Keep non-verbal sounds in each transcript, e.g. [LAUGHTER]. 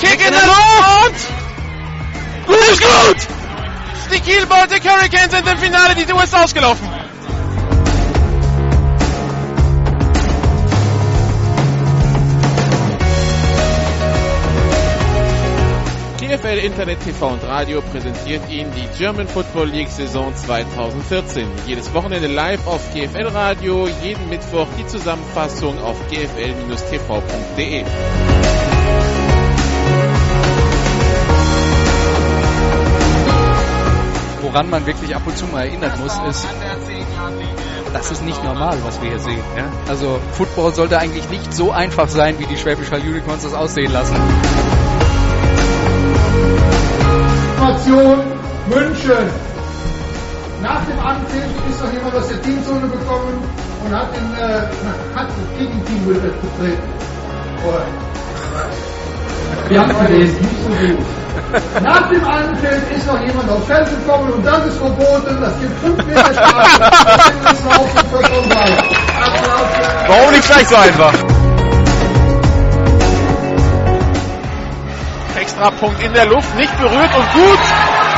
Kick in der Luft! Gut ist gut! Die Kiel Baltic Hurricanes sind im Finale, die ist ausgelaufen. GFL Internet TV und Radio präsentiert Ihnen die German Football League Saison 2014. Jedes Wochenende live auf GFL Radio, jeden Mittwoch die Zusammenfassung auf gfl-tv.de. woran man wirklich ab und zu mal erinnern muss, ist, das ist nicht normal, was wir hier sehen. Ja? Also Football sollte eigentlich nicht so einfach sein, wie die Schwäbisch Hall Unicorns das aussehen lassen. Information München. Nach dem Anpfiff ist noch jemand aus der Teamzone gekommen und hat den, äh, hat das Gegenteam betreten. Wir haben gelesen, nicht so gut. Nach dem Anpfiff ist noch jemand aufs Feld gekommen und das ist verboten. Das gibt 5 Meter Strafe. Warum nicht gleich so einfach? Extrapunkt in der Luft, nicht berührt und gut.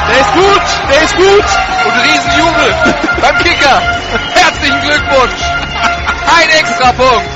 Der ist gut, der ist gut. Und Riesenjubel beim Kicker. Herzlichen Glückwunsch. Ein Extrapunkt.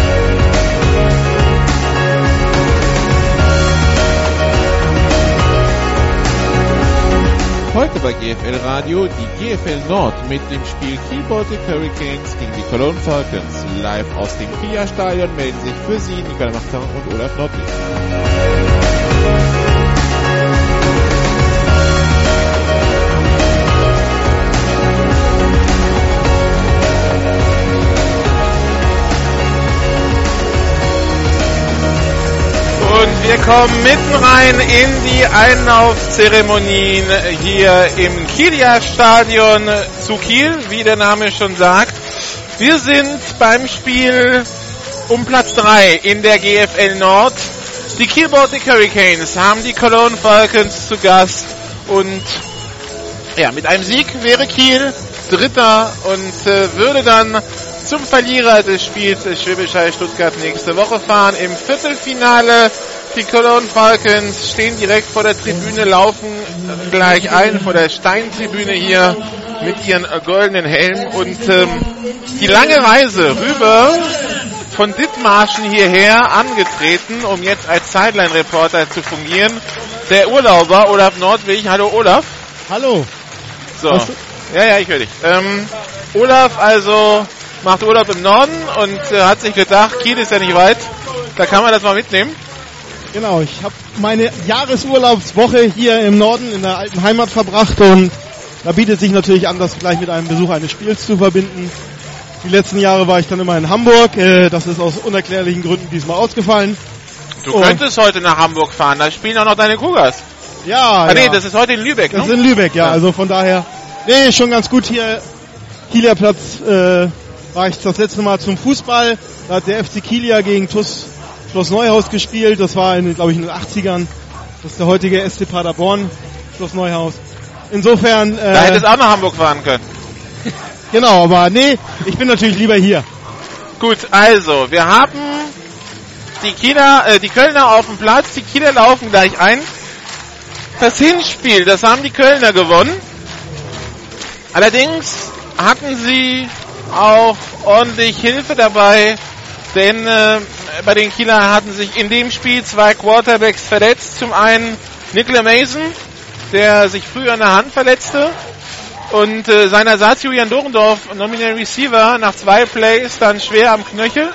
Heute bei GFL Radio die GFL Nord mit dem Spiel Kiel Baltic Hurricanes gegen die Cologne Falcons. Live aus dem Kia Stadion melden sich für Sie Nicola Machtang und Olaf Nordlich. Und wir kommen mitten rein in die Einlaufzeremonien hier im Kielia Stadion zu Kiel, wie der Name schon sagt. Wir sind beim Spiel um Platz 3 in der GFL Nord. Die Kiel Baltic Hurricanes haben die Cologne Falcons zu Gast und ja, mit einem Sieg wäre Kiel Dritter und äh, würde dann zum Verlierer des Spiels Schwäbisch Hall Stuttgart nächste Woche fahren. Im Viertelfinale die Cologne Falcons stehen direkt vor der Tribüne, laufen gleich ein vor der Steintribüne hier mit ihren goldenen Helmen und ähm, die lange Reise rüber von Dithmarschen hierher angetreten, um jetzt als Sideline-Reporter zu fungieren. Der Urlauber Olaf Nordwig. Hallo Olaf. Hallo. So. Ja, ja, ich höre dich. Ähm, Olaf also macht Urlaub im Norden und äh, hat sich gedacht, Kiel ist ja nicht weit, da kann man das mal mitnehmen. Genau, ich habe meine Jahresurlaubswoche hier im Norden in der alten Heimat verbracht und da bietet sich natürlich an, das gleich mit einem Besuch eines Spiels zu verbinden. Die letzten Jahre war ich dann immer in Hamburg, äh, das ist aus unerklärlichen Gründen diesmal ausgefallen. Du Oh. könntest heute nach Hamburg fahren, da spielen auch noch deine Cougars. Ja, Ah, nee, ja. das ist heute in Lübeck, Das ist ne? in Lübeck, ja. Ja. Also von daher, nee, schon ganz gut hier. Kieler Platz äh, war ich das letzte Mal zum Fußball. Da hat der FC Kielia gegen TuS Schloss Neuhaus gespielt. Das war, in, glaube ich, in den 80ern. Das ist der heutige SC Paderborn, Schloss Neuhaus. Insofern, Da äh, hättest du auch nach Hamburg fahren können. [LAUGHS] genau, aber nee, ich bin natürlich lieber hier. Gut, also, wir haben die Kieler, äh, die Kölner auf dem Platz, die Kieler laufen gleich ein. Das Hinspiel, das haben die Kölner gewonnen. Allerdings hatten sie auch ordentlich Hilfe dabei, denn äh, bei den Kieler hatten sich in dem Spiel zwei Quarterbacks verletzt. Zum einen Nicola Mason, der sich früher an der Hand verletzte und äh, sein Ersatz Julian Dorendorf, Nominal Receiver, nach zwei Plays dann schwer am Knöchel.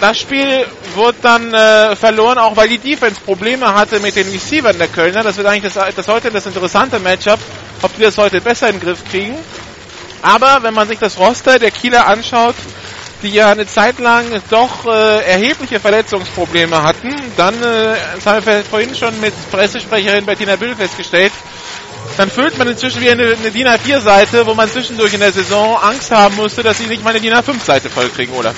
Das Spiel wurde dann äh, verloren, auch weil die Defense Probleme hatte mit den Receivern der Kölner. Das wird eigentlich das, das heute das interessante Matchup, ob die das heute besser in den Griff kriegen. Aber wenn man sich das Roster der Kieler anschaut, die ja eine Zeit lang doch äh, erhebliche Verletzungsprobleme hatten, dann, äh, das haben wir vorhin schon mit Pressesprecherin Bettina Büll festgestellt, dann füllt man inzwischen wie eine, eine DIN A4-Seite, wo man zwischendurch in der Saison Angst haben musste, dass sie nicht mal eine DIN A5-Seite vollkriegen, oder?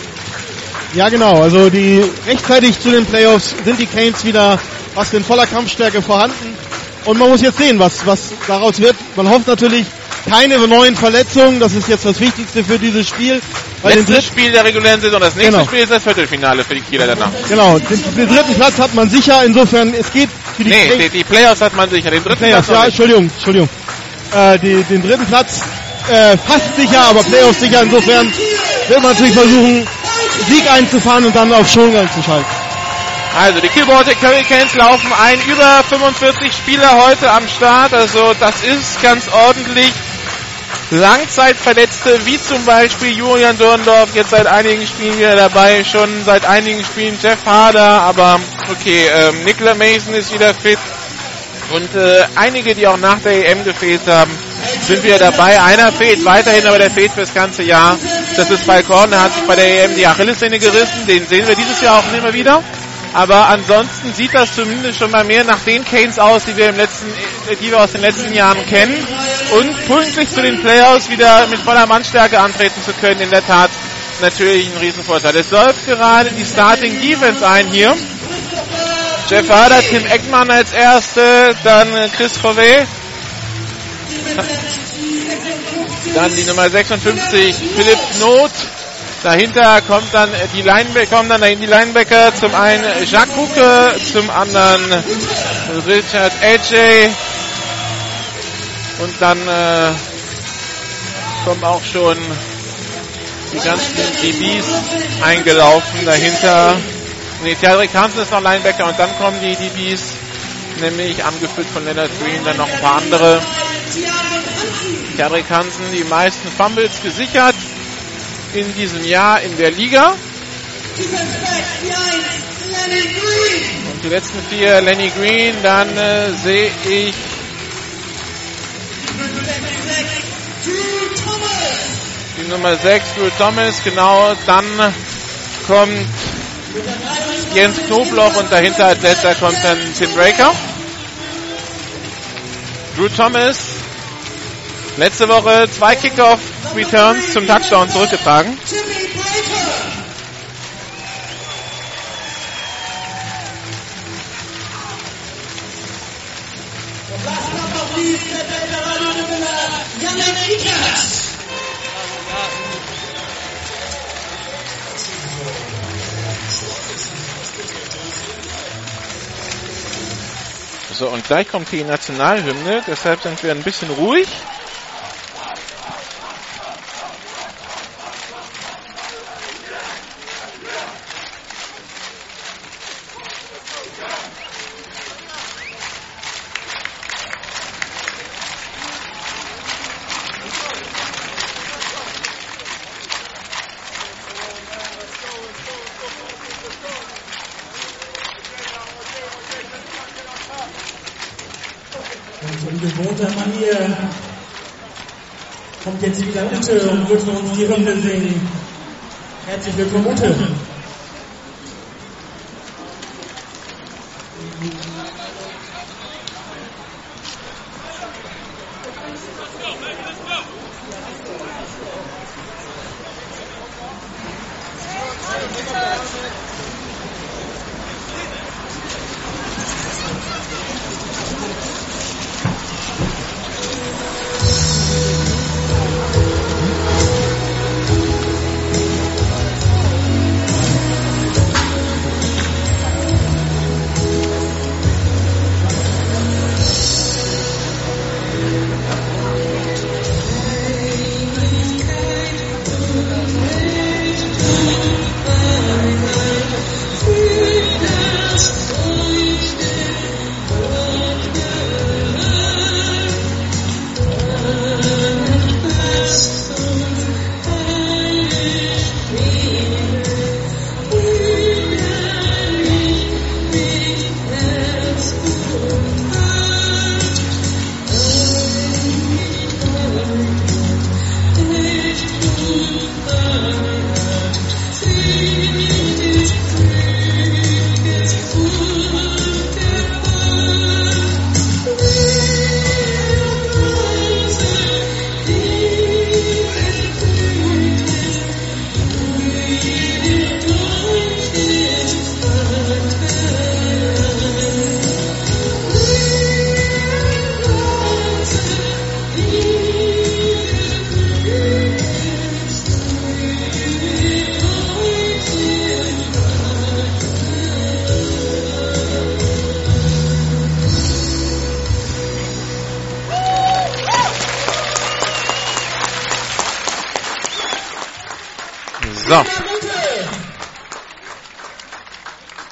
Ja, genau. Also die rechtzeitig zu den Playoffs sind die Canes wieder fast in voller Kampfstärke vorhanden. Und man muss jetzt sehen, was, was daraus wird. Man hofft natürlich keine neuen Verletzungen. Das ist jetzt das Wichtigste für dieses Spiel. Bei Letztes Spiel der regulären Saison. Das nächste genau. Spiel ist das Viertelfinale für die Kieler danach. Genau. Den, den, dritten Platz hat man sicher. Insofern, es geht für die, nee, die, die Playoffs hat man sicher. Den dritten Playoffs, Platz ja, Entschuldigung, Entschuldigung. Äh, die, den dritten Platz äh, fast sicher, aber Playoffs sicher. Insofern wird man natürlich versuchen, Sieg einzufahren und dann auf Schongang zu schalten. Also die Keyboardic Hurricanes laufen ein, über 45 Spieler heute am Start, also das ist ganz ordentlich. Langzeitverletzte, wie zum Beispiel Julian Dorndorf, jetzt seit einigen Spielen wieder dabei, schon seit einigen Spielen Jeff Harder, aber okay, ähm, Nicola Mason ist wieder fit und äh, einige, die auch nach der EM gefehlt haben, sind wieder dabei. Einer fehlt weiterhin, aber der fehlt fürs ganze Jahr. Das ist Balkon, der hat sich bei der EM die Achillessehne gerissen, den sehen wir dieses Jahr auch immer wieder. Aber ansonsten sieht das zumindest schon mal mehr nach den Canes aus, die wir im letzten, die wir aus den letzten Jahren kennen. Und pünktlich zu den Playoffs wieder mit voller Mannstärke antreten zu können, in der Tat natürlich ein Riesenvorteil. Es läuft gerade die Starting Defense ein hier. Jeff Harder, Tim Eckmann als Erste, dann Chris Covey. Dann die Nummer 56, Philipp Not. Dahinter kommt dann die Linebacker, kommen dann dahin die Linebacker. Zum einen Jacques Hucke, zum anderen Richard AJ. Und dann äh, kommen auch schon die ganzen DBs eingelaufen. Dahinter, nee, Theodrik Hansen ist noch Linebacker und dann kommen die DBs, nämlich angeführt von Leonard Green, dann noch ein paar andere. Theodrik Hansen die meisten Fumbles gesichert in diesem Jahr in der Liga. Und die letzten vier Lenny Green, dann äh, sehe ich die Nummer 6, Drew Thomas, genau, dann kommt Jens Knobloch und dahinter als letzter kommt dann Tim Breaker. Drew Thomas Letzte Woche zwei Kickoff-Returns zum Touchdown zurückgetragen. So, und gleich kommt die Nationalhymne, deshalb sind wir ein bisschen ruhig. Ute und für uns die Hymne singen. Herzlich willkommen, Ute.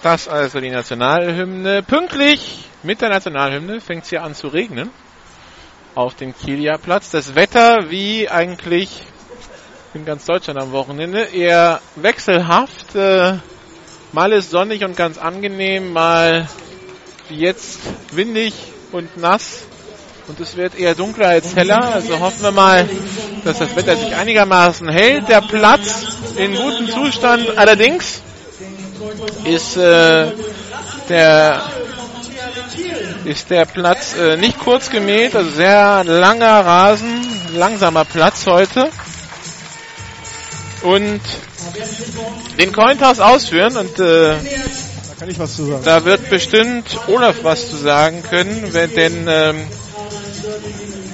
Das also die Nationalhymne. Pünktlich mit der Nationalhymne fängt es hier an zu regnen auf dem Kieler Platz. Das Wetter wie eigentlich in ganz Deutschland am Wochenende eher wechselhaft. Äh, mal ist sonnig und ganz angenehm, mal wie jetzt windig und nass und es wird eher dunkler als heller. Also hoffen wir mal, dass das Wetter sich einigermaßen hält. Der Platz in gutem Zustand allerdings ist äh, der ist der Platz äh, nicht kurz gemäht, also sehr langer Rasen, langsamer Platz heute. Und den Cointoss ausführen und äh, Da kann ich was zu sagen. da wird bestimmt Olaf was zu sagen können, wenn, denn ähm,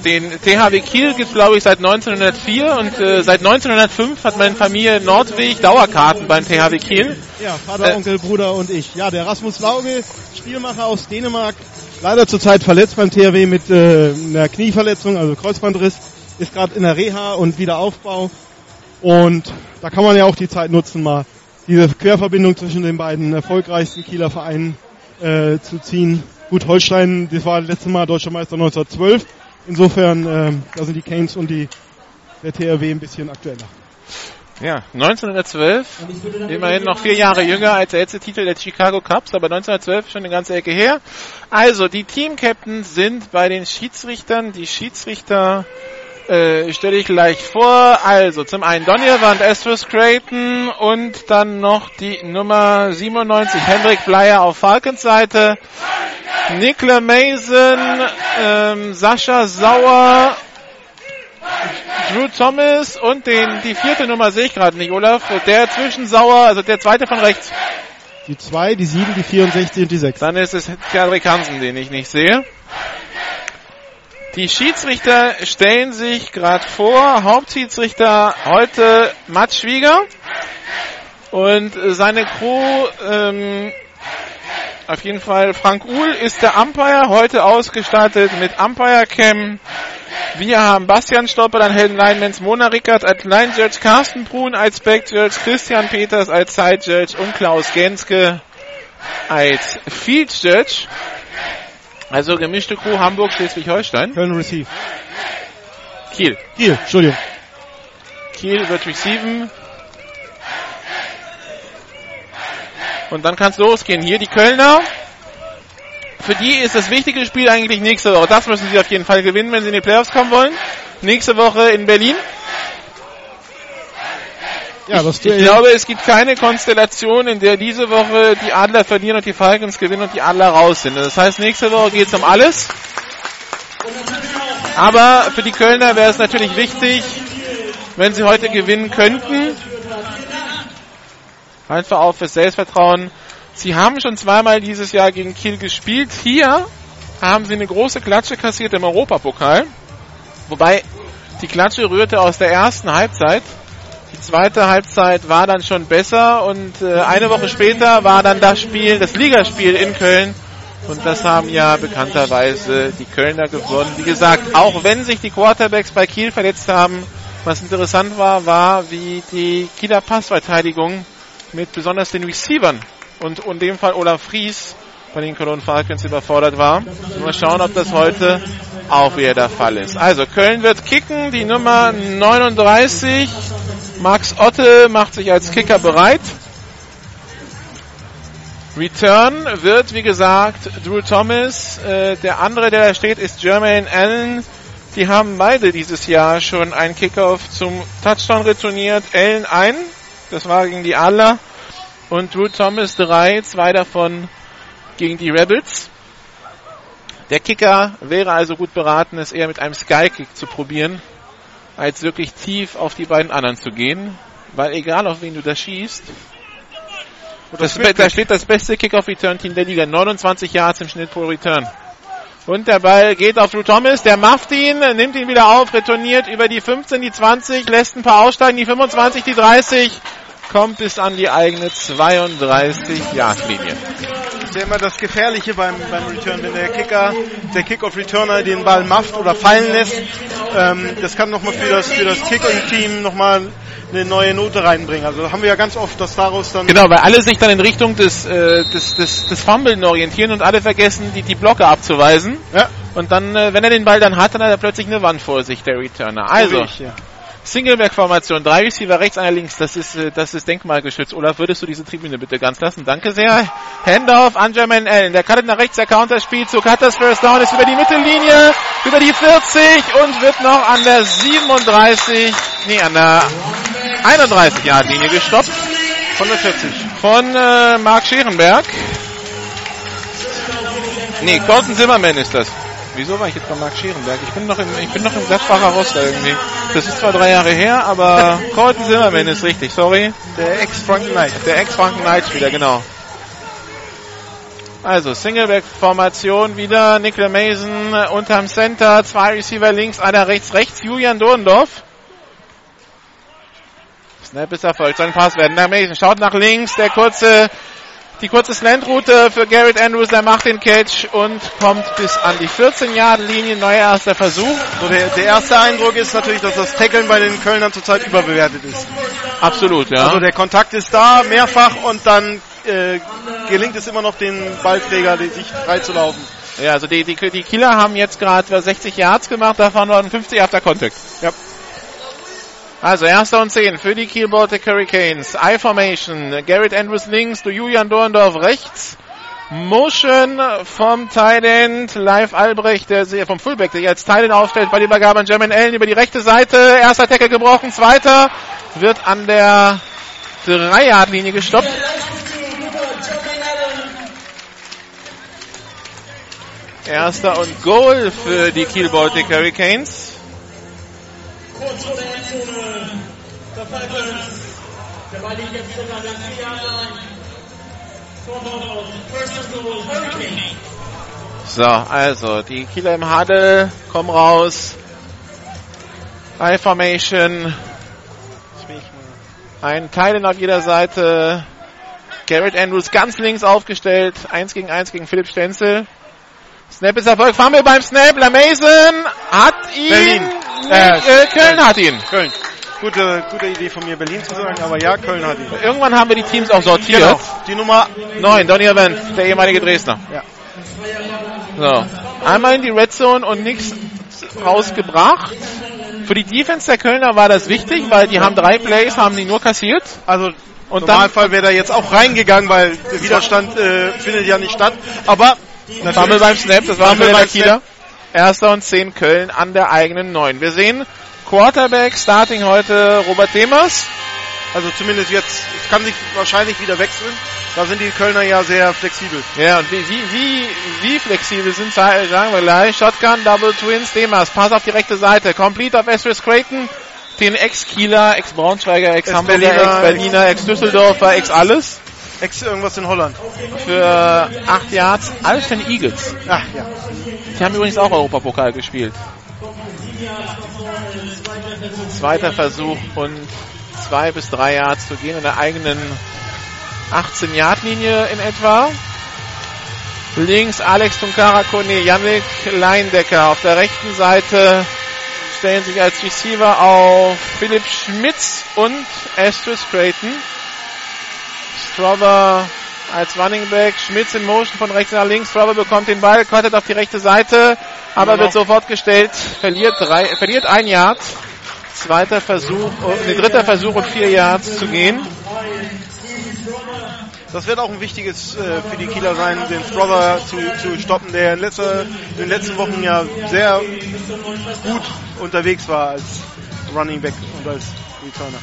den THW Kiel gibt es glaube ich seit 1904 und äh, seit 1905 hat meine Familie Nordweg Dauerkarten beim THW Kiel. Ja, Vater, Äh, Onkel, Bruder und ich. Ja, der Rasmus Lauge, Spielmacher aus Dänemark, leider zurzeit verletzt beim THW mit äh, einer Knieverletzung, also Kreuzbandriss, ist gerade in der Reha und Wiederaufbau. Und da kann man ja auch die Zeit nutzen, mal diese Querverbindung zwischen den beiden erfolgreichsten Kieler Vereinen äh, zu ziehen. Gut, Holstein, das war das letzte Mal Deutscher Meister 1912. Insofern, ähm, da sind die Canes und die, der THW ein bisschen aktueller. Ja, 1912, immerhin noch vier Jahre jünger als der letzte Titel der Chicago Cubs, aber 1912 schon eine ganze Ecke her. Also, die Team-Captains sind bei den Schiedsrichtern. Die Schiedsrichter äh, stelle ich gleich vor. Also, zum einen Donovan Astros Creighton und dann noch die Nummer 97 Hendrik Bleier auf Falkens Seite. Nikla Mason, ähm, Sascha Sauer, Drew Thomas und den, die vierte Nummer sehe ich gerade nicht, Olaf. Der zwischen Sauer, also der zweite von rechts. Die 2, die 7, die 64 und die 6. Dann ist es Cedric Hansen, den ich nicht sehe. Die Schiedsrichter stellen sich gerade vor. Hauptschiedsrichter heute Matt Schwieger. Und seine Crew, ähm, auf jeden Fall Frank Uhl ist der Umpire, heute ausgestattet mit Umpire Cam. Wir haben Bastian Stopper, dann Helden Linemans Mona Rickert als Line Judge, Carsten Brun als Back Judge, Christian Peters als Side Judge und Klaus Genske als Field Judge. Also gemischte Crew Hamburg, Schleswig-Holstein. Köln Receive. Kiel. Kiel, Entschuldigung. Kiel wird receiven. Und dann kann es losgehen. Hier die Kölner. Für die ist das wichtige Spiel eigentlich nächste Woche. Das müssen sie auf jeden Fall gewinnen, wenn sie in die Playoffs kommen wollen. Nächste Woche in Berlin. Ja, das Ich Duell. glaube, es gibt keine Konstellation, in der diese Woche die Adler verlieren und die Falcons gewinnen und die Adler raus sind. Das heißt, nächste Woche geht es um alles. Aber für die Kölner wäre es natürlich wichtig, wenn sie heute gewinnen könnten. Einfach auch fürs Selbstvertrauen. Sie haben schon zweimal dieses Jahr gegen Kiel gespielt. Hier haben sie eine große Klatsche kassiert im Europapokal. Wobei die Klatsche rührte aus der ersten Halbzeit. Die zweite Halbzeit war dann schon besser und äh, eine Woche später war dann das Spiel, das Ligaspiel in Köln. Und das haben ja bekannterweise die Kölner gewonnen. Wie gesagt, auch wenn sich die Quarterbacks bei Kiel verletzt haben, was interessant war, war, wie die Kieler Passverteidigung mit besonders den Receivern und in dem Fall Olaf Fries bei den Cologne Falcons überfordert war. Mal schauen, ob das heute auch wieder der Fall ist. Also Köln wird kicken, die Nummer 39. Max Otte macht sich als Kicker bereit. Return wird, wie gesagt, Drew Thomas. Äh, der andere, der da steht, ist Jermaine Allen. Die haben beide dieses Jahr schon einen Kickoff zum Touchdown retourniert. Allen ein, das war gegen die Adler. Und Drew Thomas drei, zwei davon gegen die Rebels. Der Kicker wäre also gut beraten, es eher mit einem Skykick zu probieren, als wirklich tief auf die beiden anderen zu gehen. Weil egal auf wen du da schießt, das, da steht das beste Kickoff-Return-Team der Liga. 29 Yards im Schnitt pro Return. Und der Ball geht auf Drew Thomas, der macht ihn, nimmt ihn wieder auf, retourniert über die 15, die 20, lässt ein paar aussteigen, die 25, die 30, kommt bis an die eigene 32-Yard-Linie. Das ist ja immer das Gefährliche beim, beim Return, wenn der Kicker, der Kick-Off-Returner den Ball mafft oder fallen lässt. Ähm, das kann nochmal für das, für das Kicking-Team nochmal eine neue Note reinbringen. Also haben wir ja ganz oft, dass daraus dann... Genau, weil alle sich dann in Richtung des, äh, des, des, des Fumblen orientieren und alle vergessen, die, die Blocke abzuweisen. Ja. Und dann, äh, wenn er den Ball dann hat, dann hat er plötzlich eine Wand vor sich, der Returner. Also, Ich, ja. Singleback-Formation, drei Receiver rechts, einer links, das ist, äh, das ist denkmalgeschützt. Olaf, würdest du diese Tribüne bitte ganz lassen? Danke sehr. Handoff an Jermaine Allen. Der cuttet nach rechts, der Counterspielzug, hat das First Down, ist über die Mittellinie, über die 40 und wird noch an der 37, nee, an der 31 Yard Linie gestoppt. Von der 40. Von äh, Marc Scherenberg. Nee, Colton Zimmerman ist das. Wieso war ich jetzt bei Marc Scherenberg? Ich bin noch im, ich bin noch im Gladbacher Roster irgendwie. Das ist zwar drei Jahre her, aber [LAUGHS] Colton Zimmerman ist richtig, sorry. Der Ex-Frank Knight. Der Ex-Franken Knight Spieler, genau. Also, Singleback-Formation wieder. Nicola Mason unterm Center. Zwei Receiver links, einer rechts, rechts. Julian Dorndorf. Snap ist erfolgt. Soll ein Pass werden. Der Mason schaut nach links. Der kurze, die kurze Slant-Route für Garrett Andrews. Er macht den Catch und kommt bis an die 14-Yard-Linie. Neuer erster Versuch. So, der, der erste Eindruck ist natürlich, dass das Tackeln bei den Kölnern zurzeit überbewertet ist. Absolut, ja. Also der Kontakt ist da, mehrfach und dann äh, gelingt es immer noch den Ballträger, die- sich freizulaufen. ja, also die, die, die Kieler haben jetzt gerade 60 Yards gemacht. Davon waren 50 after Contact. Ja. Also erster und zehn für die Kiel Baltic Hurricanes. I-Formation. Garrett Andrews links, du Julian Dorndorf rechts. Motion vom End, Live Albrecht, der vom Fullback, der jetzt End aufstellt, bei der Übergabe an Jermaine Allen über die rechte Seite. Erster Tackle gebrochen, zweiter wird an der 3-Yard-Linie gestoppt. Erster und Goal für die Kiel Baltic Hurricanes. Kurz vor der Endzone der Falcons. Der Ball liegt jetzt sogar an der 4-Yard-Line. Torwart aus. First and goal, Hurricane. So, also die Kieler im Huddle kommen raus. I Formation. Ein Teilen auf jeder Seite. Garrett Andrews ganz links aufgestellt. Eins gegen eins gegen Philipp Stenzel. Snap ist Erfolg. Fahren wir beim Snap. La Mason hat ihn. Berlin. Äh, Köln hat ihn. Köln. Gute, gute Idee von mir, Berlin zu sagen, aber ja, Köln hat ihn. Irgendwann haben wir die Teams auch sortiert. Genau. Die Nummer Neun, Donny Event, der ehemalige Dresdner. Ja. So. Einmal in die Red Zone und nichts rausgebracht. Für die Defense der Kölner war das wichtig, weil die haben drei Plays, haben die nur kassiert. Also Und im Normalfall wäre da jetzt auch reingegangen, weil der Widerstand äh, findet ja nicht statt. Aber Fumble beim Snap, das war für Kieler. Erster und zehn Köln an der eigenen neun. Wir sehen Quarterback Starting heute Robert Demers. also zumindest jetzt, es kann sich wahrscheinlich wieder wechseln. Da sind die Kölner ja sehr flexibel. Ja, und wie, wie, wie, wie flexibel sind sagen wir gleich. Shotgun, Double Twins, Demers, Pass auf die rechte Seite. Complete auf Estris Creighton, den Ex-Kieler, Ex-Braunschweiger, Ex-Hamburger, Ex-Berliner, Ex-Berliner, Ex-Düsseldorfer, Ex-Alles. Ex irgendwas in Holland. Für acht Yards Alphen Eagles. Ach ja. Die haben übrigens auch Europapokal gespielt. Zweiter Versuch und zwei bis drei Yards zu gehen in der eigenen 18-Yard-Linie in etwa. Links Alex Tunkara Kone, Yannick Leindecker. Auf der rechten Seite stellen sich als Receiver auf Philipp Schmitz und Astrid Creighton. Strobber als Running Back, Schmitz in Motion von rechts nach links, Strobber bekommt den Ball, cuttet auf die rechte Seite, aber wird sofort gestellt, verliert drei, verliert ein Yard. Zweiter Versuch, äh, dritter Versuch und vier Yards zu gehen. Das wird auch ein wichtiges äh, für die Kieler sein, den Strother zu, zu stoppen, der in, letzter, in den letzten Wochen ja sehr gut unterwegs war als Running Back und als Returner.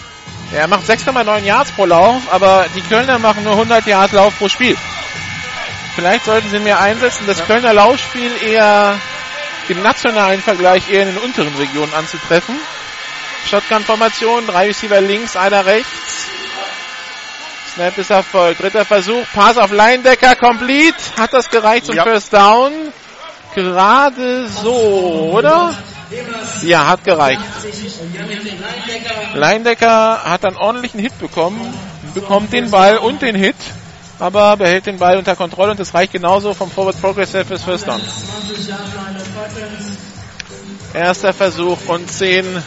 Er macht 6,9 Yards pro Lauf, aber die Kölner machen nur 100 Yards Lauf pro Spiel. Vielleicht sollten sie mehr einsetzen, das Kölner Laufspiel eher im nationalen Vergleich eher in den unteren Regionen anzutreffen. Shotgun-Formation, drei Receiver links, einer rechts. Snap ist Erfolg. Dritter Versuch, Pass auf Leindecker, complete. Hat das gereicht zum Ja. First Down? Gerade so, oder? Ja, hat gereicht. Leindecker hat einen ordentlichen Hit bekommen, bekommt den Ball und den Hit, aber behält den Ball unter Kontrolle und das reicht genauso vom Forward Progress her fürs First Down. Erster Versuch und 10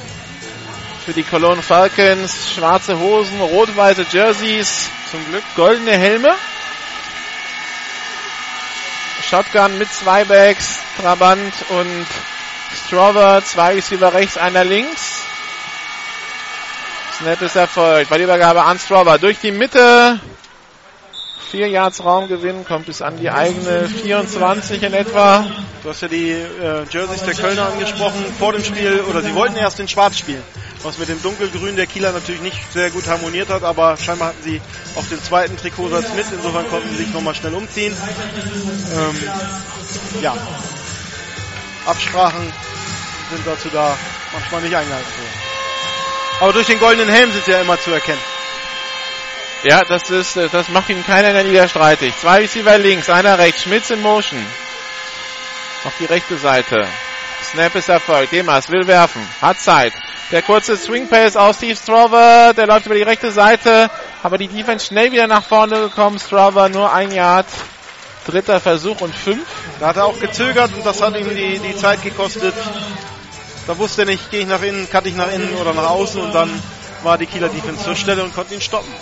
für die Cologne Falcons. Schwarze Hosen, rot-weiße Jerseys, zum Glück goldene Helme. Shotgun mit zwei Bags, Trabant und Strover, zwei Receiver rechts, einer links. Snap ist erfolgt. Bei der Übergabe an Strover durch die Mitte. Vier Yards Raumgewinn, kommt bis an die eigene 24 in etwa. Du hast ja die äh, Jerseys der Kölner angesprochen vor dem Spiel, oder sie wollten erst in Schwarz spielen, was mit dem Dunkelgrün der Kieler natürlich nicht sehr gut harmoniert hat, aber scheinbar hatten sie auch den zweiten Trikotsatz mit, insofern konnten sie sich nochmal schnell umziehen. Ähm, ja, Absprachen sind dazu da, manchmal nicht eingehalten werden. Aber durch den goldenen Helm sind sie ja immer zu erkennen. Ja, das ist, äh, das macht ihn keiner in der Liga streitig. Zwei Receiver links, einer rechts, Schmitz in Motion. Auf die rechte Seite. Snap ist erfolgt. Demas will werfen. Hat Zeit. Der kurze Swing Pace aus Steve Strover. Der läuft über die rechte Seite. Aber die Defense schnell wieder nach vorne gekommen. Strover nur ein Yard. Dritter Versuch und fünf. Da hat er auch gezögert und das hat ihm die, die Zeit gekostet. Da wusste er nicht, gehe ich nach innen, kann ich nach innen oder nach außen und dann war die Kieler Defense zur Stelle und konnte ihn stoppen.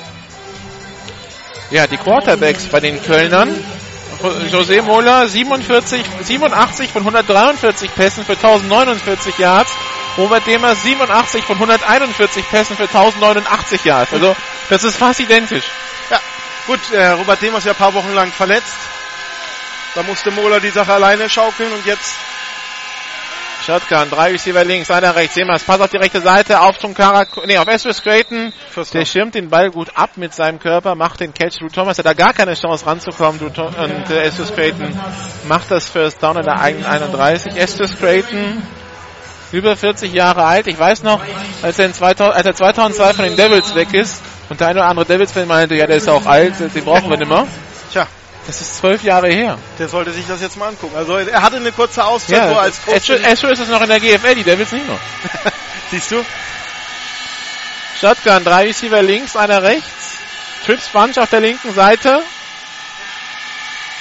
Ja, die Quarterbacks bei den Kölnern. José Mola 47, 87 von 143 Pässen für 1049 Yards. Robert Demers 87 von 141 Pässen für 1089 Yards. Also das ist fast identisch. Ja, gut, äh, Robert Demers ja ein paar Wochen lang verletzt. Da musste Mola die Sache alleine schaukeln und jetzt Shotgun, drei Receiver links, einer rechts. Demers, Pass auf die rechte Seite, auf zum Karak, nee, auf Esvis Creighton. Der schirmt den Ball gut ab mit seinem Körper, macht den Catch. Drew Thomas hat da gar keine Chance ranzukommen. Drew und äh, Esvis Creighton macht das First Down in der eigenen 31. Esvis Creighton, über 40 Jahre alt. Ich weiß noch, als er, in 2000, als er 2002 von den Devils weg ist und der eine oder andere Devils-Fan meinte, ja, der ist auch alt, den brauchen wir nicht mehr. Tja, Das ist zwölf Jahre her. der sollte sich das jetzt mal angucken. Also er hatte eine kurze Auszeit, Ja, als Coach Escher ist es noch in der GFL, die Devils nicht noch. [LAUGHS] Siehst du? Shotgun, drei Receiver links, einer rechts. Trips Bunch auf der linken Seite.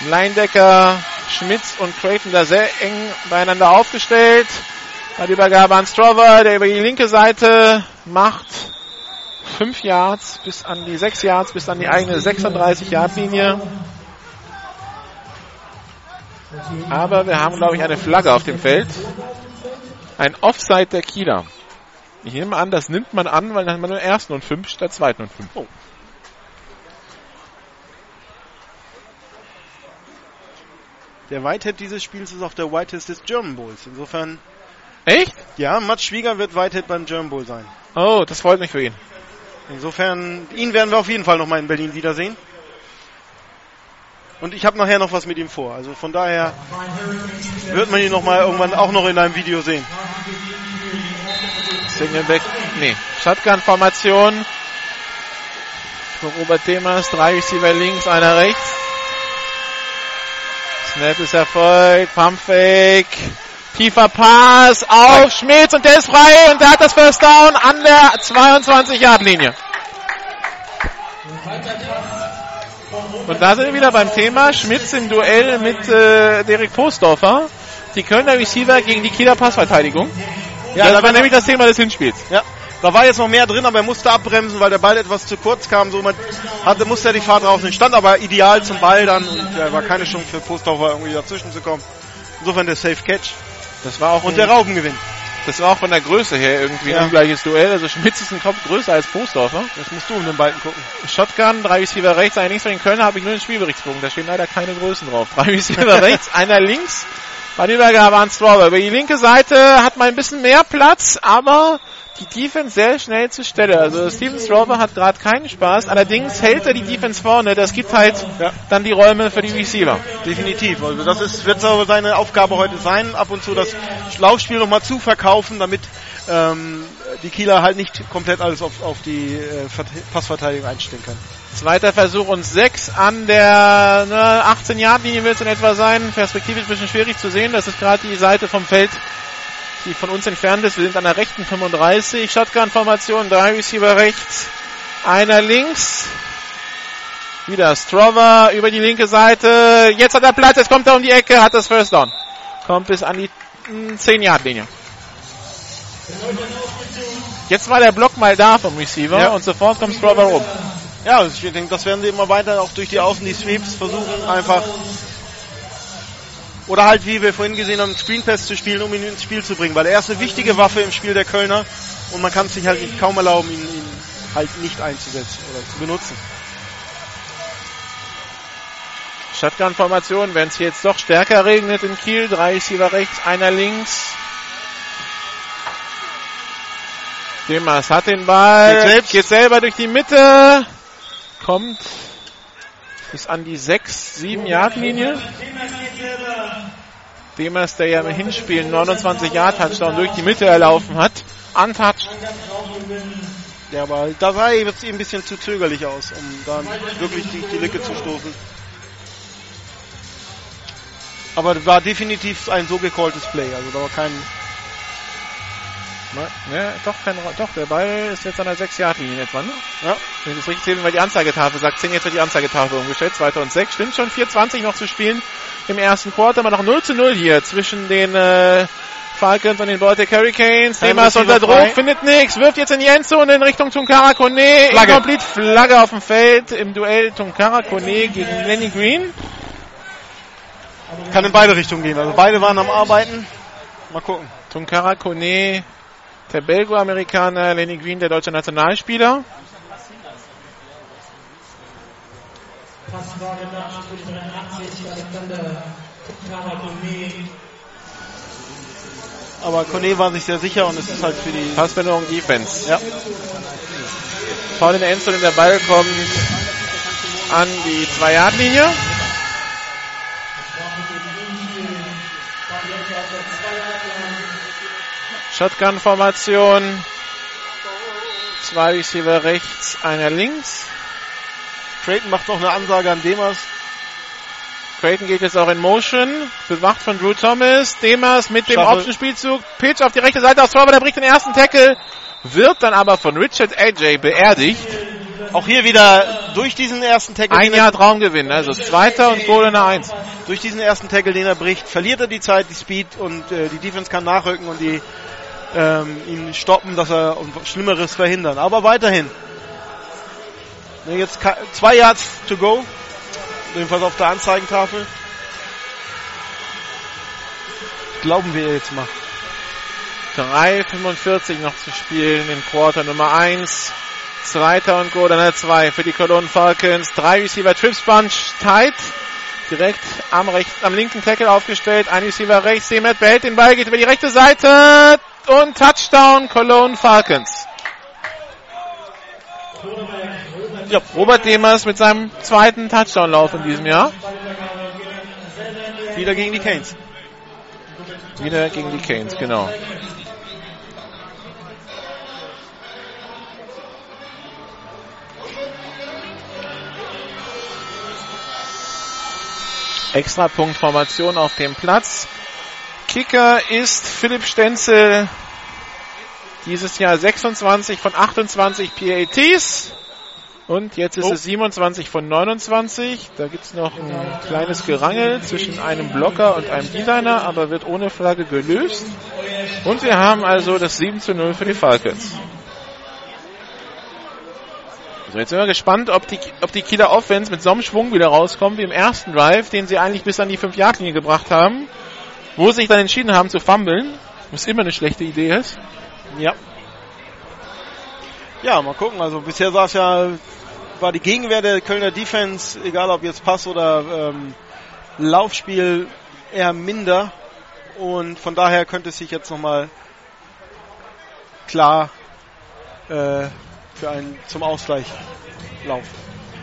Linedecker, Schmitz und Creighton da sehr eng beieinander aufgestellt. Bei der Übergabe an Strover, der über die linke Seite macht fünf Yards bis an die sechs Yards, bis an die eigene 36 Yard Linie. Aber wir haben, glaube ich, eine Flagge auf dem Feld. Ein Offside der Kieler. Ich nehme an, das nimmt man an, weil dann hat man nur ersten und fünf statt zweiten und fünf. Oh. Der Whitehead dieses Spiels ist auch der Whitehead des German Bowls. Insofern, Echt? ja, Mats Schwieger wird Whitehead beim German Bowl sein. Oh, das freut mich für ihn. Insofern, ihn werden wir auf jeden Fall nochmal in Berlin wiedersehen. Und ich habe nachher noch was mit ihm vor. Also von daher wird man ihn noch mal irgendwann auch noch in einem Video sehen. Singleback, nee, Shotgun-Formation. Robert Demas, drei Receiver links, einer rechts. Snap ist erfolgt, Pumpfake. Tiefer Pass auf Schmitz und der ist frei und der hat das First Down an der 22-Yard-Linie. Und da sind wir wieder beim Thema Schmitz im Duell mit äh, Derek Postdorfer. Die Kölner Receiver gegen die Kieler Passverteidigung. Ja, das da war nämlich das Thema des Hinspiels. Ja, da war jetzt noch mehr drin, aber er musste abbremsen, weil der Ball etwas zu kurz kam. Somit hatte, musste er die Fahrt rausnehmen. Stand aber ideal zum Ball dann und äh, war keine Chance für Postdorfer irgendwie dazwischen zu kommen. Insofern der Safe Catch Das war auch und der Raubengewinn. Das war auch von der Größe her irgendwie Ja. ein ungleiches Duell. Also Schmitz ist ein Kopf größer als Postdorfer. Jetzt musst du um den Balken gucken. Shotgun, drei Receiver rechts, einer links von den Kölner habe ich nur den Spielberichtsbogen. Da stehen leider keine Größen drauf. Drei Receiver [LAUGHS] rechts, einer links. Bei der Übergabe an Strawber. Über die linke Seite hat man ein bisschen mehr Platz, aber die Defense sehr schnell zur Stelle. Also Steven Strawber hat gerade keinen Spaß. Allerdings hält er die Defense vorne. Das gibt halt Ja. dann die Räume für die Receiver. Definitiv. Also das ist, wird so seine Aufgabe heute sein, ab und zu das Laufspiel nochmal zu verkaufen, damit ähm, die Kieler halt nicht komplett alles auf, auf die äh, Vert- Passverteidigung einstellen können. Zweiter Versuch und sechs an der ne, 18-Yard-Linie wird es in etwa sein. Perspektivisch ein bisschen schwierig zu sehen. Das ist gerade die Seite vom Feld, die von uns entfernt ist. Wir sind an der rechten 35. Shotgun-Formation, drei Receiver rechts, einer links. Wieder Strover über die linke Seite. Jetzt hat er Platz, jetzt kommt er um die Ecke, hat das First Down. Kommt bis an die mm, 10-Yard-Linie. Jetzt war der Block mal da vom Receiver Ja. und sofort kommt Strover rum. Ja, also ich denke, das werden sie immer weiter auch durch die Außen, die Sweeps versuchen, einfach. Oder halt, wie wir vorhin gesehen haben, Screen Pass zu spielen, um ihn ins Spiel zu bringen. Weil er ist eine wichtige Waffe im Spiel der Kölner und man kann es sich halt nicht kaum erlauben, ihn, ihn halt nicht einzusetzen oder zu benutzen. Shotgun-Formation, wenn es jetzt doch stärker regnet in Kiel. Drei Receiver rechts, einer links. Demas hat den Ball, Geht selbst. geht selber durch die Mitte, kommt bis an die 6, 7 Yard Linie. Demas, der ja im Hinspiel 29 Yard Touchdown durch die Mitte erlaufen hat, untouched. Ja, aber da sah er jetzt ein bisschen zu zögerlich aus, um dann wirklich die, die Lücke zu stoßen. Aber war definitiv ein so gecalltes Play, also da war kein, Ja, doch, kein, doch, der Ball ist jetzt an der 6 Yard Linie etwa, ne? ja, Wenn ich das richtig sehe, weil die Anzeigetafel sagt 10, jetzt wird die Anzeigetafel umgestellt, 2. und 6. Stimmt schon, 4.20 noch zu spielen im ersten Quarter, aber noch 0 zu 0 hier zwischen den äh, Falcons und den Baltic Hurricanes. Demas Receiver unter Druck, frei. findet nichts, wirft jetzt in die Endzone in Richtung Tunkara Kone. Flagge. Incomplete Flagge auf dem Feld im Duell Tunkara Kone gegen Lenny Green. kann in beide Richtungen gehen. Also beide waren am Arbeiten. Mal gucken. Tunkara Kone, der Belgo-Amerikaner, Lenny Green, der deutsche Nationalspieler. Passfrage nach 83, Alexander Karakome. Aber Kone war sich sehr sicher und es ist halt für die. Passbindung Defense. Ja, Foul in der Endzone, der Ball kommt an die 2-Yard-Linie. Shotgun-Formation. Zwei Receiver rechts, einer links. Creighton macht noch eine Ansage an Demas. Creighton geht jetzt auch in Motion, bewacht von Drew Thomas. Demas mit dem. Option-Spielzug. Pitch auf die rechte Seite aus Torwart, der bricht den ersten Tackle. Wird dann aber von Richard AJ beerdigt. Auch hier wieder durch diesen ersten Tackle, Ein er, Jahr Traumgewinn, also zweiter und Goal in der 1. durch diesen ersten Tackle, den er bricht, verliert er die Zeit, die Speed und äh, die Defense kann nachrücken und die ähm, ihn stoppen, dass er Schlimmeres verhindern. Aber weiterhin. Jetzt zwei Yards to go. Jedenfalls auf der Anzeigentafel. Glauben wir jetzt mal. 3,45 noch zu spielen in Quarter Nummer 1. Zweiter und Goal an der 2 für die Cologne Falcons. Drei Receiver Trips Bunch tight. Direkt am, rechts, am linken Tackle aufgestellt. Ein Receiver rechts. Demet behält den Ball, geht über die rechte Seite. Und Touchdown Cologne Falcons. Ja, Robert Demers mit seinem zweiten Touchdown-Lauf in diesem Jahr. Wieder gegen die Canes. Wieder gegen die Canes, genau. Extrapunktformation auf dem Platz. Kicker ist Philipp Stenzel. Dieses Jahr 26 von 28 PATs. Und jetzt ist Oh. es 27 von 29. Da gibt's noch ein kleines Gerangel zwischen einem Blocker und einem D-Liner, aber wird ohne Flagge gelöst. Und wir haben also das 7 zu 0 für die Falcons. So, jetzt sind wir gespannt, ob die, ob die Kieler Offense mit so einem Schwung wieder rauskommt wie im ersten Drive, den sie eigentlich bis an die 5-Yard-Linie gebracht haben, wo sie sich dann entschieden haben zu fummeln, was immer eine schlechte Idee ist. Ja. Ja, mal gucken. Also bisher es ja, war die Gegenwehr der Kölner Defense, egal ob jetzt Pass oder ähm, Laufspiel, eher minder. Und von daher könnte es sich jetzt nochmal klar äh, für einen zum Ausgleich laufen.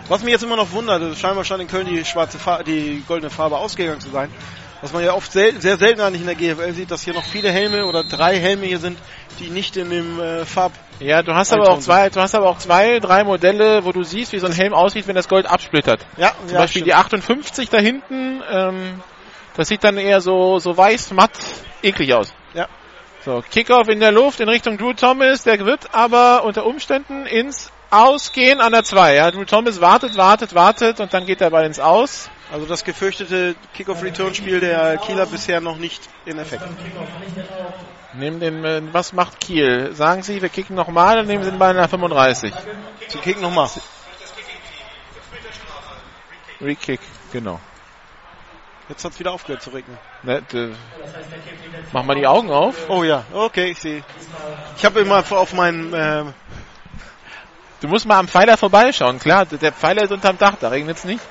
Was mich jetzt immer noch wundert, ist, scheinbar scheint in Köln die schwarze Farbe, die goldene Farbe ausgegangen zu sein. Was man ja oft sel sehr selten eigentlich in der GFL sieht, dass hier noch viele Helme oder drei Helme hier sind, die nicht in dem äh, Farb. Ja, du hast aber auch zwei, du hast aber auch zwei, drei Modelle, wo du siehst, wie so ein Helm aussieht, wenn das Gold absplittert. Ja, Zum Beispiel die 58 da hinten, ähm, das sieht dann eher so, so weiß, matt, eklig aus. Ja. So, Kickoff in der Luft in Richtung Drew Thomas, der wird aber unter Umständen ins Ausgehen an der 2. Ja, Drew Thomas wartet, wartet, wartet und dann geht der Ball ins Aus. Also das gefürchtete Kickoff-Return-Spiel der Kieler bisher noch nicht in Effekt. Nehmen den, äh, was macht Kiel? Sagen Sie, wir kicken nochmal, dann nehmen Sie den Ball nach 35. Sie kicken nochmal. Re-Kick, genau. Jetzt hat's wieder aufgehört zu regnen. Ne, mach mal die Augen auf. Oh ja, okay, ich sehe. Ich habe immer auf meinen äh, Du musst mal am Pfeiler vorbeischauen. Klar, der Pfeiler ist unterm Dach, da regnet's nicht.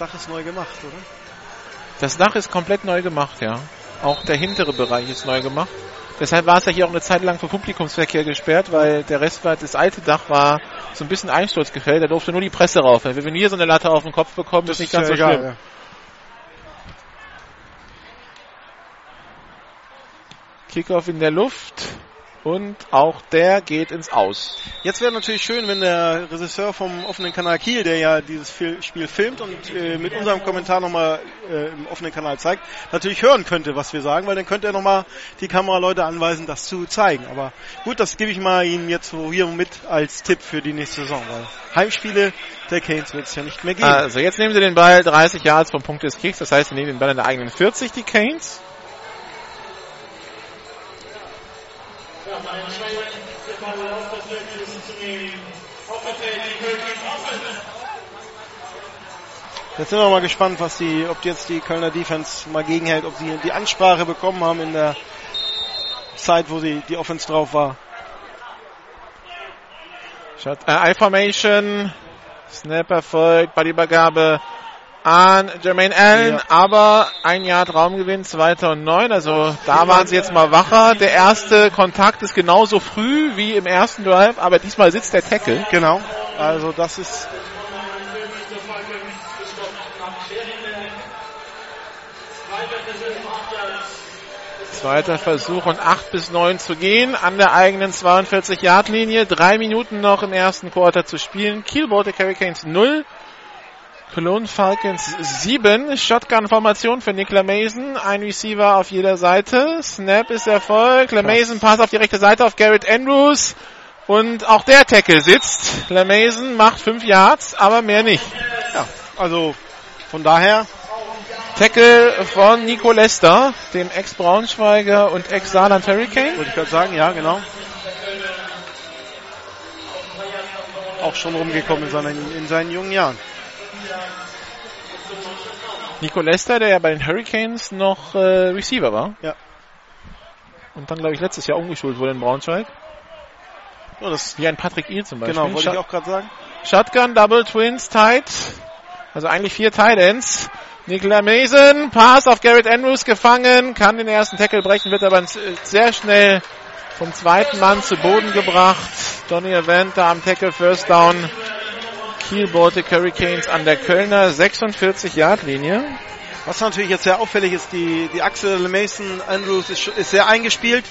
Dach ist neu gemacht, oder? Das Dach ist komplett neu gemacht, ja. Auch der hintere Bereich ist neu gemacht. Deshalb war es ja hier auch eine Zeit lang für Publikumsverkehr gesperrt, weil der Rest war, das alte Dach war so ein bisschen einsturzgefällt, da durfte nur die Presse rauf. Wenn wir hier so eine Latte auf den Kopf bekommen, ist nicht ganz so ja schlimm. ja. Kickoff in der Luft und auch der geht ins Aus. Jetzt wäre natürlich schön, wenn der Regisseur vom offenen Kanal Kiel, der ja dieses Spiel filmt und äh, mit unserem Kommentar nochmal äh, im offenen Kanal zeigt, natürlich hören könnte, was wir sagen, weil dann könnte er nochmal die Kameraleute anweisen, das zu zeigen. Aber gut, das gebe ich mal Ihnen jetzt so hier mit als Tipp für die nächste Saison, weil Heimspiele der Canes wird es ja nicht mehr geben. Also jetzt nehmen sie den Ball 30 Yards vom Punkt des Kicks, das heißt, sie nehmen den Ball in der eigenen 40, die Canes. Jetzt sind wir mal gespannt, was die, ob jetzt die Kölner Defense mal gegenhält, ob sie die Ansprache bekommen haben in der Zeit, wo sie die Offense drauf war. Shot, äh, I-Formation. Snap erfolgt, Ballübergabe an Jermaine Allen, Ja. aber ein Yard Raumgewinn, zweiter und neun, also da waren sie jetzt mal wacher. Der erste Kontakt ist genauso früh wie im ersten Drive, aber diesmal sitzt der Tackle. Genau. Also das ist Zweiter Versuch und 8 bis 9 zu gehen an der eigenen 42-Yard-Linie. Drei Minuten noch im ersten Quarter zu spielen. Kiel Baltic Hurricanes 0. Cologne Falcons 7. Shotgun-Formation für Nick Mason. Ein Receiver auf jeder Seite. Snap ist Erfolg. Mason Pass auf die rechte Seite auf Garrett Andrews. Und auch der Tackle sitzt. Mason macht 5 Yards, aber mehr nicht. ja, also von daher Tackle von Nico Lester, dem Ex-Braunschweiger und Ex-Saarland Hurricane. wollte ich gerade sagen, ja genau. Auch schon rumgekommen in seinen, in seinen jungen Jahren. Nico Lester, der ja bei den Hurricanes noch äh, Receiver war. Ja. Und dann, glaube ich, letztes Jahr umgeschult wurde in Braunschweig. Ja, das, Wie ein Patrick Eel zum Beispiel. genau, wollte ich Shot- auch gerade sagen. Shotgun, Double Twins, Tight. Also eigentlich vier Tight Ends. Nicola Mason, Pass auf Garrett Andrews gefangen, kann den ersten Tackle brechen, wird aber sehr schnell vom zweiten Mann zu Boden gebracht. Donny Event da am Tackle, First Down. Kiel Baltic Hurricanes an der Kölner 46-Yard-Linie. Was natürlich jetzt sehr auffällig ist, die, die Achse Mason Andrews ist, ist sehr eingespielt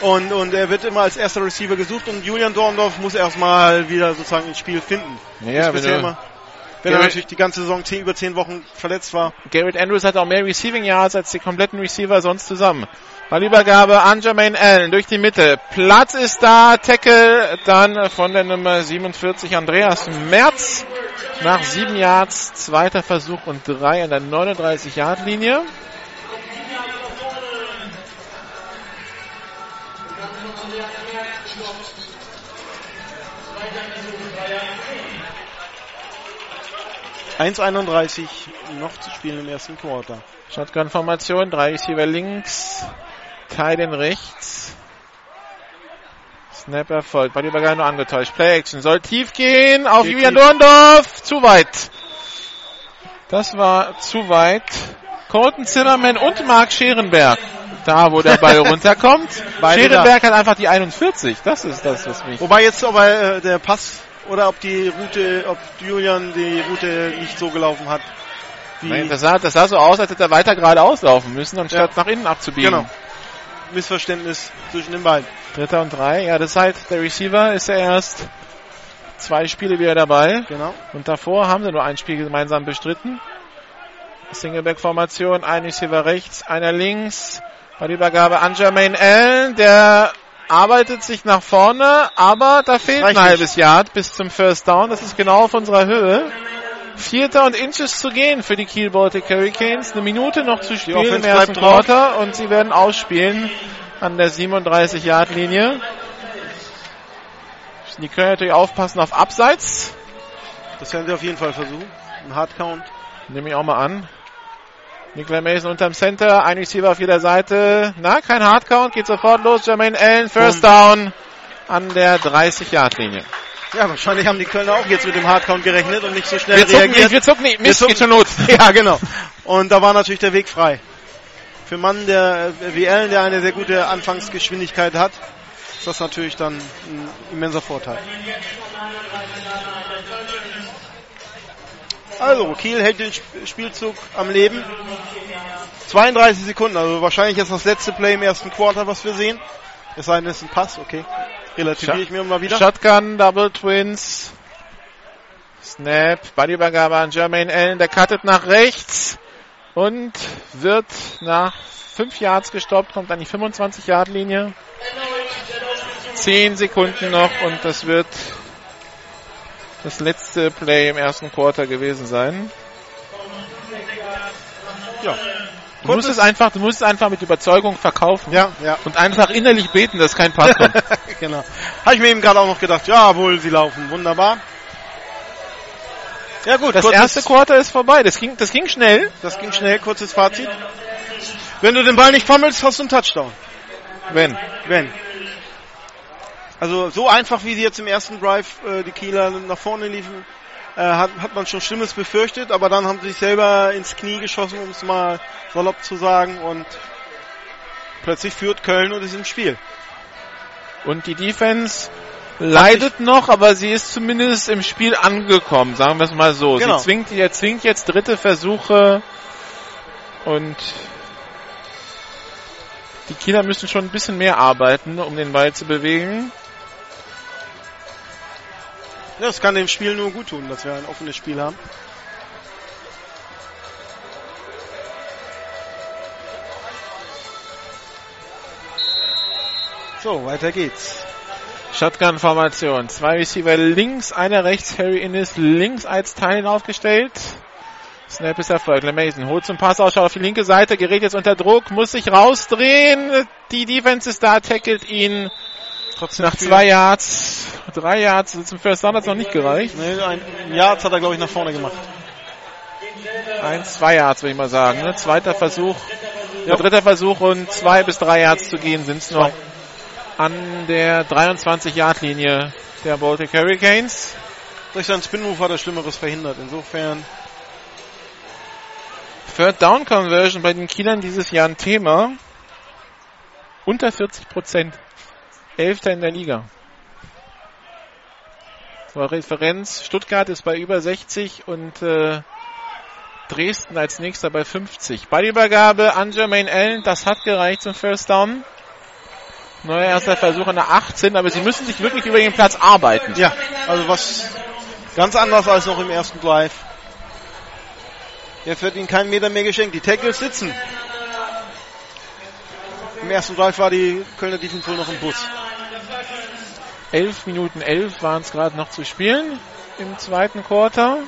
und, und er wird immer als erster Receiver gesucht und Julian Dorndorf muss erstmal wieder sozusagen ins Spiel finden. Ja, Ist wenn du- wenn er Garrett- natürlich die ganze Saison zehn, über zehn Wochen verletzt war. Garrett Andrews hat auch mehr Receiving Yards als die kompletten Receiver sonst zusammen. Ballübergabe an Jermaine Allen durch die Mitte. Platz ist da. Tackle dann von der Nummer 47 Andreas Merz. Nach sieben Yards. Zweiter Versuch und drei an der 39 Yard Linie. Ja. 1,31 noch zu spielen im ersten Quarter. Shotgun-Formation. Drei Receiver links. Teilen rechts. Snap erfolgt. Ballübergabe nur angetäuscht. Play Action. Soll tief gehen. Auf Geht Julian. Dorndorf. Zu weit. Das war zu weit. Colton Zimmerman und Marc Scherenberg. Da, wo der Ball [LAUGHS] runterkommt. Scherenberg hat einfach die 41. Das ist das, was mich. Wobei jetzt aber äh, der Pass oder ob die Route, ob Julian die Route nicht so gelaufen hat. Nein, das, sah, das sah so aus, als hätte er weiter geradeaus laufen müssen, anstatt Ja. nach innen abzubiegen. genau. Missverständnis zwischen den beiden. Dritter und drei. Ja, das ist halt, der Receiver ist ja erst zwei Spiele wieder dabei. Genau. Und davor haben sie nur ein Spiel gemeinsam bestritten. Singleback-Formation, ein Receiver rechts, einer links. Bei der Übergabe an Jermaine Allen, der arbeitet sich nach vorne, aber da fehlt Reicht ein halbes Yard bis zum First Down. Das ist genau auf unserer Höhe. Vierter und Inches zu gehen für die Kiel Baltic Hurricanes. Eine Minute noch zu spielen im ersten. Quarter und sie werden ausspielen an der 37-Yard-Linie. Die können natürlich aufpassen auf Abseits. Das werden sie auf jeden Fall versuchen. Ein Hardcount. Nehme ich auch mal an. Nikolai Mason unterm Center, ein Receiver auf jeder Seite. Na, kein Hardcount, geht sofort los. Jermaine Allen, First Down an der 30-Yard-Linie. Ja, wahrscheinlich haben die Kölner auch jetzt mit dem Hardcount gerechnet und nicht so schnell Wir zucken reagiert. nicht, wir zucken nicht. Mist, Wir geht zucken- schon los. [LAUGHS] ja, genau. Und da war natürlich der Weg frei. Für einen Mann, der äh, wie Allen, der eine sehr gute Anfangsgeschwindigkeit hat, ist das natürlich dann ein immenser Vorteil. Also, Kiel hält den Sp- Spielzug am Leben. 32 Sekunden, also wahrscheinlich ist das letzte Play im ersten Quarter, was wir sehen. Es sei denn, es ist ein Pass, okay. Relativiere ich mir mal wieder. Shotgun, Double Twins. Snap, Ballübergabe an Jermaine Allen, der cuttet nach rechts und wird nach 5 Yards gestoppt, kommt an die 25 Yard Linie. 10 Sekunden noch und das wird das letzte Play im ersten Quarter gewesen sein. Ja. Du musst es einfach, du musst es einfach mit Überzeugung verkaufen Ja, ja. und einfach innerlich beten, dass kein Pass kommt. [LAUGHS] genau. Habe ich mir eben gerade auch noch gedacht, jawohl, sie laufen. Wunderbar. Ja gut, Das erste Quarter ist vorbei. Das ging, das ging schnell. das ging schnell, kurzes Fazit. Wenn du den Ball nicht fummelst, hast du einen Touchdown. Wenn. Wenn. Also so einfach, wie sie jetzt im ersten Drive äh, die Kieler nach vorne liefen, äh, hat, hat man schon Schlimmes befürchtet, aber dann haben sie sich selber ins Knie geschossen, um es mal salopp zu sagen, und plötzlich führt Köln und ist im Spiel. Und die Defense leidet noch, aber sie ist zumindest im Spiel angekommen, sagen wir es mal so. Genau. Sie zwingt, er zwingt jetzt dritte Versuche und die Kieler müssen schon ein bisschen mehr arbeiten, um den Ball zu bewegen. Das kann dem Spiel nur gut tun, dass wir ein offenes Spiel haben. So, weiter geht's. Shotgun-Formation. Zwei Receiver links, einer rechts. Harry Innes links als Teil aufgestellt. Snap ist erfolgt. LeMason holt zum Passausschau auf die linke Seite, gerät jetzt unter Druck, muss sich rausdrehen. Die Defense ist da, tackelt ihn Trotzdem nach zwei Yards, drei Yards. Zum First Down hat es noch nicht gereicht. Nee, ein Yards hat er, glaube ich, nach vorne gemacht. Eins, zwei Yards, würde ich mal sagen. Ne? Zweiter Versuch, ja. dritter Versuch und zwei bis drei Yards zu gehen sind es noch an der 23-Yard-Linie der Baltic Hurricanes. Durch seinen Spin-Move hat er Schlimmeres verhindert. Insofern, Third Down Conversion bei den Kielern dieses Jahr ein Thema. Unter 40 Prozent. Elfter in der Liga. Zur Referenz. Stuttgart ist bei über 60 und äh, Dresden als nächster bei 50. Ballübergabe an Jermaine Allen. Das hat gereicht zum First Down. Neuer erster Versuch an der 18, aber sie müssen sich wirklich über den Platz arbeiten. ja, also was ganz anders als noch im ersten Drive. Jetzt wird ihnen kein Meter mehr geschenkt. Die Tackles sitzen. Im ersten Drive war die Kölner Defense wohl noch im Bus. 11 Minuten 11 waren es gerade noch zu spielen im zweiten Quarter.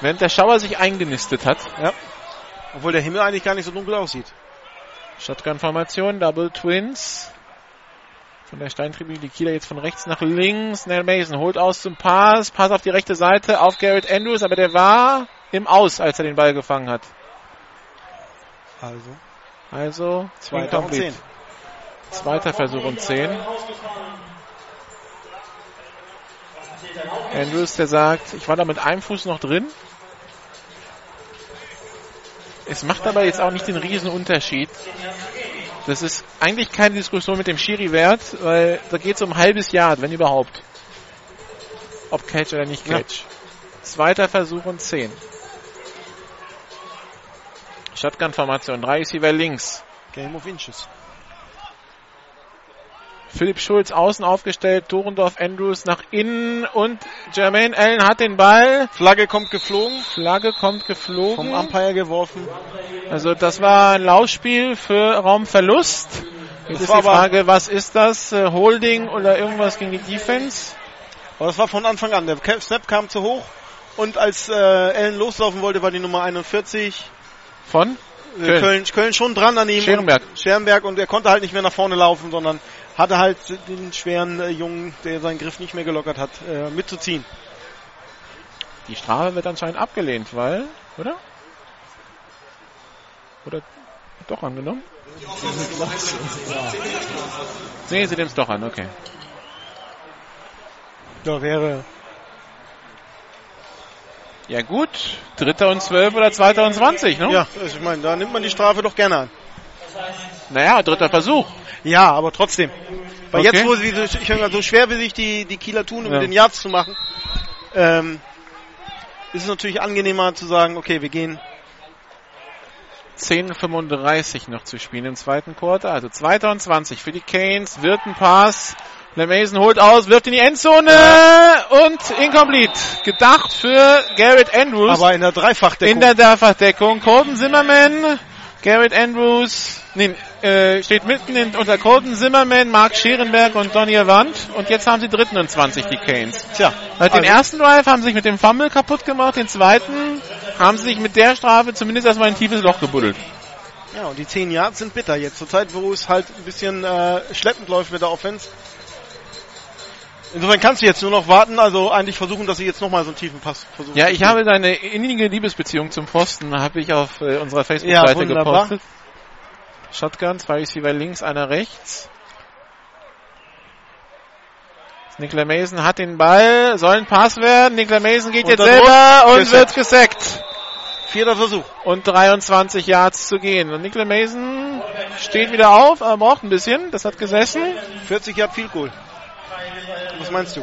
Während der Schauer sich eingenistet hat. Ja. Obwohl der Himmel eigentlich gar nicht so dunkel aussieht. Shotgun-Formation, Double Twins. Von der Steintribüne die Kieler jetzt von rechts nach links. Nell Mason holt aus zum Pass. Pass auf die rechte Seite auf Garrett Andrews, aber der war im Aus, als er den Ball gefangen hat. Also. Also, zwei Down Zweiter Versuch und 10. Andrews, der sagt, ich war da mit einem Fuß noch drin. Es macht aber jetzt auch nicht den riesen Unterschied. Das ist eigentlich keine Diskussion mit dem Schiri wert, weil da geht es um ein halbes Jahr, wenn überhaupt. Ob Catch oder nicht Ja. Catch. Zweiter Versuch und 10. Shotgun-Formation, drei Receiver links. Game of Inches. Philipp Schulz außen aufgestellt, Torendorf Andrews nach innen und Jermaine Allen hat den Ball. Flagge kommt geflogen, Flagge kommt geflogen. vom Umpire geworfen. Also das war ein Laufspiel für Raumverlust. Jetzt ist die Frage, was ist das? Äh, Holding oder irgendwas gegen die Defense? Aber das war von Anfang an. Der Snap kam zu hoch und als äh, Allen loslaufen wollte, war die Nummer 41 Von? äh, Köln. Köln. Köln, schon dran an ihm. Scherenberg. Scherenberg und er konnte halt nicht mehr nach vorne laufen, sondern hatte halt den schweren äh, Jungen, der seinen Griff nicht mehr gelockert hat, äh, mitzuziehen. Die Strafe wird anscheinend abgelehnt, weil, oder? Oder doch angenommen? Nee, sie nehmen es doch an, okay. Da wäre Ja gut, dritter und zwölf oder zweiter und zwanzig, ne? Ja, also ich meine, da nimmt man die Strafe doch gerne an. Naja, dritter Versuch. Ja, aber trotzdem. Weil Okay. jetzt, wo sie so, ich mal, so schwer wie sich die, die Kieler tun, um Ja. den Yards zu machen, ähm, ist es natürlich angenehmer zu sagen, okay, wir gehen 10,35 noch zu spielen im zweiten Quarter. Also zweiter und 20 für die Canes. Wird ein Pass. LeMason holt aus, wirft in die Endzone und incomplete. Gedacht für Garrett Andrews. aber in der Dreifachdeckung. in der Dreifachdeckung. Colton Zimmerman, Garrett Andrews, nee, äh, steht mitten in, unter Colton Zimmerman, Mark Scherenberg und Donny Avant. Und jetzt haben sie dritten und 20, die Canes. Tja, Also den ersten Drive haben sie sich mit dem Fumble kaputt gemacht, den zweiten haben sie sich mit der Strafe zumindest erstmal in ein tiefes Loch gebuddelt. ja, und die 10 Yards sind bitter jetzt. Zur Zeit, wo es halt ein bisschen äh, schleppend läuft mit der Offense. Insofern kannst du jetzt nur noch warten, also eigentlich versuchen, dass sie jetzt nochmal so einen tiefen Pass versuchen. Ja, ich habe deine innige Liebesbeziehung zum Pfosten, habe ich auf äh, unserer Ja, Facebook-Seite wunderbar. gepostet. Shotgun, zwei Receiver links, einer rechts. Nicola Mason hat den Ball, soll ein Pass werden. Nicola Mason geht jetzt selber und gesackt. wird gesackt. Vierter Versuch. Und 23 Yards zu gehen. Und Nicola Mason steht wieder auf, aber braucht ein bisschen. Das hat gesessen. 40 Yard Field Goal. Was meinst du?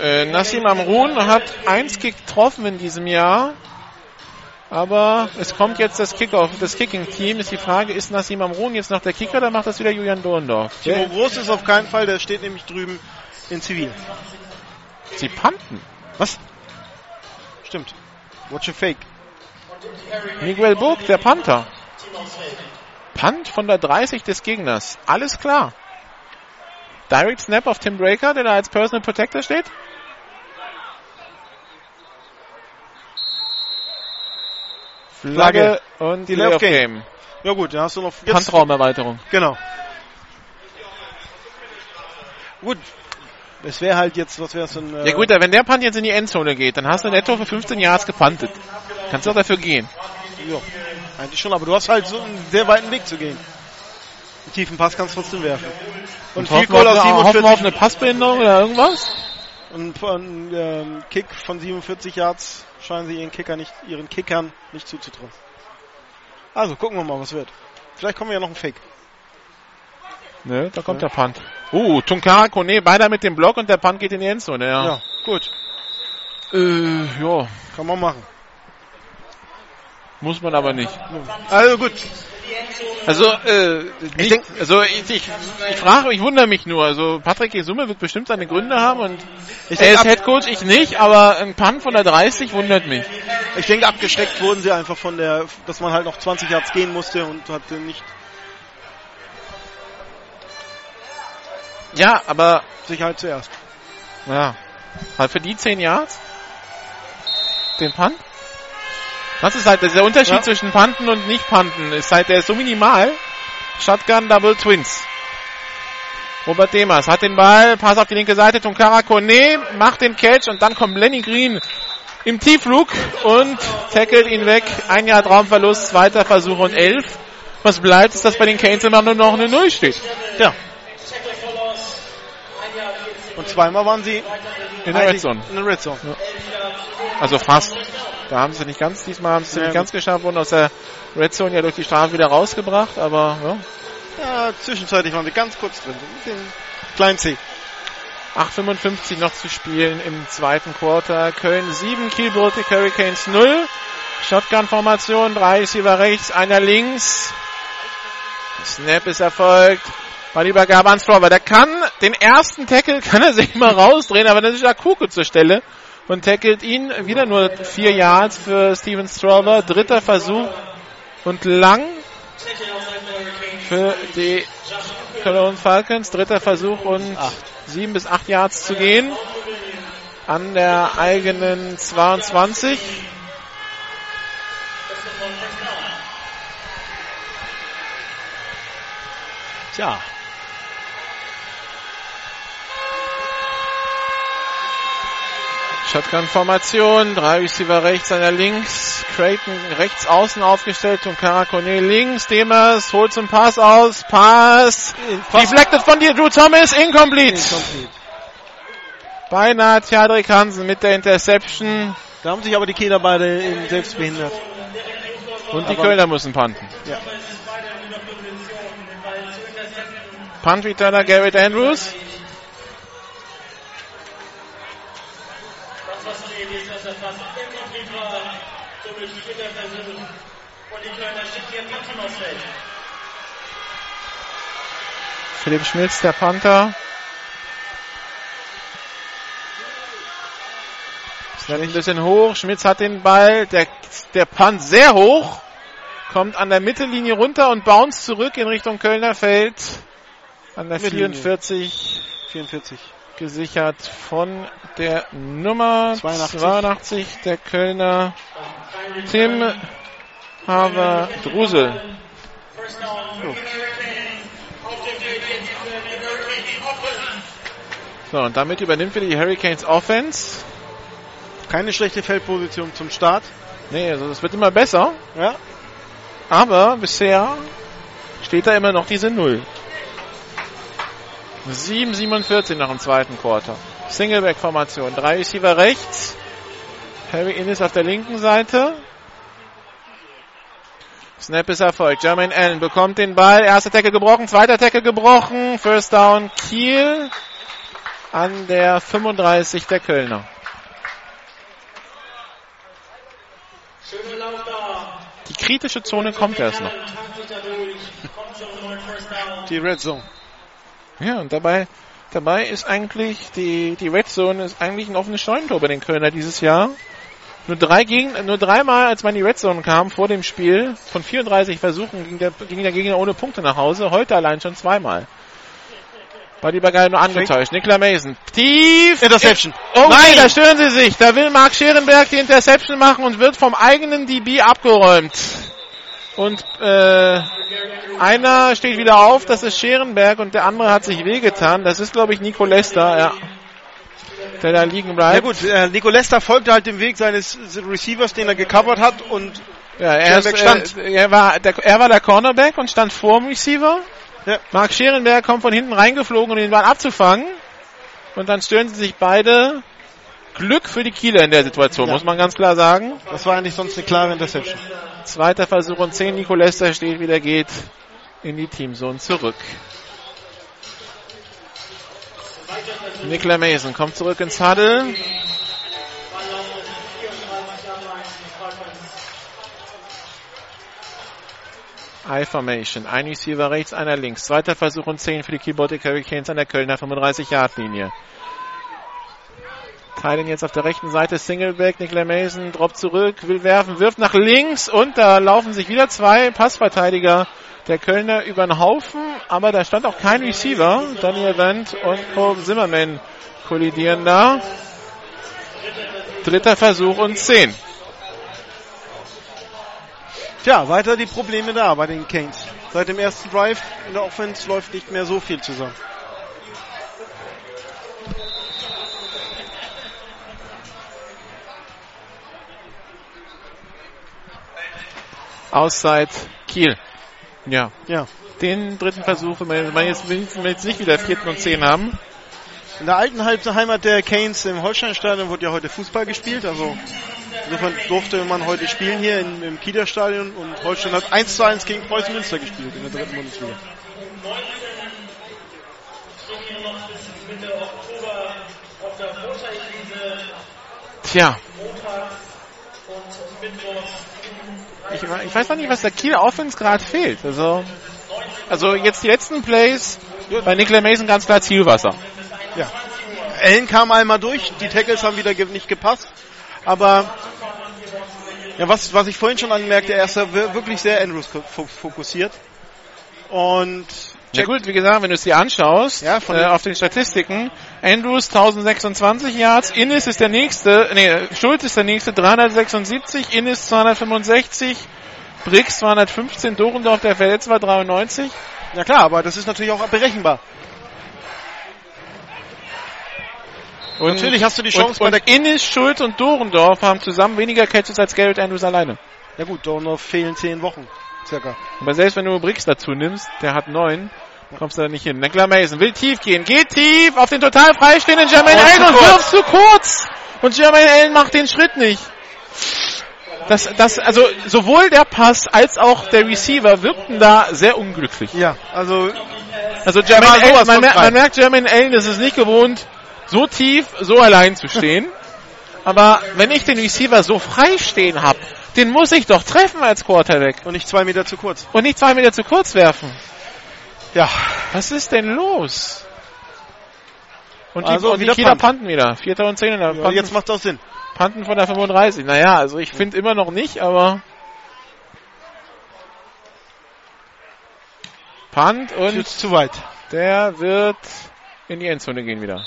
Äh, Nassim Amrun hat eins getroffen in diesem Jahr. Aber es kommt jetzt das Kickoff, das Kicking-Team. Ist die Frage, ist Nassim Amrun jetzt noch der Kicker oder macht das wieder Julian Dorndorf? Timo Groß ist auf keinen Fall, der steht nämlich drüben in Zivil. Sie panten. Was? Stimmt. Watch a fake. Miguel Burg, der Panther. Punt von der 30 des Gegners. Alles klar. Direct Snap auf Tim Breaker, der da als Personal Protector steht. Flagge und Delay Delay of of Game. Game. Ja gut, dann hast du noch jetzt, Pantraumerweiterung. Genau. Gut. Es wäre halt jetzt, was wäre es denn? Äh, Ja gut, wenn der Punt jetzt in die Endzone geht, dann hast du netto für 15 Yards gepuntet. Kannst du auch dafür gehen. Ja, eigentlich schon, aber du hast halt so einen sehr weiten Weg zu gehen. Einen tiefen Pass kannst du trotzdem werfen. Und, Field wir Goal auf aus eine, hoffen wir auf 47 eine Passbehinderung oder irgendwas? und von ähm, Kick von 47 Yards scheinen sie ihren Kicker nicht, ihren Kickern nicht zuzutrauen. Also gucken wir mal, was wird. Vielleicht kommen wir ja noch ein Fake. Nö, da kommt der Punt. Uh, Tunkara Kone, beide mit dem Block und der Punt geht in die Endzone, ja. Ja, gut, Äh, ja, kann man machen. muss man aber nicht. Also gut, Also, äh, nicht, denk- also ich, ich, ich frage, ich wundere mich nur. Also Patrick Gesumme wird bestimmt seine Gründe haben und ich er denke, ist Headcoach, ich nicht, aber ein Punt von der 30 wundert mich. ich denke, abgeschreckt wurden sie einfach von der, dass man halt noch 20 Yards gehen musste und hatte nicht Ja, aber Sicherheit zuerst. Ja. Halt für die 10 Yards? Den Punt? Das ist halt der Unterschied Ja. zwischen Punten und nicht Punten. Ist halt, der ist so minimal. Shotgun Double Twins. Robert Demers hat den Ball, Pass auf die linke Seite, Tunkara Kone macht den Catch und dann kommt Lenny Green im Tiefflug und tackelt ihn weg. Ein Jahr Traumverlust, zweiter Versuch und elf. Was bleibt, ist, dass bei den Canes immer nur noch eine Null steht. Ja. Und zweimal waren sie In der Red Zone. In der Red Zone. Also fast. Da haben sie nicht ganz, diesmal haben sie Ja, nicht ganz geschafft, wurden aus der Red Zone ja durch die Strafe wieder rausgebracht, aber ja. Ja, zwischenzeitlich waren sie ganz kurz drin. Dem kleinen C. 8,55 noch zu spielen im zweiten Quarter. Köln 7, Kiel Baltic Hurricanes 0. Shotgun-Formation, drei Receiver rechts, einer links. Snap ist erfolgt. Ballübergabe an Strover. Der kann den ersten Tackle, [LAUGHS] kann er sich mal rausdrehen, aber dann ist Akuku zur Stelle und tackelt ihn. Wieder nur vier Yards für Steven Strover. Dritter Versuch und lang für die Cologne Falcons. Dritter Versuch und sieben bis acht Yards zu gehen. An der eigenen 22. Tja, Shotgun-Formation, drei Receiver rechts, einer links, Creighton rechts außen aufgestellt und Karakone links. Demers holt zum Pass aus, Pass, deflected von dir, Drew Thomas, incomplete. incomplete. Beinahe Theodrik Hansen mit der Interception Da haben sich aber die Kieler beide eben selbst behindert. und die Aber- Kölner müssen punten. Ja. Punt Returner Garrett Andrews. Lesen, dass das fast incomplete war. Somit steht der Versuch. Und die Kölner schickt hier Panton aufs Feld. Philipp Schmitz, der Panther. Snap ein bisschen hoch. Schmitz hat den Ball. Der, der Punt sehr hoch. Kommt an der Mittellinie runter und bounce zurück in Richtung Kölner Feld. An der Mittellinie. 44 44. gesichert von der Nummer 82. 82 der Kölner Tim Haver Drusel. Offense. So, und damit übernimmt wieder die Hurricanes Offense. Keine schlechte Feldposition zum Start. Nee, also es wird immer besser. Ja. Aber bisher steht da immer noch diese Null. 7,47 nach dem zweiten Quarter. Singleback-Formation. Drei Receiver rechts. Harry Innes auf der linken Seite. Snap ist erfolgt. Jermaine Allen bekommt den Ball. Erster Tackle gebrochen, zweiter Tackle gebrochen. First down Kiel an der 35 der Kölner. Die kritische Zone kommt erst noch. Die Red Zone. Ja, und dabei, dabei ist eigentlich die, die Red Zone ist eigentlich ein offenes Scheunentor bei den Kölner dieses Jahr. Nur drei gegen, nur dreimal, als man in die Red Zone kam vor dem Spiel, von 34 Versuchen ging der, ging der Gegner ohne Punkte nach Hause. Heute allein schon zweimal. War die Bagage nur angetäuscht. Nikla Mason. Tief. Interception. Oh nein, Nein! da stören sie sich. Da will Mark Scherenberg die Interception machen und wird vom eigenen DB abgeräumt. Und äh, einer steht wieder auf, das ist Scherenberg und der andere hat sich wehgetan. Das ist, glaube ich, Nico Lester, ja. Der da liegen bleibt. Ja gut, äh, Nico Lester folgte halt dem Weg seines Receivers, den er gecovert hat und Ja, er, ist, stand. äh, er, war der, er war der Cornerback und stand vor dem Receiver. Ja. Mark Scherenberg kommt von hinten reingeflogen, um den Ball abzufangen. Und dann stören sie sich beide. Glück für die Kieler in der Situation, Ja. muss man ganz klar sagen. das war eigentlich sonst eine klare Interception. Zweiter Versuch und 10. Nico Lester steht wieder, geht in die Teamzone zurück. Nicola Mason kommt zurück ins Huddle. I-Formation. Ein Receiver rechts, einer links. Zweiter Versuch und 10 für die Keyboard Hurricanes an der Kölner 35-Yard-Linie. Teilen jetzt auf der rechten Seite Singleback. Nicola Mason droppt zurück, will werfen, wirft nach links und da laufen sich wieder zwei Passverteidiger der Kölner über den Haufen, aber da stand auch kein Receiver. Daniel Wendt und Paul Zimmerman kollidieren da. Dritter Versuch und 10. Tja, weiter die Probleme da bei den Canes. Seit dem ersten Drive in der Offense läuft nicht mehr so viel zusammen. Auszeit Kiel. Ja, Ja. den dritten Versuch, wenn wir jetzt, wenn wir jetzt nicht wieder vierten und zehn haben. In der alten Heim- Heimat der Canes im Holsteinstadion wurde ja heute Fußball gespielt. Also insofern durfte man heute spielen hier in, im Kieler Stadion und Holstein hat 1 zu 1 gegen Preußen Münster gespielt in der dritten Bundesliga. Tja, Montag und Mittwoch. Ich, ich weiß noch nicht, was der Kieler Offense gerade fehlt. Also, also jetzt die letzten Plays bei Nicola Mason ganz klar Zielwasser. Ja. Allen kam einmal durch, die Tackles haben wieder nicht gepasst. Aber ja, was, was ich vorhin schon anmerkte, er ist ja wir- wirklich sehr Andrews fo- fokussiert. Und Ja gut, wie gesagt, wenn du es dir anschaust, Ja, äh, auf den Statistiken, Andrews 1026 Yards, Innis ist der nächste, nee, Schulz ist der nächste 376, Innis 265, Briggs 215, Dorendorf der verletzt war 93. Ja klar, aber das ist natürlich auch berechenbar. Und, Natürlich hast du die Chance und, bei und Innis, Schulz und Dorendorf haben zusammen weniger Catches als Garrett Andrews alleine. Ja gut, noch fehlen zehn Wochen. Circa. Aber selbst wenn du Briggs dazu nimmst, der hat neun, kommst du da nicht hin. Nicola Mason will tief gehen, geht tief auf den total freistehenden Jermaine Und Allen und wirft zu kurz. Und Jermaine Allen macht den Schritt nicht. Das, das, also sowohl der Pass als auch der Receiver wirkten da sehr unglücklich. Ja, also Also Jermaine Allen, man, man merkt, Jermaine Allen ist es nicht gewohnt, so tief, so allein zu stehen. [LAUGHS] Aber wenn ich den Receiver so frei stehen hab, den muss ich doch treffen als Quarterback und nicht zwei Meter zu kurz. und nicht zwei Meter zu kurz werfen. Ja, Was ist denn los? Und die, Also und die wieder Kieler Punt. panten wieder. Vierter und Zehner. ja jetzt macht auch Sinn. panten von der 35. Naja, also ich finde immer noch nicht, aber Punt und Jetzt zu weit. der wird in die Endzone gehen wieder.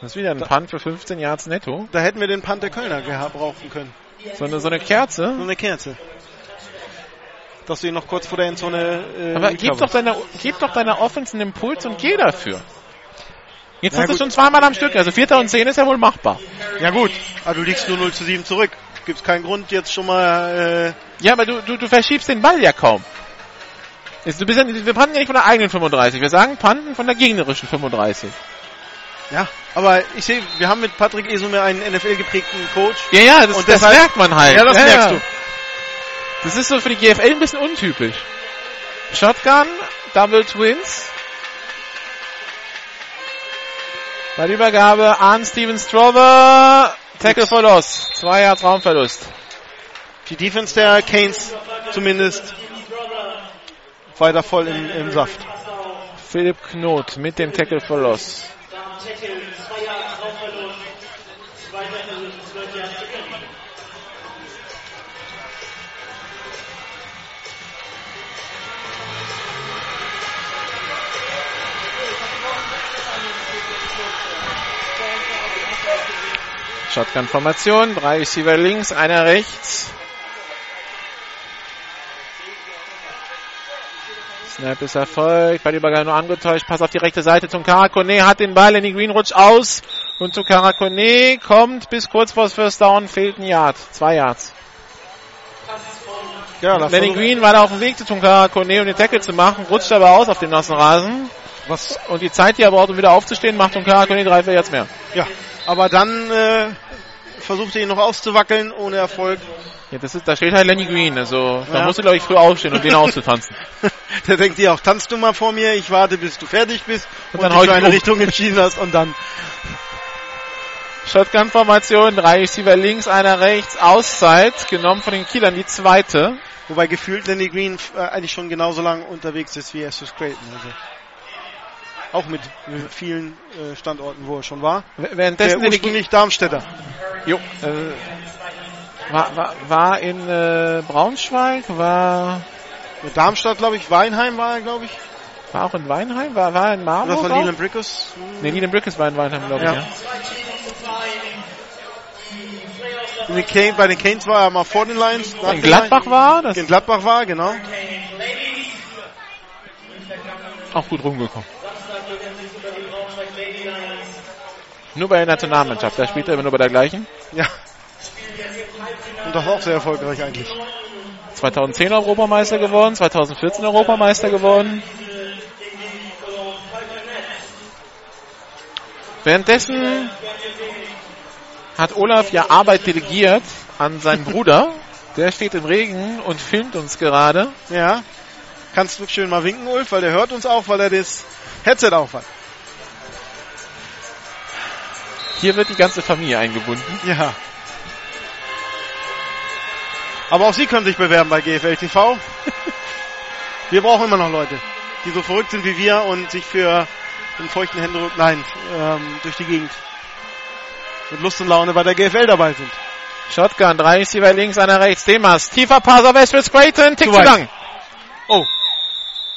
Das ist wieder ein Punt für 15 Yards netto. Da hätten wir den Punt der Kölner gehabt, brauchen können. So eine, so eine Kerze. So eine Kerze. Dass du ihn noch kurz vor der Endzone äh, Aber gib doch, deiner, gib doch deiner Offense einen Impuls und geh dafür. Jetzt Ja, hast du schon zweimal am Stück. Also Vierter und Zehn ist ja wohl machbar. Ja gut, aber du liegst nur 0 zu 7 zurück. Gibt's keinen Grund jetzt schon mal äh, Ja, aber du, du, du verschiebst den Ball ja kaum. Jetzt, du bist ja, wir panten ja nicht von der eigenen 35. Wir sagen panten von der gegnerischen 35. Ja, aber ich sehe, wir haben mit Patrick Esumer einen NFL-geprägten Coach. Ja, ja, das, Und das merkt man halt. Ja, das merkst du. Das ist so für die GFL ein bisschen untypisch. Shotgun, Double Twins. Bei der Übergabe an Steven Strover. Tackle for Loss. Zwei Yards Raumverlust. Die Defense der Canes zumindest weiter voll im, im Saft. Philipp Knot mit dem Tackle for Loss. Shotgun-Formation. Drei Receiver links, einer rechts. Snap ist erfolgt. Übergabe nur angetäuscht. Pass auf die rechte Seite zum Karakone. Hat den Ball. Lenny Green rutscht aus. Und zu Karakone kommt bis kurz vor das First Down. Fehlt ein Yard. Zwei Yards. Ja, Lenny Green war da auf dem Weg zu Karakone, um den Tackle zu machen. Rutscht aber aus auf dem nassen Rasen. was, Und die Zeit, die er braucht, um wieder aufzustehen, macht Karakone drei, vier Yards mehr. ja, aber dann äh, versucht er ihn noch auszuwackeln, ohne Erfolg. Ja, das ist, da steht halt Lenny Green. Also, da Ja. musst du, glaube ich, früh aufstehen, um den [LAUGHS] auszutanzen. [LAUGHS] Der denkt sich auch, tanzt du mal vor mir, ich warte, bis du fertig bist Und und, dann dich für ich eine um. Richtung entschieden hast und dann [LAUGHS] Shotgun-Formation, drei Receiver links, einer rechts, Auszeit, genommen von den Kielern, die zweite. Wobei gefühlt Lenny Green äh, eigentlich schon genauso lang unterwegs ist wie Estes Creighton. Also auch mit vielen äh, Standorten, wo er schon war. Währenddessen der ursprünglich Darmstädter. jo, äh, war, war, war in äh, Braunschweig, war, Darmstadt, glaube ich, Weinheim war er, glaube ich. war auch in Weinheim, war, war er in Oder Marburg von auch? Leland Brickus. Nee, Leland Brickes war in Weinheim, glaube ich, Ja. ja. In den Cane, bei den Canes war er mal vor den Lions. In Gladbach war Lions. das In Gladbach war, genau. auch gut rumgekommen. Nur bei der Nationalmannschaft, da spielt er immer nur bei der gleichen. Ja. Und das auch sehr erfolgreich eigentlich. 2010 Europameister geworden, 2014 Europameister geworden. Währenddessen hat Olaf ja Arbeit delegiert an seinen [LAUGHS] Bruder. Der steht im Regen und filmt uns gerade. Ja. Kannst du schön mal winken, Ulf, weil der hört uns auch, weil er das Headset aufhat. Hier wird die ganze Familie eingebunden. Ja. Aber auch Sie können sich bewerben bei GFL TV. [LAUGHS] wir brauchen immer noch Leute, die so verrückt sind wie wir und sich für einen feuchten Händedruck, nein, ähm, durch die Gegend mit Lust und Laune bei der GFL dabei sind. Shotgun, drei Receiver links, einer rechts. Demas, tiefer Pass auf Ashford Creighton, Tick Zu zu lang. Oh.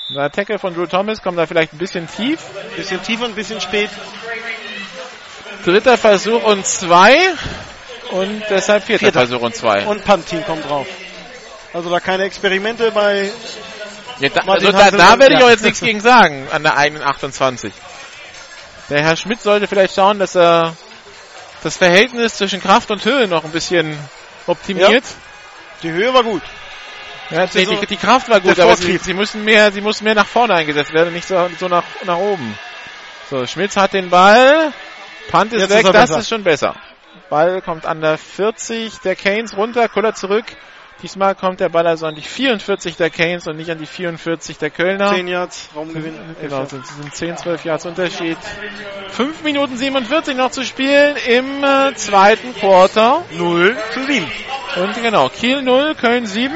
Der Tackle von Drew Thomas kommt da vielleicht ein bisschen tief. Bisschen tief und ein bisschen spät. Dritter Versuch und zwei. Und deshalb vierter, Vierter. Versuch und zwei. Und Punt-Team kommt drauf. Also da keine Experimente bei. Ja, da, also da, da werde ich ja. auch jetzt nichts gegen sagen, an der eigenen 28. Der Herr Schmidt sollte vielleicht schauen, dass er das Verhältnis zwischen Kraft und Höhe noch ein bisschen optimiert. Die Höhe war gut. Ja, nee, so die, die Kraft war gut, aber sie, sie müssen mehr, sie müssen mehr nach vorne eingesetzt werden, nicht so, so nach, nach oben. So, Schmitz hat den Ball. Punt ist Jetzt weg, ist das besser. ist schon besser. Ball kommt an der 40 der Canes runter, Kuller zurück. Diesmal kommt der Ball also an die 44 der Canes und nicht an die 44 der Kölner. 10 Yards, Raumgewinn. Genau, sind, sind 10, 12 Yards Unterschied. 5 Minuten 47 noch zu spielen im äh, zweiten Quarter. 0 zu 7. Und genau, Kiel 0, Köln 7.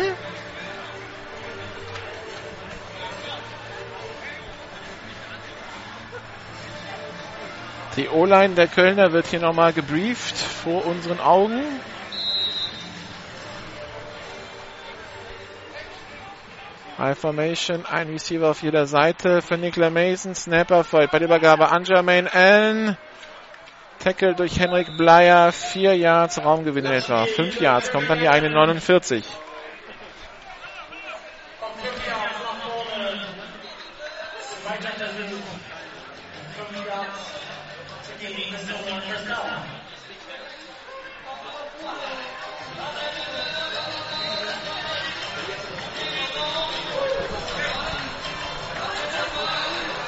Die O-Line der Kölner wird hier nochmal gebrieft vor unseren Augen. High Formation, ein Receiver auf jeder Seite für Nicola Mason, Snapper für, bei der Übergabe an Jermaine Allen. Tackle durch Henrik Bleier, 4 Yards, Raumgewinn etwa, 5 Yards, kommt dann die eine 49.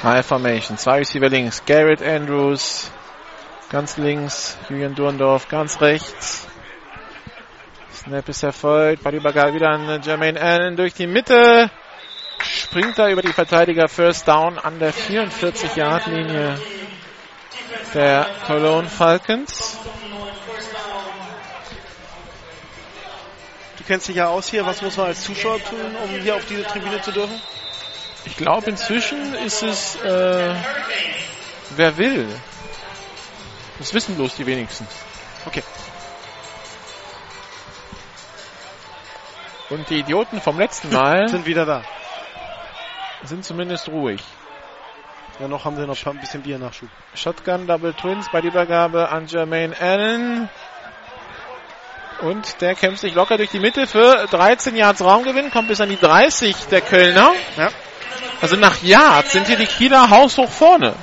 High Formation, zwei Receiver links, Garrett Andrews, ganz links, Julian Durndorf, ganz rechts. Snap ist erfolgt, bei der Übergabe wieder an Jermaine Allen durch die Mitte. Springt da über die Verteidiger First Down an der 44-Yard-Linie der Cologne Falcons. Du kennst dich ja aus hier. Was muss man als Zuschauer tun, um hier auf diese Tribüne zu dürfen? Ich glaube, inzwischen ist es, äh, wer will. Das wissen bloß die wenigsten. Okay. Und die Idioten vom letzten [LAUGHS] Mal Sind wieder da. sind zumindest ruhig. Ja, noch haben sie noch ein bisschen Biernachschub. Shotgun Double Twins bei der Übergabe an Jermaine Allen. Und der kämpft sich locker durch die Mitte für 13 Yards Raumgewinn, kommt bis an die 30 der Kölner. Ja. Also nach Yards sind hier die Kieler haushoch vorne.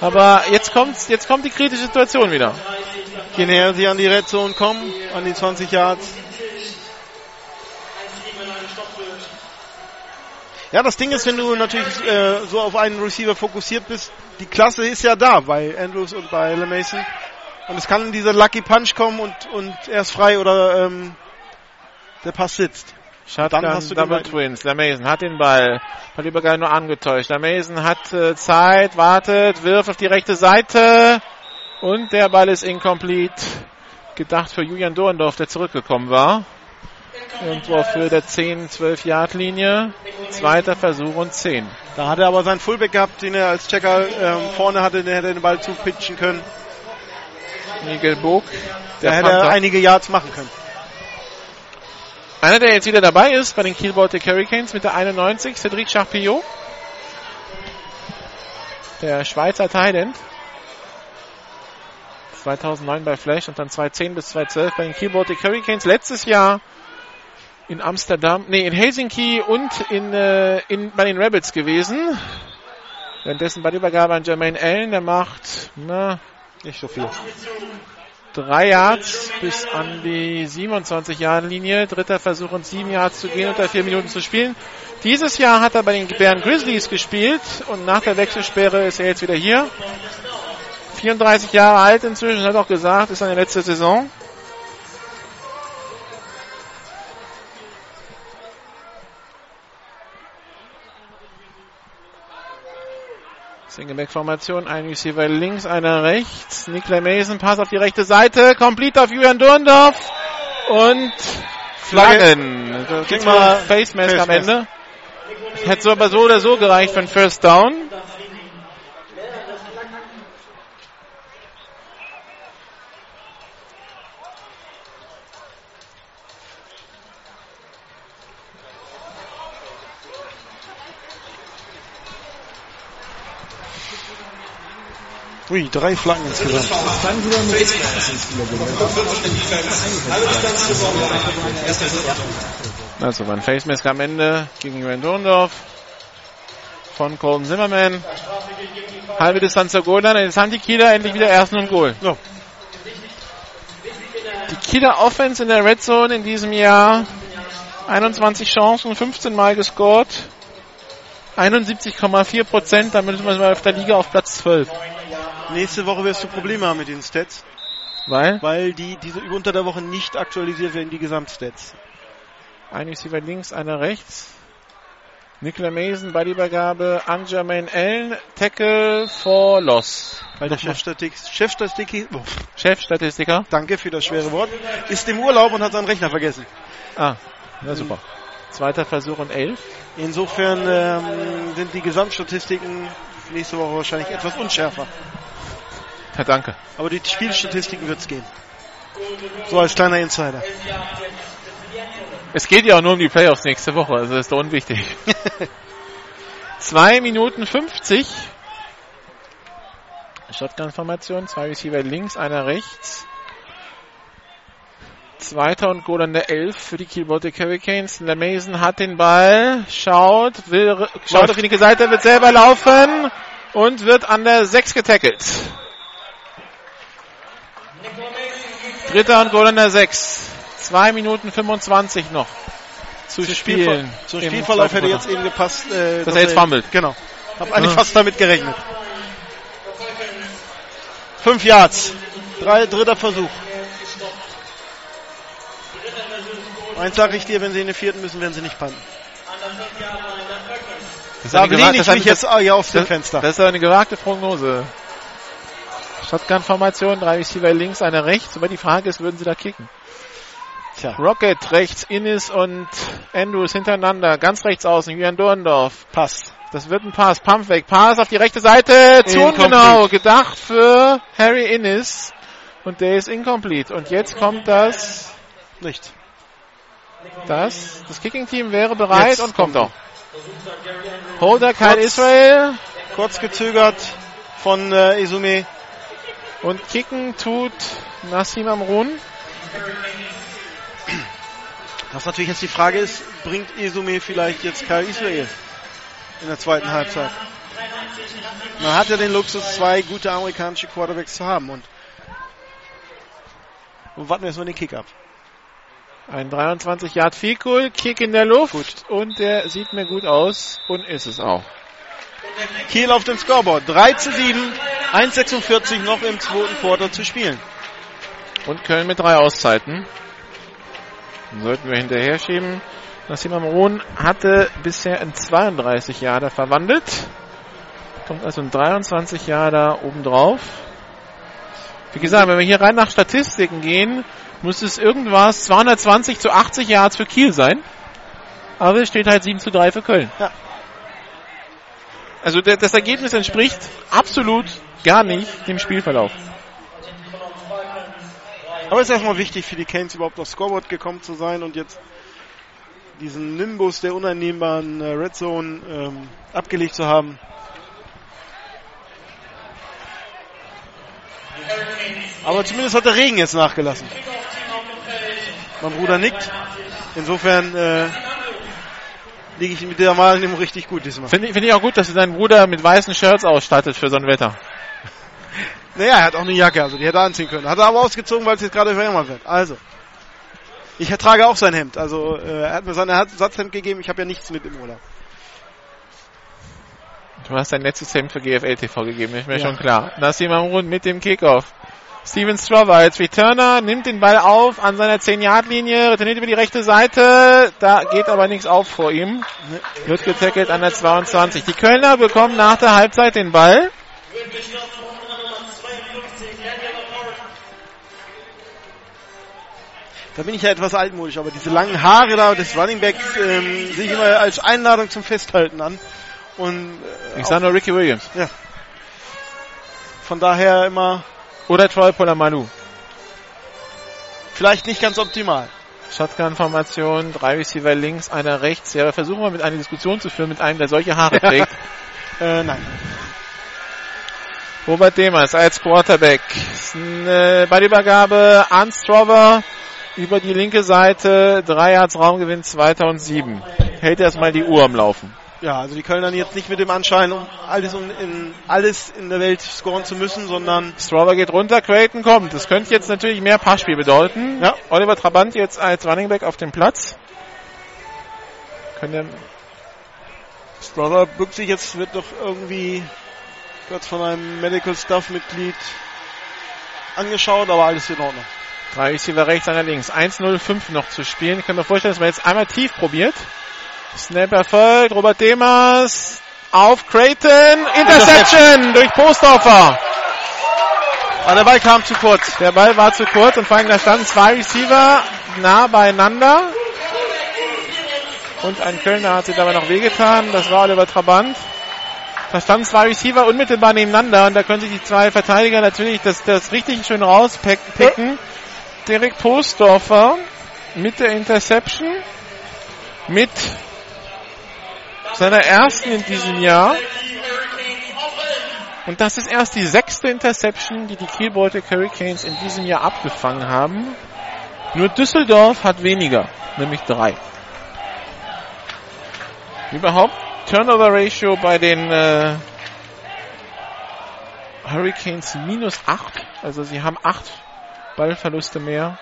Aber jetzt kommt, jetzt kommt die kritische Situation wieder. Je näher sie an die Red Zone kommen, an die 20 Yards. Ja, das Ding ist, wenn du natürlich äh, so auf einen Receiver fokussiert bist, die Klasse ist ja da bei Andrews und bei LeMason. Und es kann dieser Lucky Punch kommen und, und er ist frei oder ähm, der Pass sitzt. Shotgun Dann hast du Double Twins. Der Mason hat den Ball. Hat überall nur angetäuscht. Der Mason hat äh, Zeit, wartet, wirft auf die rechte Seite. Und der Ball ist incomplete. Gedacht für Julian Dorndorf, der zurückgekommen war. Irgendwo Höhe der 10, 12 Yard Linie. Zweiter Versuch und 10. Da hat er aber seinen Fullback gehabt, den er als Checker ähm, vorne hatte, der hätte den Ball zupitchen können. Nigel Bog. Da Der hätte er einige Yards machen können. Einer, der jetzt wieder dabei ist bei den Kiel Baltic Hurricanes mit der 91, Cedric Charpillot. Der Schweizer Thailand. 2009 bei Flash und dann 2010 bis 2012 bei den Kiel Baltic Hurricanes. Letztes Jahr in Amsterdam, nee, in Helsinki und in, äh, in, bei den Rabbits gewesen. Währenddessen bei der Übergabe an Jermaine Allen, der macht, na, Nicht so viel. Drei Yards bis an die 27 Yard Linie. Dritter Versuch und sieben Yards zu gehen unter vier Minuten zu spielen. Dieses Jahr hat er bei den Bären Grizzlies gespielt und nach der Wechselsperre ist er jetzt wieder hier. 34 Jahre alt inzwischen, hat auch gesagt, ist seine letzte Saison. Singleback-Formation, ein Receiver links, einer rechts. Nikolai Mason, Pass auf die rechte Seite, complete auf Julian Durndorf und Flaggen. Krieg gibt's mal Face Mask am Ende. Hätte so aber so oder so gereicht für einen First Down. Ui, drei Flanken insgesamt. Also war ein Face Mask am Ende gegen Julian Dorndorf von Colton Zimmerman. Halbe Distanz zur Goal, dann jetzt haben die Kieler endlich wieder ersten und Goal. Ja. Die Kieler Offense in der Red Zone in diesem Jahr 21 Chancen, 15 Mal gescored. 71,4 Prozent, damit sind wir auf der Liga auf Platz 12. Nächste Woche wirst du Probleme haben mit den Stats, Weil weil die diese unter der Woche nicht aktualisiert werden, die Gesamtstats. ein Receiver links, einer rechts. Nicola Mason bei die Übergabe an Jermaine Allen. Tackle for Loss. Weil der Chefstatistik, Chefstatistik, oh, Chefstatistiker. danke für das schwere Wort, ist im Urlaub und hat seinen Rechner vergessen. Ah, na super. Zweiter Versuch und elf. Insofern ähm, sind die Gesamtstatistiken nächste Woche wahrscheinlich etwas unschärfer. Ja, danke. Aber die Spielstatistiken wird's gehen. So als kleiner Insider. Es geht ja auch nur um die Playoffs nächste Woche, also ist doch unwichtig. [LAUGHS] Zwei Minuten 50. Shotgun-Formation, zwei Receiver links, einer rechts. Zweiter und Goal an der 11 für die Kiel Baltic Hurricanes. Der Mason hat den Ball, schaut, will, schaut auf die linke Seite, wird selber laufen und wird an der 6 getackelt. Dritter und Goal an der 6. Zwei Minuten 25 noch zu Zum spielen. Spielver zum Spielverlauf hätte jetzt eben gepasst, äh, Dass er jetzt fummelt. Genau. Hab eigentlich fast damit gerechnet. Fünf Yards. Drei, dritter Versuch. Eins sage ich dir, wenn sie in den vierten müssen, werden sie nicht panten. Das ist Da lehne ich mich jetzt ah, hier das, Fenster. Das ist eine gewagte Prognose. Shotgun-Formation, drei Receiver links, einer rechts. Aber die Frage ist, würden sie da kicken? Tja, Rocket rechts, Innis und Andrews hintereinander. Ganz rechts außen, Julian Dorndorf. passt. Das wird ein Pass. Pump weg. Pass auf die rechte Seite. Zu ungenau. Gedacht für Harry Innis. Und der ist incomplete. Und jetzt kommt das, Nicht. das, das Kicking-Team wäre bereit Jetzt und kommt auch. Holder Kyle. Israel. Kurz gezögert von äh, Isume. Und kicken tut Nassim Amrun. Was natürlich jetzt die Frage ist, bringt Isume vielleicht jetzt Kyle Israel in der zweiten Halbzeit? Man hat ja den Luxus, zwei gute amerikanische Quarterbacks zu haben und, und warten wir erstmal den Kick ab. Ein 23 Yard Field Goal, Kick in der Luft Gut. und der sieht mir gut aus und ist es auch. Kiel auf dem Scoreboard. 3 zu 7, 1,46 noch im zweiten Quarter zu spielen. Und Köln mit drei Auszeiten. Sollten wir hinterher schieben. Nassim Amrun hatte bisher in 32 Jahre verwandelt. Kommt also ein 23 Jahre obendrauf. Wie gesagt, wenn wir hier rein nach Statistiken gehen, muss es irgendwas 220 zu 80 Yards für Kiel sein. Aber es steht halt 7 zu 3 für Köln. Ja. Also das Ergebnis entspricht absolut gar nicht dem Spielverlauf. Aber es ist erstmal wichtig für die Canes überhaupt aufs Scoreboard gekommen zu sein und jetzt diesen Nimbus der uneinnehmbaren äh, Red Zone ähm, abgelegt zu haben. Aber zumindest hat der Regen jetzt nachgelassen. Mein Bruder nickt. Insofern äh, liege ich mit der Wahrnehmung richtig gut diesmal. Finde ich, finde ich auch gut, dass du deinen Bruder mit weißen Shirts ausstattet für so ein Wetter. Naja, er hat auch eine Jacke, also die hätte er anziehen können. Hat er aber ausgezogen, weil es jetzt gerade wärmer wird. Also. Ich trage auch sein Hemd. Also äh, er hat mir sein Ersatzhemd gegeben. Ich habe ja nichts mit im Urlaub. Du hast dein letztes Hemd für GFL TV gegeben, ist mir Ja. schon klar. Nassim Amrun mit dem Kickoff. Steven Strover als Returner nimmt den Ball auf an seiner 10-Yard-Linie, returniert über die rechte Seite. Da geht aber nichts auf vor ihm. Wird getackelt an der 22. Die Kölner bekommen nach der Halbzeit den Ball. Da bin ich ja etwas altmodisch, aber diese langen Haare da des Running Backs ähm, sehe ich immer als Einladung zum Festhalten an. Und äh, Ich sage nur Ricky Williams. von daher immer Oder Troy Polamalu. vielleicht nicht ganz optimal. Shotgun-Formation, drei Receiver links, einer rechts. Ja, wir versuchen mal mit einer Diskussion zu führen mit einem, der solche Haare trägt. [LAUGHS] Äh, nein. Robert Demers als Quarterback. Äh, bei der Übergabe an Strover über die linke Seite. Drei Yards Raumgewinn, zweiter und sieben. Hält erstmal die Uhr am Laufen. Ja, also die Kölner jetzt nicht mit dem Anschein, um alles, um in, alles in der Welt scoren zu müssen, sondern Strover geht runter, Creighton kommt. Das könnte jetzt natürlich mehr Passspiel bedeuten. Ja. Oliver Trabant jetzt als Running Back auf dem Platz. Können der Stroller bückt sich jetzt, wird doch irgendwie kurz von einem Medical Staff Mitglied angeschaut, aber alles in Ordnung. Drei Receiver rechts, einer links. 1-0-5 noch zu spielen. Ich kann mir vorstellen, dass man jetzt einmal tief probiert. Snap erfolgt. Robert Demers auf Creighton. Interception durch Postdorfer. Aber der Ball kam zu kurz. Der Ball war zu kurz und vor allem da standen zwei Receiver nah beieinander. Und ein Kölner hat sich dabei noch wehgetan. Das war Oliver Trabant. Da standen zwei Receiver unmittelbar nebeneinander und da können sich die zwei Verteidiger natürlich das, das richtig schön rauspicken. Derek Postdorfer mit der Interception. Mit seiner ersten in diesem Jahr. Und das ist erst die sechste Interception, die die Kiel Baltic Hurricanes in diesem Jahr abgefangen haben. Nur Düsseldorf hat weniger, nämlich drei. Überhaupt Turnover Ratio bei den äh, Hurricanes minus 8. Also sie haben 8 Ballverluste mehr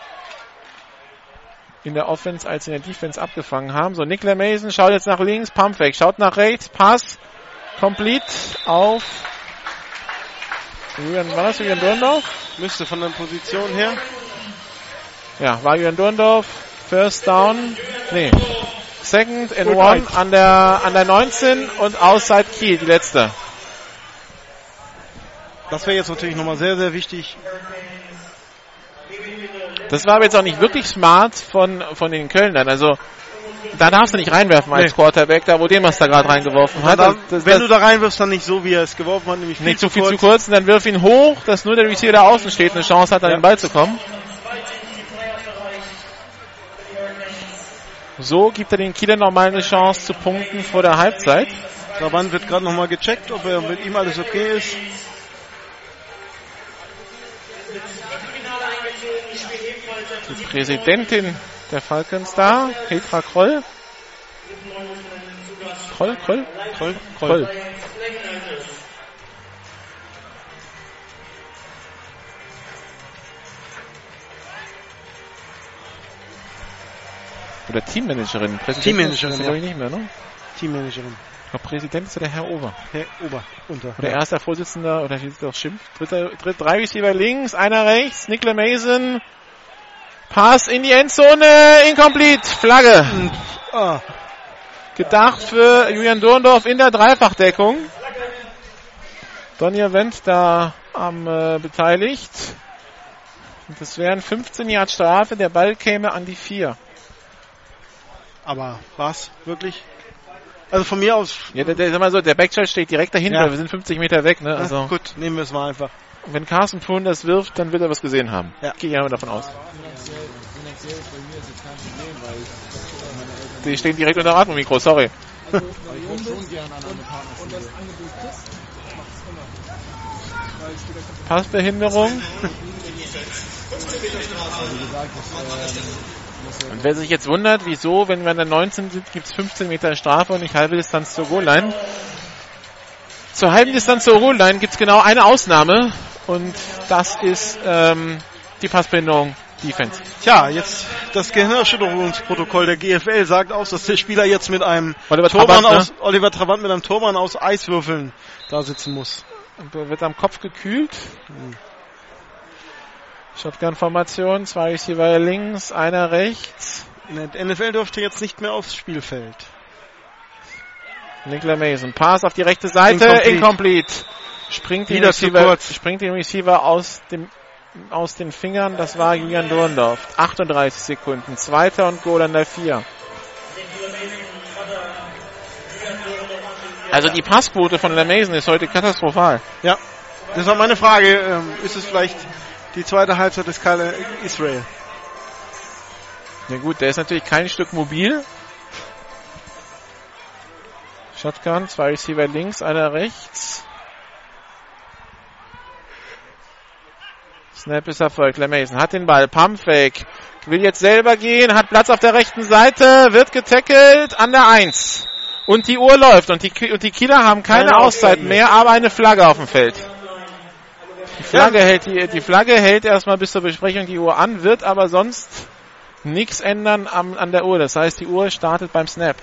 in der Offense als in der Defense abgefangen haben. So, Nicola Mason schaut jetzt nach links, Pump weg, schaut nach rechts, Pass, complete auf Julian, war das Julian Dorndorf? Müsste von der Position her. Ja, war Julian Dorndorf, First Down, nee, Second and Gut One an der, an der 19 und Outside Kiel, die letzte. Das wäre jetzt natürlich nochmal sehr, sehr wichtig. Das war aber jetzt auch nicht wirklich smart von, von den Kölnern. Also, da darfst du nicht reinwerfen als Nee. Quarterback, da wo Demas da gerade reingeworfen hat. Da, Das, wenn das, du da reinwirfst, dann nicht so, wie er es geworfen hat, nämlich viel nicht zu viel kurz. zu kurz und dann wirf ihn hoch, dass nur der Receiver da außen steht eine Chance hat, an Ja. den Ball zu kommen. So gibt er den Kieler nochmal eine Chance zu punkten vor der Halbzeit. Trabant wird gerade nochmal gecheckt, ob er mit ihm alles okay ist. Die Präsidentin der Falcons da, Petra Kroll. Kroll, Kroll? Toll. Kroll. Oder Teammanagerin. Teammanagerin, ja. ich nicht mehr, ne? Teammanagerin. Glaube, Präsident ist ja der Herr Ober. Herr Ober. Unter. Oder erster Vorsitzender, oder wie ist das Schimpf? Dritter, dritt, drei Receiver links, einer rechts, Nicola Mason. Pass in die Endzone, incomplete, Flagge. Ah, Gedacht für Julian Dorndorf in der Dreifachdeckung. Donny Wendt da am äh, beteiligt. Und das wären 15 Yard Strafe, der Ball käme an die 4. aber was? Wirklich? Also von mir aus. Ja, der, der, sag mal so, der Backshot steht direkt dahinter, Ja. wir sind 50 Meter weg, ne? Also, gut, nehmen wir es mal einfach. Wenn Carsten Pfund das wirft, dann wird er was gesehen haben. Ja. Gehe ich einfach davon aus. Die stehen direkt unter dem Atmomikro, sorry. [LAUGHS] Passbehinderung. Und wer sich jetzt wundert, wieso, wenn wir an der 19 sind, gibt es 15 Meter Strafe und nicht halbe Distanz zur Goal-Line. Zur halben Distanz zur Goal-Line gibt es genau eine Ausnahme und das ist ähm, die Passbehinderung Defense. Tja, jetzt das Gehirnerschütterungsprotokoll der GFL sagt aus, dass der Spieler jetzt mit einem Oliver Turban Trabant, ne? aus Oliver Trabant mit einem Turban aus Eiswürfeln da sitzen muss. Und er wird am Kopf gekühlt. Shotgun-Formation, zwei Receiver links, einer rechts. In der NFL dürfte jetzt nicht mehr aufs Spielfeld. Nicola Mason, Pass auf die rechte Seite, Incomplete. incomplete. Springt den, Receiver, kurz. springt den Receiver aus dem aus den Fingern, das war Julian Dorndorf. 38 Sekunden, zweiter und Goal an der 4. Also die Passquote von La Mason ist heute katastrophal. Ja, das war meine Frage. Ähm, ist es vielleicht die zweite Halbzeit des Kyle Israel? Na gut, der ist natürlich kein Stück mobil. Shotgun, zwei Receiver links, einer rechts. Snap ist erfolgt. LeMason hat den Ball. Pumpfake. Will jetzt selber gehen. Hat Platz auf der rechten Seite. Wird getackelt an der 1. Und die Uhr läuft. Und die, und die Kieler haben keine, Keine Auszeit mehr, aber eine Flagge auf dem Feld. Die Flagge, hält, die, die Flagge hält erstmal bis zur Besprechung die Uhr an, wird aber sonst nichts ändern am, an der Uhr. Das heißt, die Uhr startet beim Snap.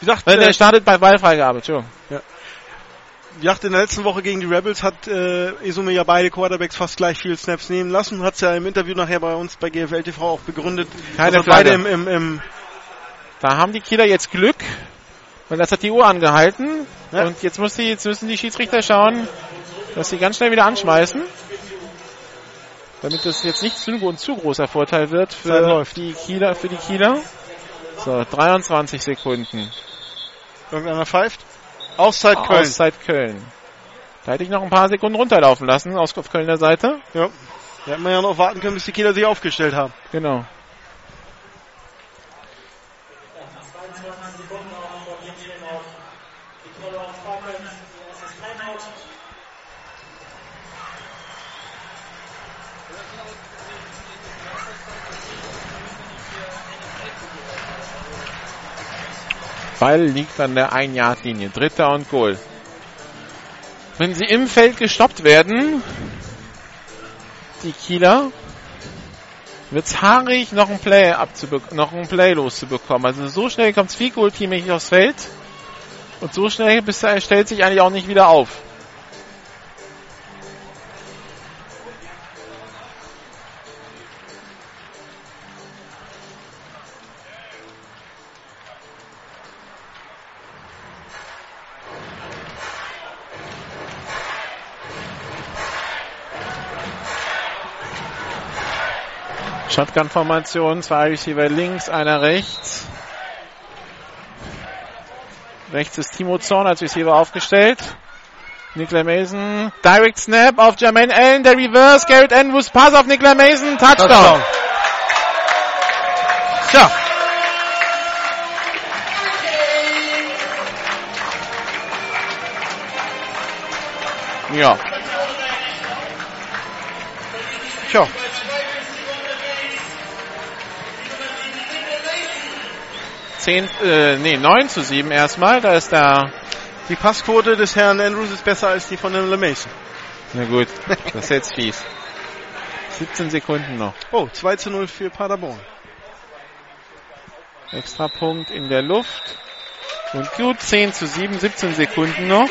Wie gesagt, Äh, der startet bei Ballfreigabe. Entschuldigung. wie gesagt, in der letzten Woche gegen die Rebels hat äh, Isume ja beide Quarterbacks fast gleich viel Snaps nehmen lassen. Hat es ja im Interview nachher bei uns bei GFL TV auch begründet. Keine beide im, im, im Da haben die Kieler jetzt Glück, weil das hat die Uhr angehalten. Ja. Und jetzt, muss die, jetzt müssen die Schiedsrichter schauen, dass sie ganz schnell wieder anschmeißen. Damit das jetzt nicht zu, ein zu großer Vorteil wird für die Kieler, für die Kieler. So, 23 Sekunden. irgendeiner pfeift. Auszeit Köln. Auszeit Köln. Da hätte ich noch ein paar Sekunden runterlaufen lassen aus auf Kölner Seite. Ja. Da hätten wir ja noch warten können, bis die Kieler sich aufgestellt haben. Genau. Ball liegt an der 1-Yard-Linie. Dritter und Goal. Wenn sie im Feld gestoppt werden, die Kieler, wird's haarig, noch ein Play Play loszubekommen. Also so schnell kommt's viel Team nicht aufs Feld. Und so schnell bis er stellt sich eigentlich auch nicht wieder auf. Shotgun-Formation, zwei Receiver links, einer rechts. Rechts ist Timo Zorn als Receiver aufgestellt. Nicola Mason, Direct Snap auf Jermaine Allen, der Reverse, Garrett Andrews, Pass auf Nicola Mason, Touchdown. Tja. Ja. Tja, 10, äh, nee, 9 zu 7 erstmal. Da ist der. die Passquote des Herrn Andrews ist besser als die von dem LeMason. Na gut, das ist jetzt fies. 17 Sekunden noch. Oh, 2 zu 0 für Paderborn. Extra Punkt in der Luft. Und gut, 10 zu 7, 17 Sekunden noch.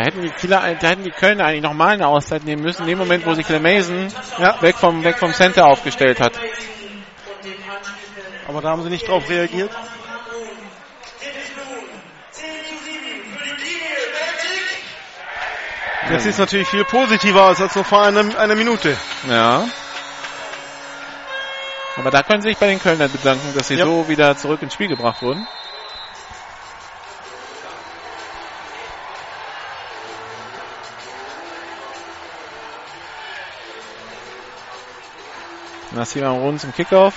Da hätten die Kieler, da hätten die Kölner eigentlich nochmal eine Auszeit nehmen müssen, in dem Moment, wo sich Mason Ja. weg vom, weg vom Center aufgestellt hat. Aber da haben sie nicht drauf reagiert. Jetzt sieht es natürlich viel positiver aus als noch vor einer, einer Minute. Ja. Aber da können Sie sich bei den Kölnern bedanken, dass sie Ja. so wieder zurück ins Spiel gebracht wurden. Nassima Rund zum Kickoff.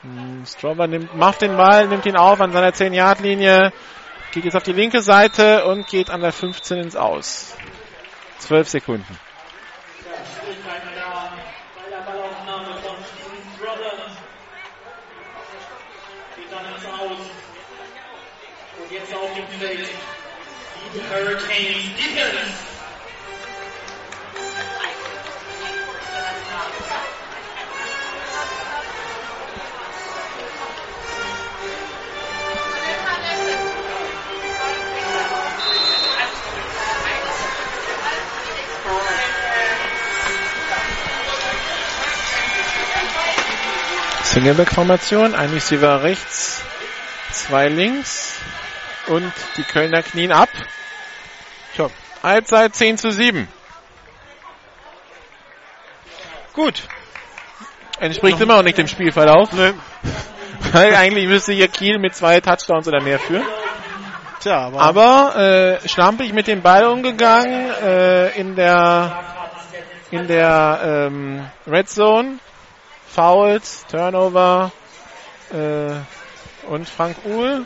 Hm, Strober nimmt, macht den Ball, nimmt ihn auf an seiner 10-Yard-Linie, geht jetzt auf die linke Seite und geht an der 15 ins Aus. 12 Sekunden. Schwierigkeiten da bei der Ballaufnahme von Steven Brothers. Geht dann ins Aus. Und jetzt auf dem Feld Defense. Singleback-Formation, ein Receiver rechts, zwei links und die Kölner knien ab. Tja, Halbzeit 10 zu 7. Gut. Entspricht immer noch nicht dem Spielverlauf. Nö. [LAUGHS] Weil eigentlich müsste hier Kiel mit zwei Touchdowns oder mehr führen. Tja, aber, Aber äh, schlampig mit dem Ball umgegangen äh, in der in der ähm, Red Zone. Fouls, Turnover äh, und Frank Uhl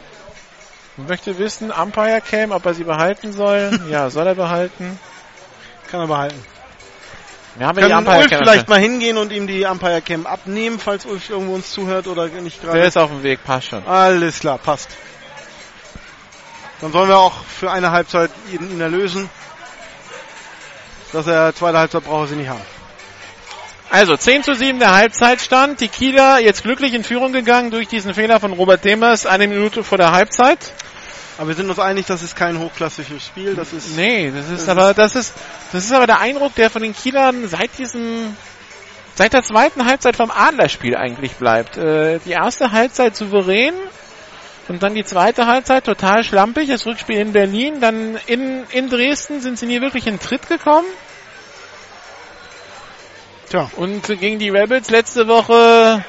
möchte wissen, Umpire Cam, ob er sie behalten soll. [LAUGHS] ja, soll er behalten. kann er behalten. Wir haben ja die Umpire Ulf Cam. vielleicht mal hingehen und ihm die Umpire Cam abnehmen, falls Ulf irgendwo uns zuhört oder nicht Der gerade. ist auf dem Weg, passt schon. Alles klar, passt. Dann sollen wir auch für eine Halbzeit ihn, ihn erlösen. Dass er zweite Halbzeit braucht er sie nicht haben. Also 10 zu 7 der Halbzeitstand. Die Kieler jetzt glücklich in Führung gegangen durch diesen Fehler von Robert Demers eine Minute vor der Halbzeit. Aber wir sind uns einig, das ist kein hochklassisches Spiel. Das ist Nee, das ist Das aber das ist das ist aber der Eindruck, der von den Kielern seit diesem seit der zweiten Halbzeit vom Adlerspiel eigentlich bleibt. Äh, die erste Halbzeit souverän und dann die zweite Halbzeit total schlampig. Das Rückspiel in Berlin, dann in in Dresden sind sie nie wirklich in Tritt gekommen. Tja. Und gegen die Rebels letzte Woche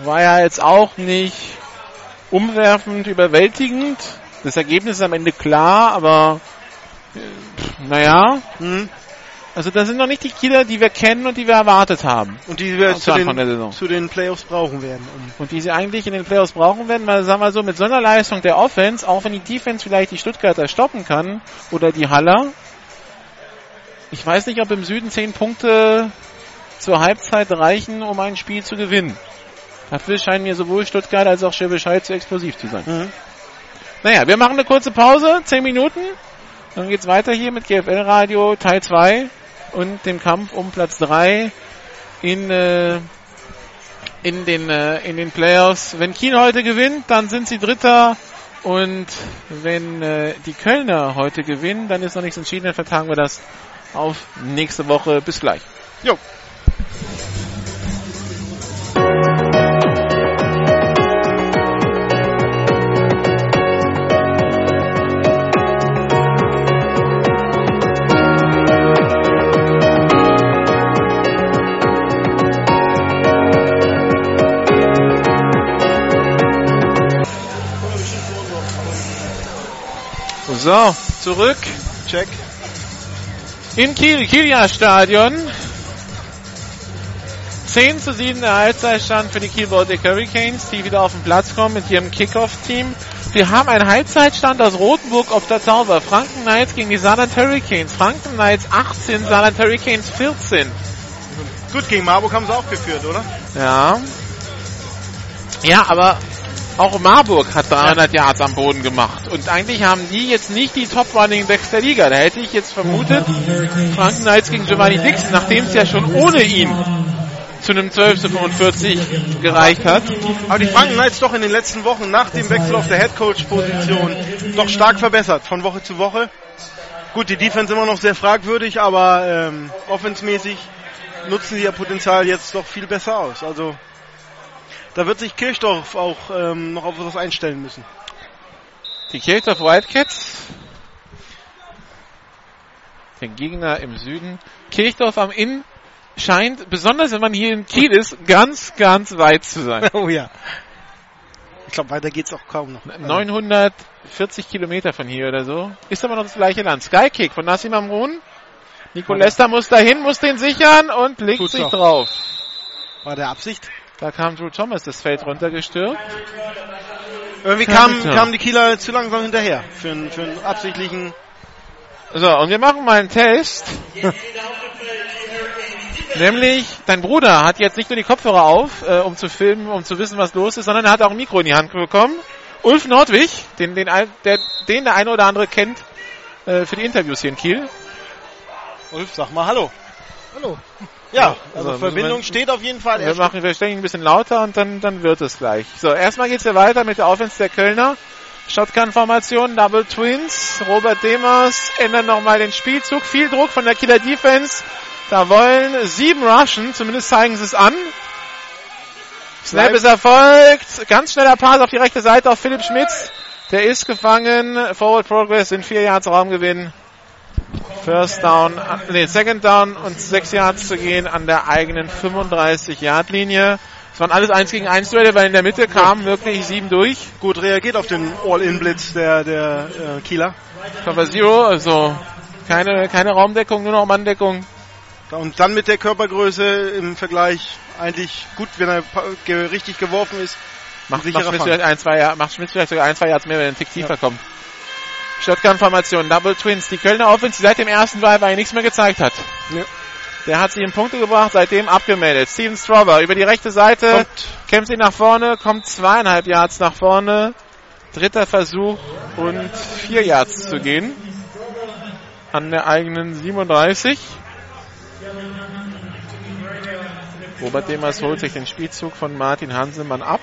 war ja jetzt auch nicht umwerfend, überwältigend. Das Ergebnis ist am Ende klar, aber äh, naja, Mhm. also das sind noch nicht die Kieler, die wir kennen und die wir erwartet haben. Und die wir zu den, zu den Playoffs brauchen werden. Um Und die sie eigentlich in den Playoffs brauchen werden, weil sagen wir so, mit so einer Leistung der Offense, auch wenn die Defense vielleicht die Stuttgarter stoppen kann oder die Haller, ich weiß nicht, ob im Süden zehn Punkte zur Halbzeit reichen, um ein Spiel zu gewinnen. Dafür scheinen mir sowohl Stuttgart als auch Schwäbisch Hall zu explosiv zu sein. Mhm. Naja, wir machen eine kurze Pause, 10 Minuten. Dann geht's weiter hier mit GFL Radio Teil 2 und dem Kampf um Platz 3 in, äh, in, den, äh, in den Playoffs. Wenn Kiel heute gewinnt, dann sind sie Dritter. Und wenn äh, die Kölner heute gewinnen, dann ist noch nichts entschieden. Dann vertagen wir das auf nächste Woche. Bis gleich. Jo. So, zurück Check. in Kiel, Kieler Stadion. 10 zu 7 der Halbzeitstand für die Baltic Hurricanes, die wieder auf den Platz kommen mit ihrem Kickoff-Team. Wir haben einen Halbzeitstand aus Rotenburg auf der Zauber. Franken Knights gegen die Saarland Hurricanes. Franken Knights 18, Saarland Hurricanes 14. Gut, gegen Marburg haben sie auch geführt, oder? Ja. Ja, aber auch Marburg hat 300 Yards am Boden gemacht. Und eigentlich haben die jetzt nicht die Top-Running Backs der Liga. Da hätte ich jetzt vermutet, Franken Knights gegen Giovanni Dixon, nachdem es ja schon ohne ihn zu einem 12 zu 45 gereicht hat. Aber die Franken Knights doch in den letzten Wochen nach dem Wechsel auf der Headcoach-Position doch stark verbessert, von Woche zu Woche. Gut, die Defense immer noch sehr fragwürdig, aber ähm, offensmäßig nutzen sie ihr Potenzial jetzt doch viel besser aus. Also da wird sich Kirchdorf auch ähm, noch auf was einstellen müssen. Die Kirchdorf Wildcats. Der Gegner im Süden. Kirchdorf am Inn scheint, besonders wenn man hier in Kiel ist, ganz, ganz weit zu sein. [LAUGHS] Oh ja. Ich glaube, weiter geht's auch kaum noch. 940 Kilometer von hier oder so. Ist aber noch das gleiche Land. Skykick von Nassim Amrun. Nico Lester muss dahin, muss den sichern und legt Tut's sich auch. drauf. War der Absicht? Da kam Drew Thomas das Feld runtergestürzt. Irgendwie kamen kamen die Kieler zu langsam hinterher für einen, für einen absichtlichen. So, und wir machen mal einen Test. Nämlich, dein Bruder hat jetzt nicht nur die Kopfhörer auf, äh, um zu filmen, um zu wissen, was los ist, sondern er hat auch ein Mikro in die Hand bekommen. Ulf Nordwig, den, den, der, den der eine oder andere kennt, äh, für die Interviews hier in Kiel. Ulf, sag mal Hallo. Hallo. Ja, also also Verbindung wir- steht auf jeden Fall. Wir machen, wir stellen ihn ein bisschen lauter und dann, dann wird es gleich. So, erstmal geht's ja weiter mit der Offense der Kölner. Shotgun-Formation, Double Twins. Robert Demers ändert nochmal den Spielzug. Viel Druck von der Kieler Defense. Da wollen sieben rushen, zumindest zeigen sie es an. Snap ist erfolgt. Ganz schneller Pass auf die rechte Seite auf Philipp Schmitz. Der ist gefangen. Forward Progress in vier Yards Raumgewinn. First Down, nee, Second Down und 6 Yards zu gehen an der eigenen 35-Yard-Linie. Es waren alles 1 gegen 1 Duelle, weil in der Mitte kamen wirklich sieben durch. Gut reagiert auf den All-In-Blitz der, der äh, Kieler. Cover Zero, also keine, keine Raumdeckung, nur noch Manndeckung. Und dann mit der Körpergröße im Vergleich eigentlich gut, wenn er ge richtig geworfen ist. Macht, Schmitz vielleicht ein, zwei macht Schmitz vielleicht sogar ein, zwei Yards mehr, wenn er tick tiefer ja. kommt. Shotgun-Formation, Double Twins. Die Kölner Offense, die seit dem ersten Drive eigentlich nichts mehr gezeigt hat. Ja. Der hat sich in Punkte gebracht, seitdem abgemeldet. Steven Strobber über die rechte Seite, kommt. kämpft sie nach vorne, kommt zweieinhalb Yards nach vorne. Dritter Versuch und vier Yards zu gehen. An der eigenen 37. Robert Demers holt sich den Spielzug von Martin Hanselmann ab.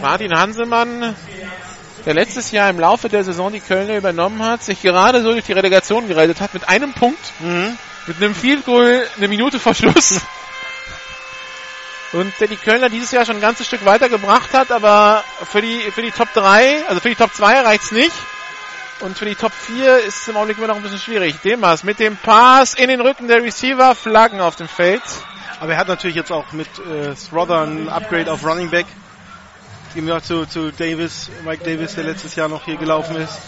Martin Hanselmann, der letztes Jahr im Laufe der Saison die Kölner übernommen hat, sich gerade so durch die Relegation gerettet hat mit einem Punkt, mhm. mit einem Field Goal eine Minute vor Schluss. Und der die Kölner dieses Jahr schon ein ganzes Stück weitergebracht hat, aber für die, für die Top 3, also für die Top 2 reicht's nicht. Und für die Top 4 ist es im Augenblick immer noch ein bisschen schwierig. Demas mit dem Pass in den Rücken der Receiver, Flaggen auf dem Feld. Aber er hat natürlich jetzt auch mit äh, Strother ein Upgrade auf Running Back. Gehen wir zu, zu Davis, Mike Davis, der letztes Jahr noch hier gelaufen ist.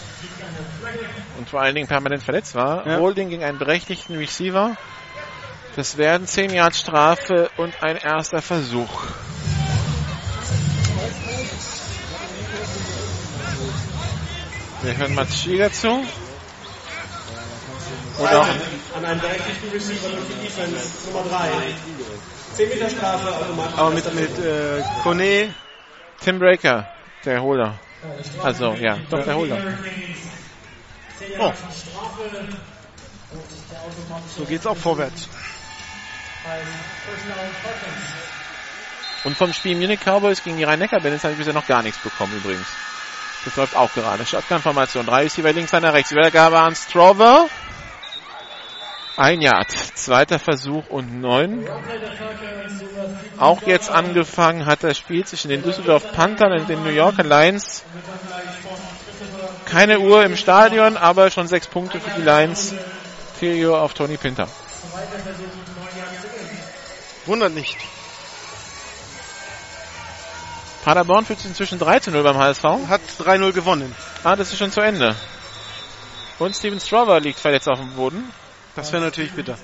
Und vor allen Dingen permanent verletzt war. Ja. Holding gegen einen berechtigten Receiver. Das werden 10 Yards Strafe und ein erster Versuch. Wir hören Matschi dazu. Auch an einen berechtigten Receiver durch die Defense, Nummer 3. 10 Meter Strafe automatisch. Aber mit, mit äh, Kone. Tim Breaker, der Holder. Also, ja, doch, der Holder. Oh. So geht's auch vorwärts. Und vom Spiel Munich Cowboys gegen die Rhein-Neckar-Bandits habe ich bisher noch gar nichts bekommen übrigens. Das läuft auch gerade. Shotgun-Formation. Drei bei links, einer rechts. Übergabe an Strover. Ein Yard. Zweiter Versuch und neun. Auch jetzt angefangen hat das Spiel zwischen den Düsseldorf Panthern und den New Yorker Lions. Keine Uhr im Stadion, aber schon sechs Punkte für die Lions. Theo auf Tony Pinter. Wundert nicht. Paderborn führt inzwischen 3 zu 0 beim HSV. Hat 3-0 gewonnen. Ah, das ist schon zu Ende. Und Steven Strover liegt verletzt auf dem Boden. Das wäre natürlich bitter.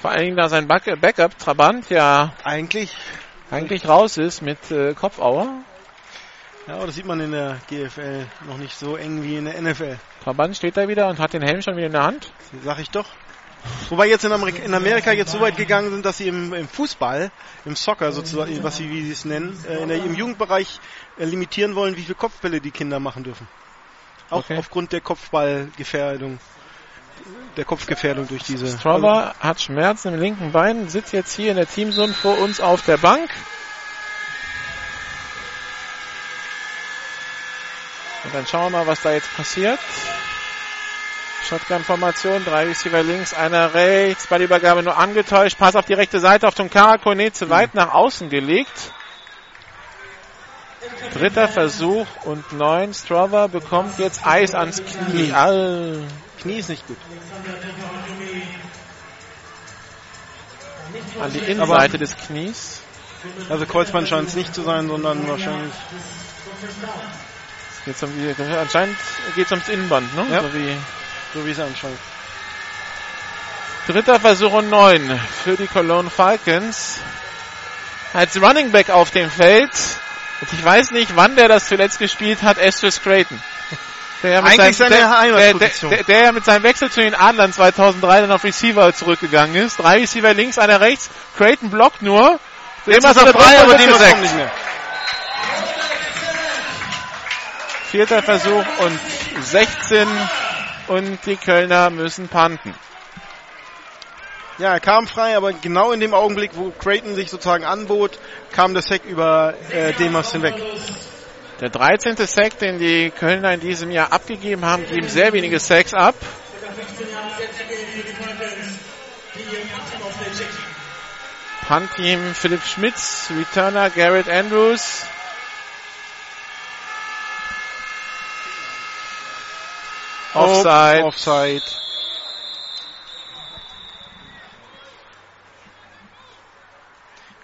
Vor allen Dingen, da sein Backup Trabant ja eigentlich eigentlich raus ist mit äh, Kopfauer. Ja, aber das sieht man in der GFL noch nicht so eng wie in der NFL. Trabant steht da wieder und hat den Helm schon wieder in der Hand. Sag ich doch. Wobei jetzt in Amerika, in Amerika, jetzt so weit gegangen sind, dass sie im, im Fußball, im Soccer sozusagen, was sie, wie sie es nennen, äh, der, im Jugendbereich äh, limitieren wollen, wie viele Kopfbälle die Kinder machen dürfen. Auch okay. aufgrund der Kopfballgefährdung, der Kopfgefährdung durch diese. Strava hat Schmerzen im linken Bein, sitzt jetzt hier in der Teamzone vor uns auf der Bank. Und dann schauen wir mal, was da jetzt passiert. Shotgun-Formation, drei Receiver links, einer rechts, bei der Übergabe nur angetäuscht, Pass auf die rechte Seite auf Tonkara Kone zu weit nach außen gelegt. Dritter Versuch und neun. Strover bekommt jetzt Eis ans Knie. All. Knie ist nicht gut. An die Innenseite des Knies. Also Kreuzband scheint es nicht zu sein, sondern wahrscheinlich Geht's um die, anscheinend geht es ums Innenband, ne? Ja. So wie, so wie es anschaut. Dritter Versuch und neun für die Cologne Falcons. Als Running Back auf dem Feld. Und ich weiß nicht, wann der das zuletzt gespielt hat, Estes Creighton. [LAUGHS] Der ja, Eigentlich seinem, der, der, der, der, ja mit seinem Wechsel zu den Adlern 2003 dann auf Receiver zurückgegangen ist. Drei Receiver links, einer rechts. Creighton blockt nur. Dem ist er frei, aber dem ist nicht mehr. Vierter Versuch und 16 und die Kölner müssen panten. Ja, er kam frei, aber genau in dem Augenblick, wo Creighton sich sozusagen anbot, kam der Sack über äh, Demas hinweg. Der 13. Sack, den die Kölner in diesem Jahr abgegeben haben, geben sehr wenige Sacks ab. Punt-Team Philipp Schmitz, Returner Garrett Andrews. Offside. Offside.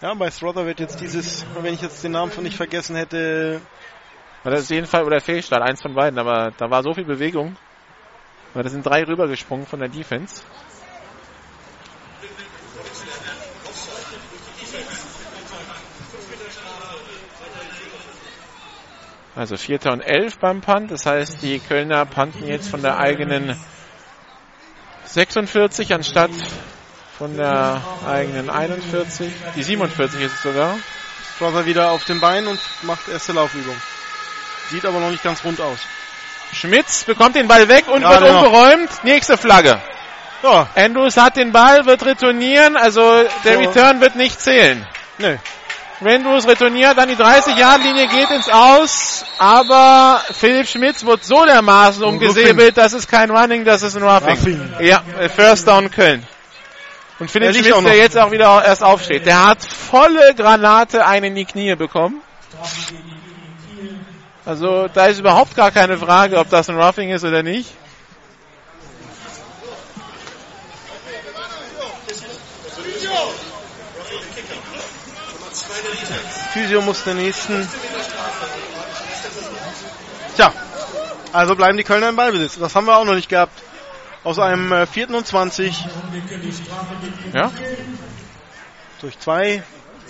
Ja, bei Throther wird jetzt dieses, wenn ich jetzt den Namen von nicht vergessen hätte, War das ist jeden Fall oder Fehlstart, eins von beiden, aber da war so viel Bewegung. Weil da sind drei rübergesprungen von der Defense. Also Vierter und Elf beim Punt. Das heißt, die Kölner punten jetzt von der eigenen 46 anstatt von der eigenen 41. Die 47 ist es sogar. Strother wieder auf dem Bein und macht erste Laufübung. Sieht aber noch nicht ganz rund aus. Schmitz bekommt den Ball weg und Gerade wird noch. umgeräumt. Nächste Flagge. Ja, Andrews hat den Ball, wird retournieren, also der So. Return wird nicht zählen. nö. Andrews retourniert, dann die 30-Yard-Linie geht ins Aus, aber Philipp Schmitz wird so dermaßen umgesäbelt, das ist kein Running, das ist ein Roughing. Roughing. Ja, äh, First Down Köln. Und Philipp liegt Schmitz, der jetzt auch wieder erst aufsteht, der hat volle Granate einen in die Knie bekommen. Also da ist überhaupt gar keine Frage, ob das ein Roughing ist oder nicht. Physio muss den nächsten. Tja, also bleiben die Kölner im Ballbesitz. Das haben wir auch noch nicht gehabt. Aus einem äh, vierten und 20 Ja, durch zwei,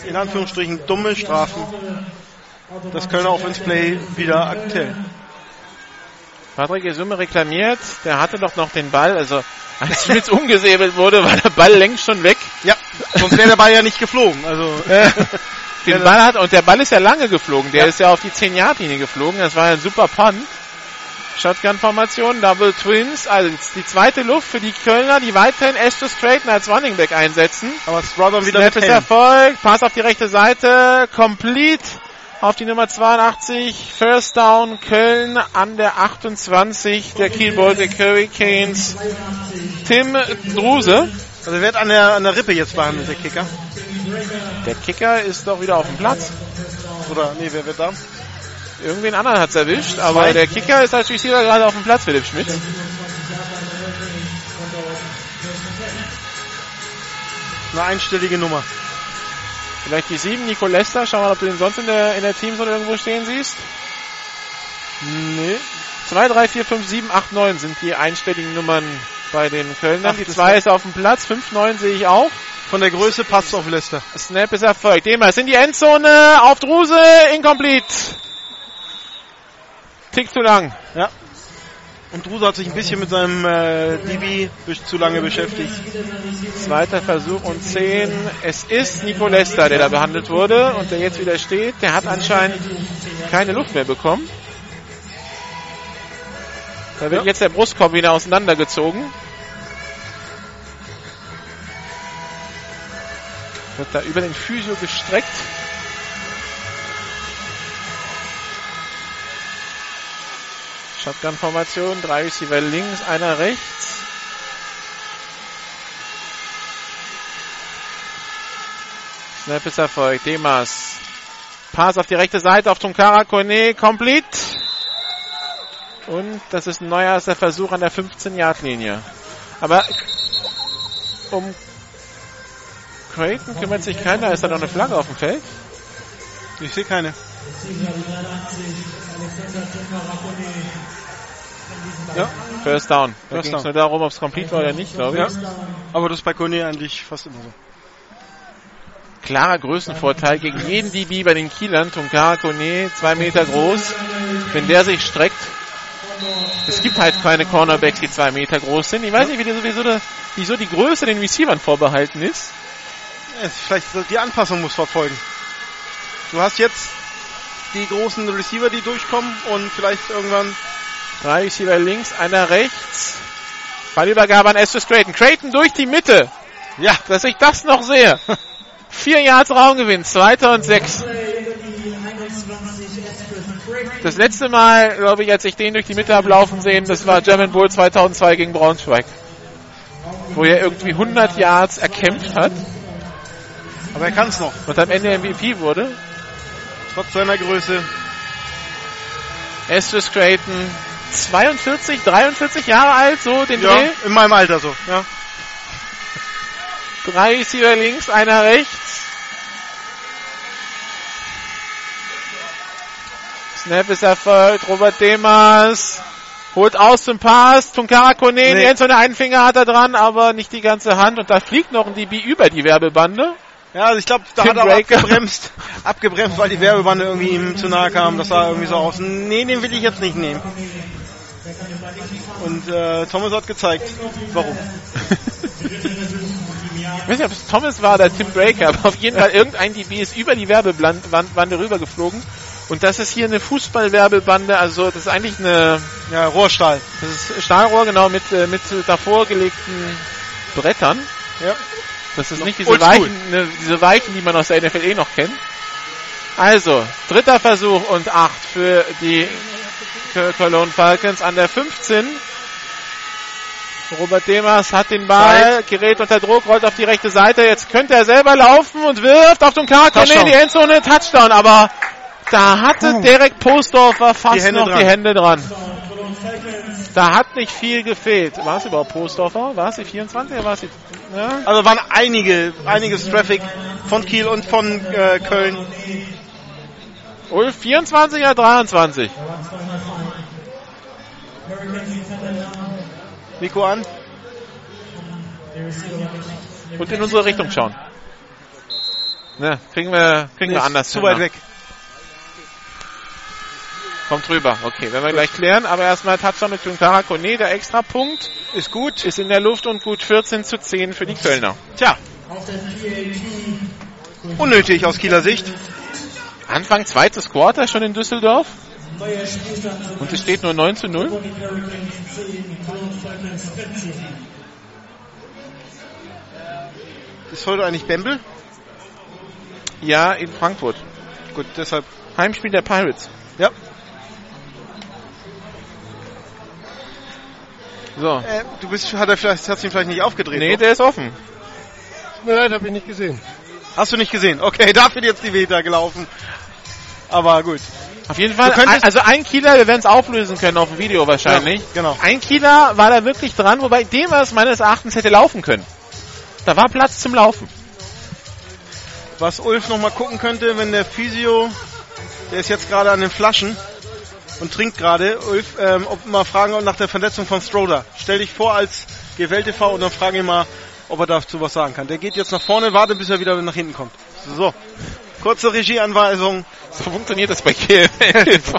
in Anführungsstrichen, dumme Strafen. Das Kölner Offense Play wieder aktuell. Patrick Isume reklamiert, der hatte doch noch den Ball, also als Schmitz umgesäbelt wurde, war der Ball längst schon weg. Ja, sonst wäre der Ball ja nicht geflogen. Also [LAUGHS] [LAUGHS] Den Ball hat, und der Ball ist ja lange geflogen, der ist ja auf die 10-Yard-Linie geflogen, das war ein super Punt. Shotgun-Formation, Double Twins, also die zweite Luft für die Kölner, die weiterhin Estes Straighten als Running Back einsetzen. aber Strother wieder Snap mit ist. Erfolg, Pass auf die rechte Seite, complete auf die Nummer 82, First Down Köln an der 28 der Kiel Baltic Hurricanes. Tim Druse, Also wird an der, an der Rippe jetzt behandelt, der Kicker. Der Kicker ist doch wieder auf dem Platz. Oder, nee, wer wird da? Irgendwen anderen hat's erwischt, aber der Kicker ist als Receiver gerade auf dem Platz, Philipp Schmidt. Eine einstellige Nummer. Vielleicht die 7, Nico Lester. Schau mal, ob du den sonst in der, in der Teamzone irgendwo stehen siehst. Nee. 2, 3, 4, 5, 7, 8, 9 sind die einstelligen Nummern bei den Kölnern. Ach, Die das 2 war- ist auf dem Platz, 5, 9 sehe ich auch. Von der Größe passt auf Leicester. Snap ist erfolgt. Demers in die Endzone, auf Druse, incomplete. Tick zu lang. Ja. Und Druse hat sich ein bisschen mit seinem äh, DB zu lange beschäftigt. Zweiter Versuch und 10. Es ist Nico Lester, der da behandelt wurde und der jetzt wieder steht. Der hat anscheinend keine Luft mehr bekommen. Da wird Ja. jetzt der Brustkorb wieder auseinandergezogen. Wird da über den Physio gestreckt. Shotgun-Formation, drei Receiver links, einer rechts. Snap ist erfolgt. Demas. Pass auf die rechte Seite auf Tunkara Kone. Complete. Und das ist ein neuer erster Versuch an der 15-Yard-Linie. Aber um Creighton kümmert sich keiner. Ist da noch eine Flagge auf dem Feld? Ich sehe keine. Ja, First down. Da ging es nur darum, ob es complete war oder nicht, glaube ich. ja. Aber das ist bei Kone eigentlich fast immer so. klarer Größenvorteil gegen jeden DB bei den Kielern. Tunkara Kone, zwei Meter groß. Wenn der sich streckt, es gibt halt keine Cornerbacks, die zwei Meter groß sind. Ich weiß nicht, wie die, wieso, die, wieso die Größe den Receivern vorbehalten ist. Ja, vielleicht die Anpassung muss verfolgen. Du hast jetzt die großen Receiver, die durchkommen und vielleicht irgendwann Drei Receiver links, einer rechts. Ballübergabe an Estes Creighton. Creighton durch die Mitte. ja, Dass ich das noch sehe. [LAUGHS] Vier Yards Raumgewinn, zweiter und sechs. Das letzte Mal, glaube ich, als ich den durch die Mitte habe laufen sehen, das war German Bull 2002 gegen Braunschweig. Wo er irgendwie 100 Yards erkämpft hat. Aber er kann es noch. und am Ende MVP wurde. Trotz seiner Größe. Estes Creighton, 42, 43 Jahre alt, so den Ja, Dreh. in meinem Alter so. Ja. Drei Receiver links, einer rechts. Snap ist erfolgt. Robert Demas holt aus zum Pass. Tunkara Kone, Nee. so einen Finger hat er dran, aber nicht die ganze Hand. Und da fliegt noch ein DB über die Werbebande. Ja, also ich glaube, da Tim hat er abgebremst, abgebremst, weil die Werbebande irgendwie ihm zu nahe kam. Das sah irgendwie so aus. Nee, den will ich jetzt nicht nehmen. Und äh, Thomas hat gezeigt, warum. Ich weiß nicht, ob es Thomas war oder Tim Breaker, aber auf jeden Fall irgendein DB ist über die Werbebande rübergeflogen. Und das ist hier eine Fußballwerbebande, also das ist eigentlich eine, Ja, Rohrstahl. das ist Stahlrohr, genau, mit, äh, mit davor gelegten Brettern. Ja. Das ist nicht diese weichen, ne, diese weichen, die man aus der NFL eh noch kennt. Also, dritter Versuch und acht für die Cologne Falcons an der 15. Robert Demas hat den Ball, gerät unter Druck, rollt auf die rechte Seite. Jetzt könnte er selber laufen und wirft auf den Touchdown. in die Endzone, Touchdown. Aber da hatte Derek Postdorfer fast Die noch dran. die Hände dran. Da hat nicht viel gefehlt. War es überhaupt Postdorfer? War es die 24 oder war es die... Ja? Also waren einige, einiges Traffic von Kiel und von äh, Köln. Ulf 24 oder 23? Nico an. Und in unsere Richtung schauen. Ne, kriegen wir, kriegen wir Ist anders. Zu weit ne? weg. Kommt rüber. Okay, werden wir gleich klären. Aber erstmal Touchdown mit Tunkara Kone. Der Extrapunkt Ist gut. ist in der Luft und gut 14 zu 10 für die Kölner. Tja. Unnötig aus Kieler Sicht. Anfang zweites Quarter schon in Düsseldorf. Und es steht nur 9 zu 0. Ist heute eigentlich Bembel? Ja, in Frankfurt. Gut, deshalb. Heimspiel der Pirates. Ja. So. Äh, du bist, hat er vielleicht, hast ihn vielleicht nicht aufgedreht. Nee, noch? der ist offen. Tut mir leid, habe ich nicht gesehen. Hast du nicht gesehen? Okay, [LAUGHS] dafür jetzt die Meter gelaufen. Aber gut. Auf jeden Fall, also ein Kieler, wir werden es auflösen können auf dem Video wahrscheinlich. Ja, genau. Ein Kieler war da wirklich dran, wobei dem es meines Erachtens hätte laufen können. Da war Platz zum Laufen. Was Ulf noch mal gucken könnte, wenn der Physio, der ist jetzt gerade an den Flaschen und trinkt gerade, Ulf, ähm, ob mal fragen nach der Verletzung von Stroder. Stell dich vor als GWL TV und dann frage ihn mal, ob er dazu was sagen kann. Der geht jetzt nach vorne, warte bis er wieder nach hinten kommt. So. Kurze Regieanweisung. So funktioniert das bei KLV.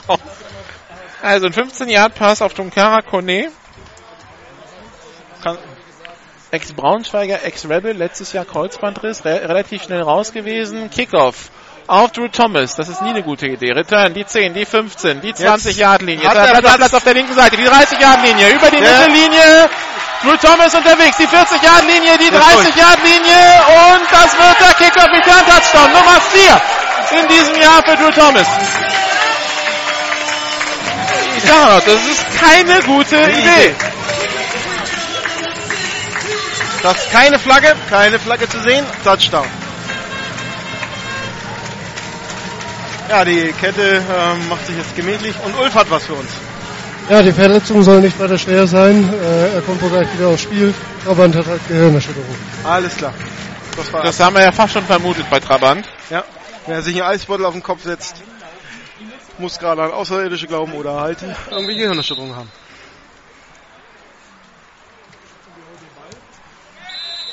also ein 15 Yard Pass auf Tunkara Kone. Ex-Braunschweiger, Ex-Rebel, letztes Jahr Kreuzbandriss, re relativ schnell raus gewesen. Kickoff auf Drew Thomas, das ist nie eine gute Idee. Return, die 10, die 15, die 20 Yard Linie. hat Jetzt er hat er Platz. Platz auf der linken Seite, die 30 Yard Linie, über die. Mittellinie. Drew Thomas unterwegs, die 40 Yard Linie, die Der 30 Yard Linie und das wird der Kickoff Return Touchdown Nummer 4 in diesem Jahr für Drew Thomas. Ich sage noch, das ist keine gute Idee. das ist keine Flagge, keine Flagge zu sehen. Touchdown. Ja, die Kette ähm, macht sich jetzt gemütlich und Ulf hat was für uns. Ja, die Verletzung soll nicht weiter schwer sein. Äh, er kommt wohl gleich wieder aufs Spiel. Trabant hat halt Gehirnerschütterung. Alles klar. Das war Das haben wir ja fast schon vermutet bei Trabant. Ja, wer sich einen Eisbeutel auf den Kopf setzt, muss gerade an Außerirdische glauben oder halt irgendwie Gehirnerschütterung haben.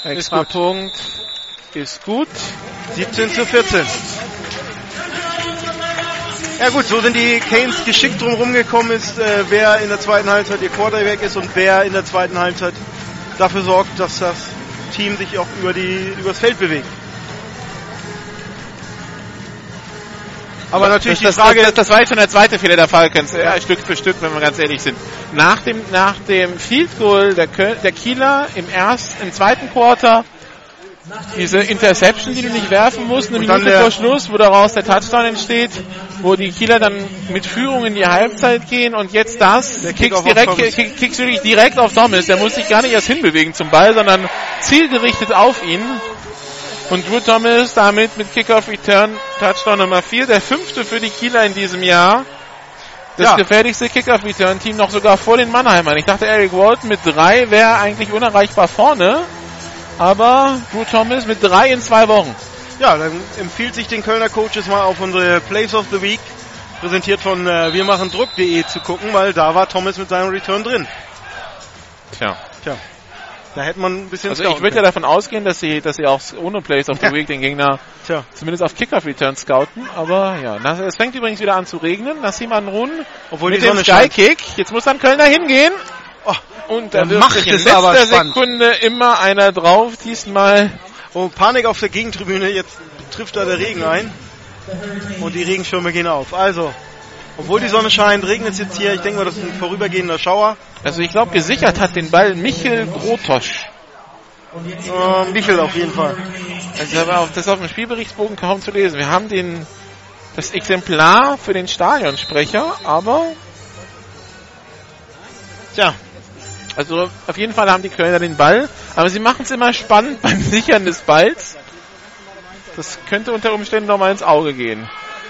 Extra gut. Punkt ist gut. 17 zu 14. Ja gut, so sind die Canes geschickt drum gekommen ist, äh, wer in der zweiten Halbzeit ihr Quarterback ist und wer in der zweiten Halbzeit dafür sorgt, dass das Team sich auch über die übers Feld bewegt. Aber natürlich das, die Frage, das, das, das war jetzt schon der zweite Fehler der Falcons, ja, Stück für Stück, wenn wir ganz ehrlich sind. Nach dem, nach dem Field Goal der, Köl der Kieler im ersten, im zweiten Quarter, diese Interception, die du nicht werfen musst, eine Minute der- vor Schluss, wo daraus der Touchdown entsteht, wo die Kieler dann mit Führung in die Halbzeit gehen und jetzt das, Der kickst, direkt, kick, kickst dich direkt auf Thomas, der muss sich gar nicht erst hinbewegen zum Ball, sondern zielgerichtet auf ihn. Und Drew Thomas damit mit Kickoff Return Touchdown Nummer 4, der fünfte für die Kieler in diesem Jahr. Das Ja. gefährlichste Kickoff Return Team noch sogar vor den Mannheimern. Ich dachte, Eric Walton mit drei wäre eigentlich unerreichbar vorne. Aber Drew Thomas mit drei in zwei Wochen. Ja, dann empfiehlt sich den Kölner Coaches mal auf unsere Place of the Week, präsentiert von äh, wir machen Druck.de zu gucken, weil da war Thomas mit seinem Return drin. Tja. Tja, da hätte man ein bisschen Also ich würde ja davon ausgehen, dass sie, dass sie auch ohne Place of the Ja. Week den Gegner Tja, zumindest auf Kickoff Return scouten. Aber ja, es fängt übrigens wieder an zu regnen. Nassim Anrun obwohl mit die dem Sonne Sky scheint. Kick. Jetzt muss dann Kölner hingehen. Oh, Und da macht in es aber letzter spannend. Sekunde immer einer drauf. Diesmal oh, Panik auf der Gegentribüne, jetzt trifft da der Regen ein. Und die Regenschirme gehen auf. Also, obwohl die Sonne scheint, regnet es jetzt hier. Ich denke mal, das ist ein vorübergehender Schauer. Also ich glaube, gesichert hat den Ball Michel Grotosch. Äh, Michel auf jeden Fall. Also das ist auf dem Spielberichtsbogen kaum zu lesen. Wir haben den das Exemplar für den Stadionsprecher, aber Tja, also auf jeden Fall haben die Kölner den Ball, aber sie machen es immer spannend beim [LAUGHS] Sichern des Balls. Das könnte unter Umständen noch mal ins Auge gehen.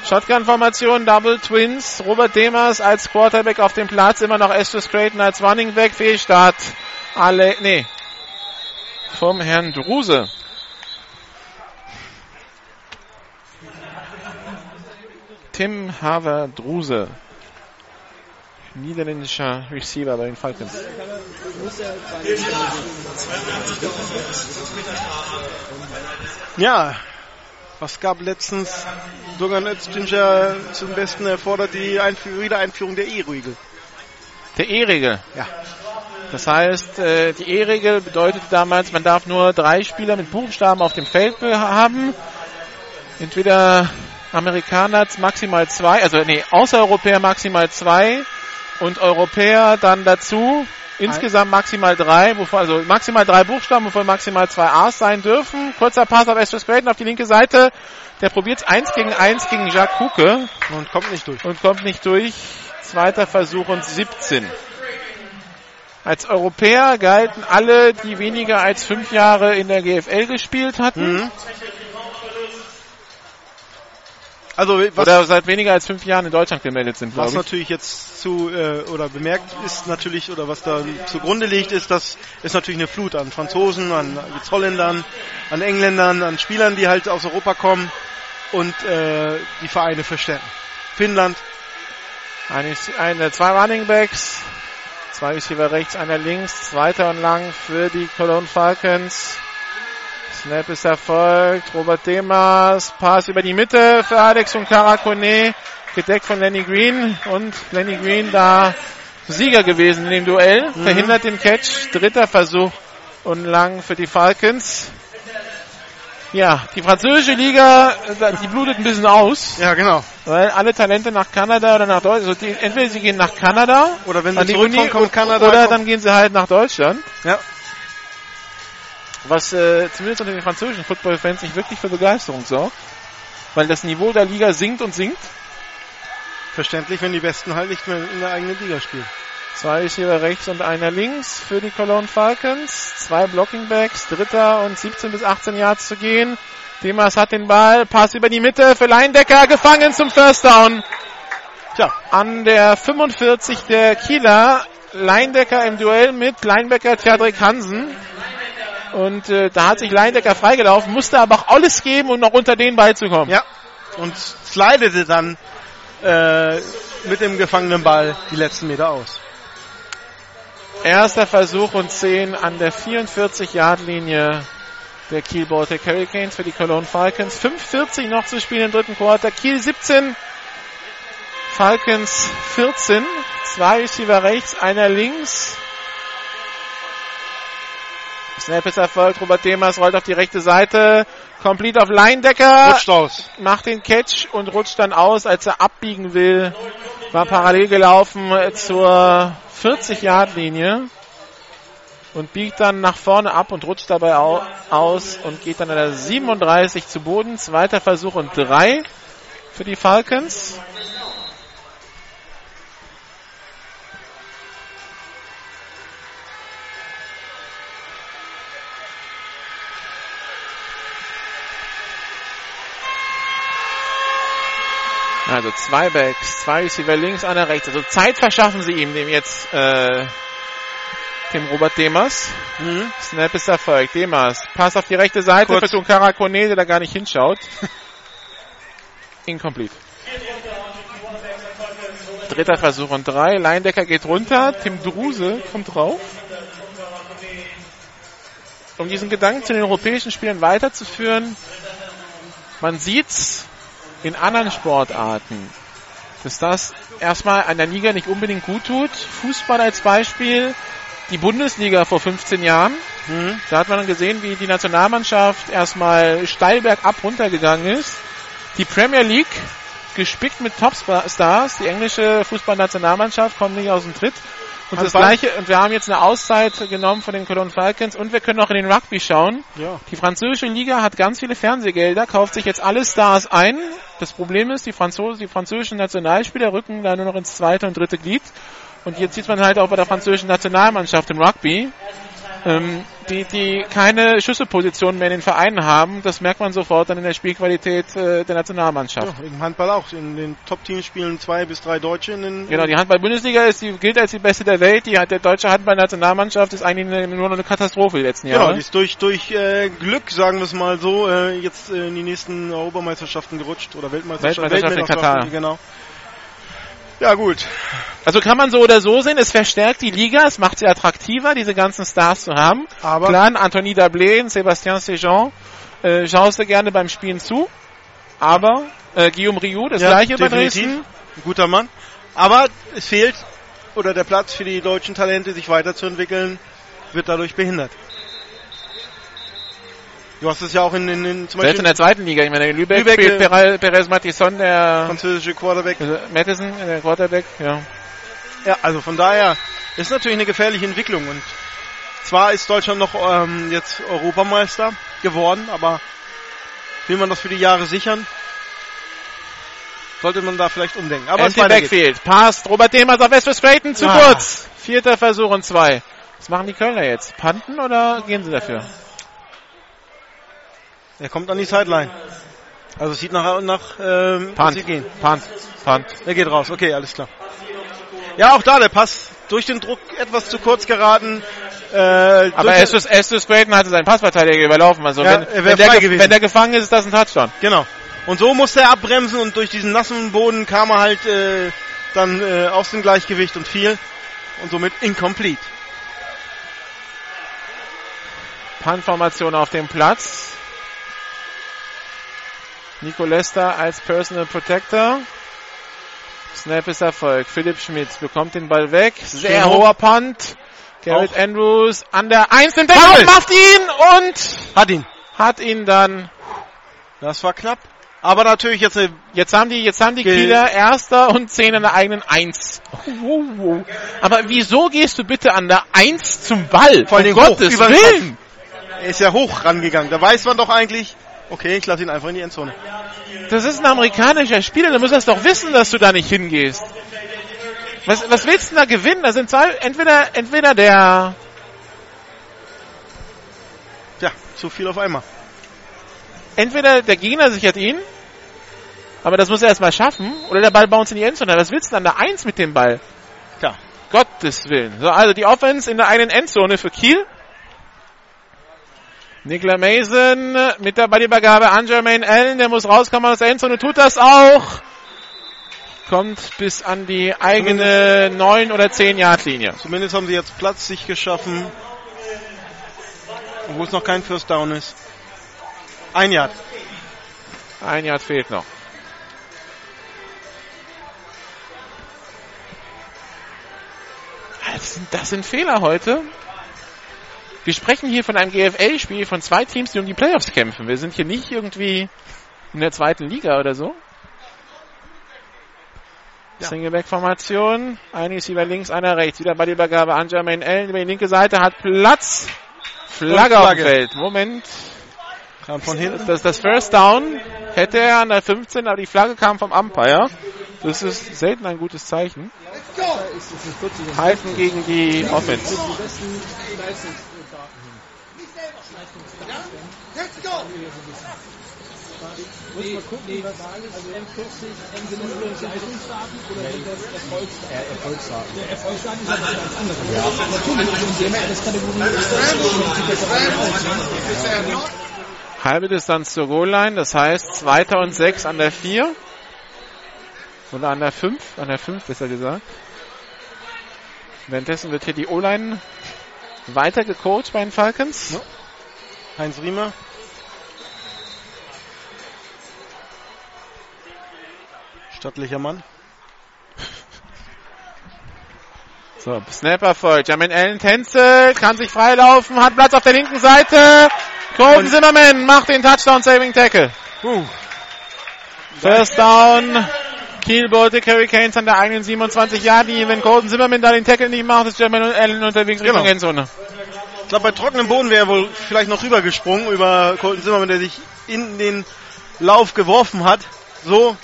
Shotgun-Formation, Double Twins, Robert Demers als Quarterback auf dem Platz, immer noch Estes Creighton als Running Back, Fehlstart. Alle, nee, vom Herrn Druse. Tim Haver Druse. Niederländischer Receiver bei den Falcons. ja. Was gab letztens Dogan Öztünger zum Besten erfordert die Einführung, Wiedereinführung der E-Regel. Der E-Regel. Ja. Das heißt, äh, die E-Regel bedeutet damals, man darf nur drei Spieler mit Buchstaben auf dem Feld be- haben. Entweder Amerikaner maximal zwei, also nee, Außereuropäer maximal zwei und Europäer dann dazu insgesamt maximal drei, wovon, also maximal drei Buchstaben, wovon maximal zwei A's sein dürfen. Kurzer Pass auf Estes Creighton auf die linke Seite. Der probiert eins gegen eins gegen Jacques Hucke Und kommt nicht durch. und kommt nicht durch. Zweiter Versuch und 17. Als Europäer galten alle, die weniger als fünf Jahre in der GFL gespielt hatten. Mhm. Also was, Oder seit weniger als fünf Jahren in Deutschland gemeldet sind, was natürlich jetzt zu äh, oder bemerkt ist natürlich oder was da zugrunde liegt, ist, dass es natürlich eine Flut an Franzosen, an jetzt Holländern, an Engländern, an Spielern, die halt aus Europa kommen und äh, die Vereine verstärken. Finnland, Eine, eine, zwei Running Backs, zwei Receiver rechts, einer links, zweiter und lang für die Cologne Falcons. Snap ist erfolgt. Robert Demas, Pass über die Mitte für Alex und Karakone, gedeckt von Lenny Green und Lenny Green da Sieger gewesen in dem Duell, verhindert den Catch, dritter Versuch und lang für die Falcons. Ja, die französische Liga, die blutet ein bisschen aus. ja genau. Weil alle Talente nach Kanada oder nach Deutschland, also die, entweder sie gehen nach Kanada Oder wenn sie zurückkommen, Uni kommt Kanada, oder kommt- dann gehen sie halt nach Deutschland. Ja. Was äh, zumindest unter den französischen Football-Fans nicht wirklich für Begeisterung sorgt. Weil das Niveau der Liga sinkt und sinkt. Verständlich, wenn die Besten halt nicht mehr in der eigenen Liga spielen. Zwei Receiver rechts und einer links für die Cologne Falcons. Zwei Blocking Backs, dritter und 17 bis 18 Yards zu gehen. Demas hat den Ball, Pass über die Mitte für Leindecker, gefangen zum First Down. Tja, an der 45 der Kieler. Leindecker im Duell mit Linebacker Tjadrik Hansen. Und äh, da hat sich Leindecker freigelaufen, musste aber auch alles geben, um noch unter den Ball zu kommen. ja. Und slidete dann äh, mit dem gefangenen Ball die letzten Meter aus. Erster Versuch und 10 an der 44-Yard-Linie der Kiel Baltic Hurricanes für die Cologne Falcons. 5,40 noch zu spielen im dritten Quarter. Kiel 17, Falcons 14. Zwei Receiver rechts, einer links. Snap ist erfolgt. Robert Demas rollt auf die rechte Seite. Complete auf Leindecker. Rutscht aus. Macht den Catch und rutscht dann aus, als er abbiegen will. War parallel gelaufen zur 40-Yard-Linie. Und biegt dann nach vorne ab und rutscht dabei au aus und geht dann an der 37 zu Boden. Zweiter Versuch und drei für die Falcons. Also zwei Backs, zwei Receiver links, einer rechts. Also Zeit verschaffen sie ihm, dem jetzt äh, dem Robert Demers. Mhm. Snap ist erfolgt. Demers. Pass auf die rechte Seite Kurz. für Tunkara Kone, der da gar nicht hinschaut. [LAUGHS] Incomplete. Dritter Versuch und drei. Leindecker geht runter. Tim Druse kommt drauf. Um diesen Gedanken zu den europäischen Spielen weiterzuführen, man sieht's in anderen Sportarten, dass das erstmal an der Liga nicht unbedingt gut tut. Fußball als Beispiel, die Bundesliga vor 15 Jahren. Mhm. Da hat man dann gesehen, wie die Nationalmannschaft erstmal steil bergab runtergegangen ist. Die Premier League gespickt mit Topstars. Die englische Fußballnationalmannschaft kommt nicht aus dem Tritt. Und das gleiche, und wir haben jetzt eine Auszeit genommen von den Cologne Falcons und wir können auch in den Rugby schauen. Ja. Die französische Liga hat ganz viele Fernsehgelder, kauft sich jetzt alle Stars ein. Das Problem ist, die, Franzose, die französischen Nationalspieler rücken da nur noch ins zweite und dritte Glied. Und jetzt sieht man halt auch bei der französischen Nationalmannschaft im Rugby, ähm, die, die keine Schlüsselpositionen mehr in den Vereinen haben. Das merkt man sofort dann in der Spielqualität äh, der Nationalmannschaft. ja. Im Handball auch. In den Top-Teams spielen zwei bis drei Deutsche in den. Genau, die Handball-Bundesliga ist, die gilt als die beste der Welt. Die hat der deutsche Handball-Nationalmannschaft ist eigentlich eine, nur noch eine Katastrophe die letzten Genau, Jahre. die ist durch, durch äh, Glück, sagen wir es mal so, äh, jetzt äh, in die nächsten Europameisterschaften gerutscht oder Weltmeisterschaften. Weltmeisterschaft in Katar. Genau. Ja, gut. Also kann man so oder so sehen, es verstärkt die Liga, es macht sie attraktiver, diese ganzen Stars zu haben. Aber Klar, Anthony Dablé, Sébastien Sejean, äh, schaust du gerne beim Spielen zu. Aber äh, Guillaume Rioux, das Ja, gleiche bei definitiv. Dresden. ein guter Mann. Aber es fehlt, oder der Platz für die deutschen Talente, sich weiterzuentwickeln, wird dadurch behindert. Du hast es ja auch in, in, in zum Selbst in Beispiel der zweiten Liga, ich meine, in Lübeck, Lübeck, spielt äh, Perez, Matisson, der französische Quarterback. also Madison, der Quarterback, ja. Ja, also von daher ist natürlich eine gefährliche Entwicklung und zwar ist Deutschland noch ähm, jetzt Europameister geworden, aber will man das für die Jahre sichern, sollte man da vielleicht umdenken. Aber es. Backfield, passt, Robert Demers auf Westphal Straighten, zu Ah. kurz. Vierter Versuch und zwei. Was machen die Kölner jetzt? Panten oder gehen sie dafür? Er kommt an die Sideline. Also es sieht nach, nach ähm, Punt, sie gehen. Punt, Punt. Er geht raus. Okay, alles klar. Ja, auch da der Pass durch den Druck etwas zu kurz geraten. Äh, Aber Estes, Estes Creighton hatte seinen Passverteidiger überlaufen. Also Ja, wenn, wenn, der, wenn der gefangen ist, ist das ein Touchdown. Genau. Und so musste er abbremsen und durch diesen nassen Boden kam er halt äh, dann äh, aus dem Gleichgewicht und fiel. Und somit incomplete. Punt-Formation auf dem Platz. Nico Lester als Personal Protector. Snap ist Erfolg. Philipp Schmidt bekommt den Ball weg. Sehr Schön hoher Punt. Garrett. Andrews an der 1 den Fumble. macht ihn und Hat ihn. hat ihn dann. Das war knapp. Aber natürlich jetzt eine Jetzt haben die, jetzt haben die Kieler Erster und 10 an der eigenen 1. Wow, wow. Aber wieso gehst du bitte an der 1 zum Ball? Vor um Gottes Willen! Er ist ja hoch rangegangen. Da weiß man doch eigentlich, okay, ich lasse ihn einfach in die Endzone. Das ist ein amerikanischer Spieler, du musst das doch wissen, dass du da nicht hingehst. Was, was willst du denn da gewinnen? Da sind zwei, entweder, entweder der, Tja, zu viel auf einmal. entweder der Gegner sichert ihn, aber das muss er erstmal schaffen, oder der Ball bounce in die Endzone. Was willst du denn an der 1 mit dem Ball? Tja, Gottes Willen. So, also die Offense in der einen Endzone für Kiel. Nikla Mason mit der Ballübergabe an Jermaine Allen, der muss rauskommen aus der Endzone, tut das auch. Kommt bis an die eigene 9 oder 10 Yard Linie. zumindest haben sie jetzt Platz sich geschaffen. Obwohl es noch kein First Down ist. Ein Yard. Ein Yard fehlt noch. Das sind, das sind Fehler heute. Wir sprechen hier von einem GFL-Spiel von zwei Teams, die um die Playoffs kämpfen. Wir sind hier nicht irgendwie in der zweiten Liga oder so. Ja. Singleback-Formation. Ein Receiver links, einer rechts. Wieder bei der Übergabe an Jermaine Allen. Über die linke Seite hat Platz. Flagge auf dem Flagge. Feld. Moment. Kam von hinten. Das, das First Down hätte er an der 15, aber die Flagge kam vom Umpire. Das ist selten ein gutes Zeichen. Halten gegen die Offense. Muss mal gucken, was M40, M40 Leistungsdaten oder sind das Erfolgsdaten? Erfolgsdaten. Der Erfolgsdaten ist aber was anderes. Ja. Natürlich, in der MS-Kategorie ist das sieht das auch Halbe Distanz zur Goal-Line, das heißt zweiter und sechs an der vier. Oder an der fünf, an der fünf besser gesagt. Währenddessen wird hier die O-Line weiter gecoacht bei den Falcons. Ja. Heinz Riemer. Stattlicher Mann. So, Snap erfolgt. Jamin Allen tänzelt, kann sich freilaufen, hat Platz auf der linken Seite. Colton Zimmerman macht den Touchdown Saving Tackle. Uh. First Down. Kiel Baltic Hurricanes an der eigenen 27 Yard linie Wenn Colton Zimmerman da den Tackle nicht macht, ist Jamin Allen unterwegs Richtung Genau. Endzone. Ich glaube, bei trockenem Boden wäre er wohl vielleicht noch rübergesprungen über Colton Zimmermann, der sich in den Lauf geworfen hat. So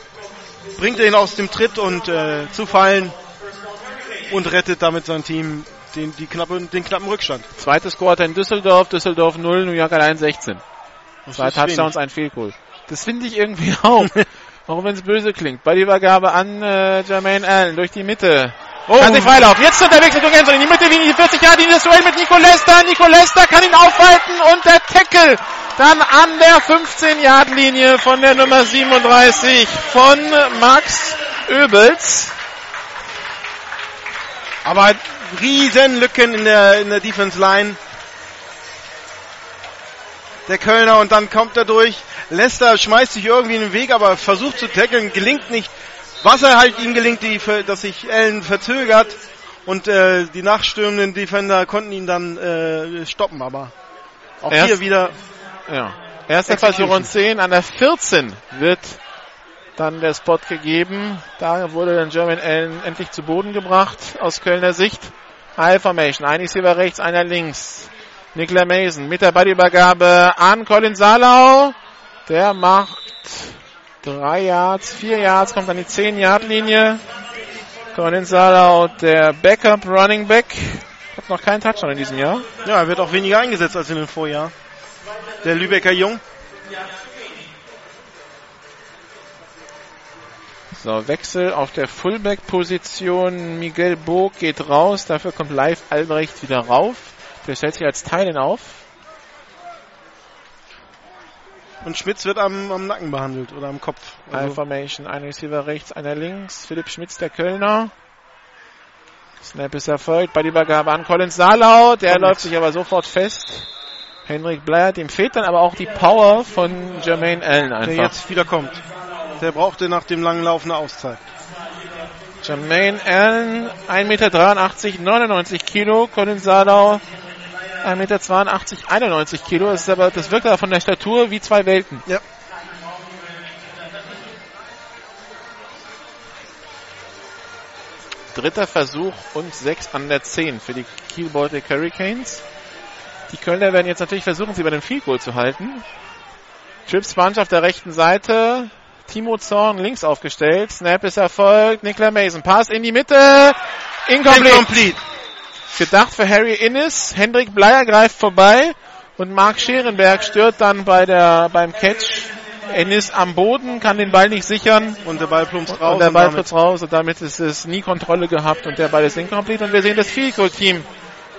bringt er ihn aus dem Tritt und äh, zu fallen und rettet damit sein Team den, die knappe, den knappen Rückstand. Zweites Quarter in Düsseldorf, Düsseldorf 0, New York allein 16. Zwei Touchdowns, ein Fehlgoal. Das finde ich irgendwie [LAUGHS] auch. auch wenn es böse klingt. Bei die Übergabe an äh, Jermaine Allen durch die Mitte. Oh. Kann sich freilaufen. Jetzt unterwegs Richtung Endzone. In die Mitte liegen die 40 Jahre, das Duell mit Nico Lester. Nico Lester kann ihn aufhalten und der Tackle dann an der 15 Yard Linie von der Nummer 37 von Max Öbels. Aber riesen Lücken in der, in der Defense Line. Der Kölner und dann kommt er durch. Lester schmeißt sich irgendwie in den Weg, aber versucht zu tackeln, gelingt nicht. Was er halt ihm gelingt, die, dass sich Allen verzögert und äh, die nachstürmenden Defender konnten ihn dann äh, stoppen, aber auch Erst- hier wieder Ja. Erster Execution. Versuch und 10. An der 14 wird dann der Spot gegeben. Da wurde dann German Allen endlich zu Boden gebracht aus Kölner Sicht. High Formation. Ein Receiver rechts, einer links. Nikla Mason mit der Ballübergabe an Colin Salau. Der macht drei Yards, vier Yards, kommt an die 10 Yard Linie. Colin Salau, der Backup Running Back. Hat noch keinen Touchdown in diesem Jahr. ja, er wird auch weniger eingesetzt als in den Vorjahr. Der Lübecker Jung. So, Wechsel auf der Fullback-Position. Miguel Bog geht raus, dafür kommt Live Albrecht wieder rauf. Der stellt sich als Teilen auf. Und Schmitz wird am, am Nacken behandelt oder am Kopf. Also, Formation, ein Receiver rechts, einer links. Philipp Schmitz, der Kölner. Snap ist erfolgt bei die Übergabe an Collins Salau. Der läuft sich aber sofort fest. Henrik Bleier, dem fehlt dann aber auch die Power von Jermaine Allen der einfach. jetzt wieder kommt. Der brauchte nach dem langen Lauf eine Auszeit. Jermaine Allen, 1,83 Meter, 99 Kilo. Colin Salau, 1,82 Meter, 91 Kilo. Das, ist aber, das wirkt aber von der Statur wie zwei Welten. Ja. Dritter Versuch und 6 an der 10 für die Kiel Baltic Hurricanes. Die Kölner werden jetzt natürlich versuchen, sie bei dem Field Goal zu halten. Trips Bunch auf der rechten Seite. Timo Zorn links aufgestellt. Snap ist erfolgt. Nikla Mason. Pass in die Mitte. Incomplete. Incomplete. Gedacht für Harry Innes. Hendrik Bleier greift vorbei. Und Marc Scherenberg stört dann bei der, beim Catch. Ennis am Boden, kann den Ball nicht sichern. Und der Ball plumpst raus. Und der Ball damit- fliegt raus und damit ist es nie Kontrolle gehabt und der Ball ist incomplete. Und wir sehen das Field Team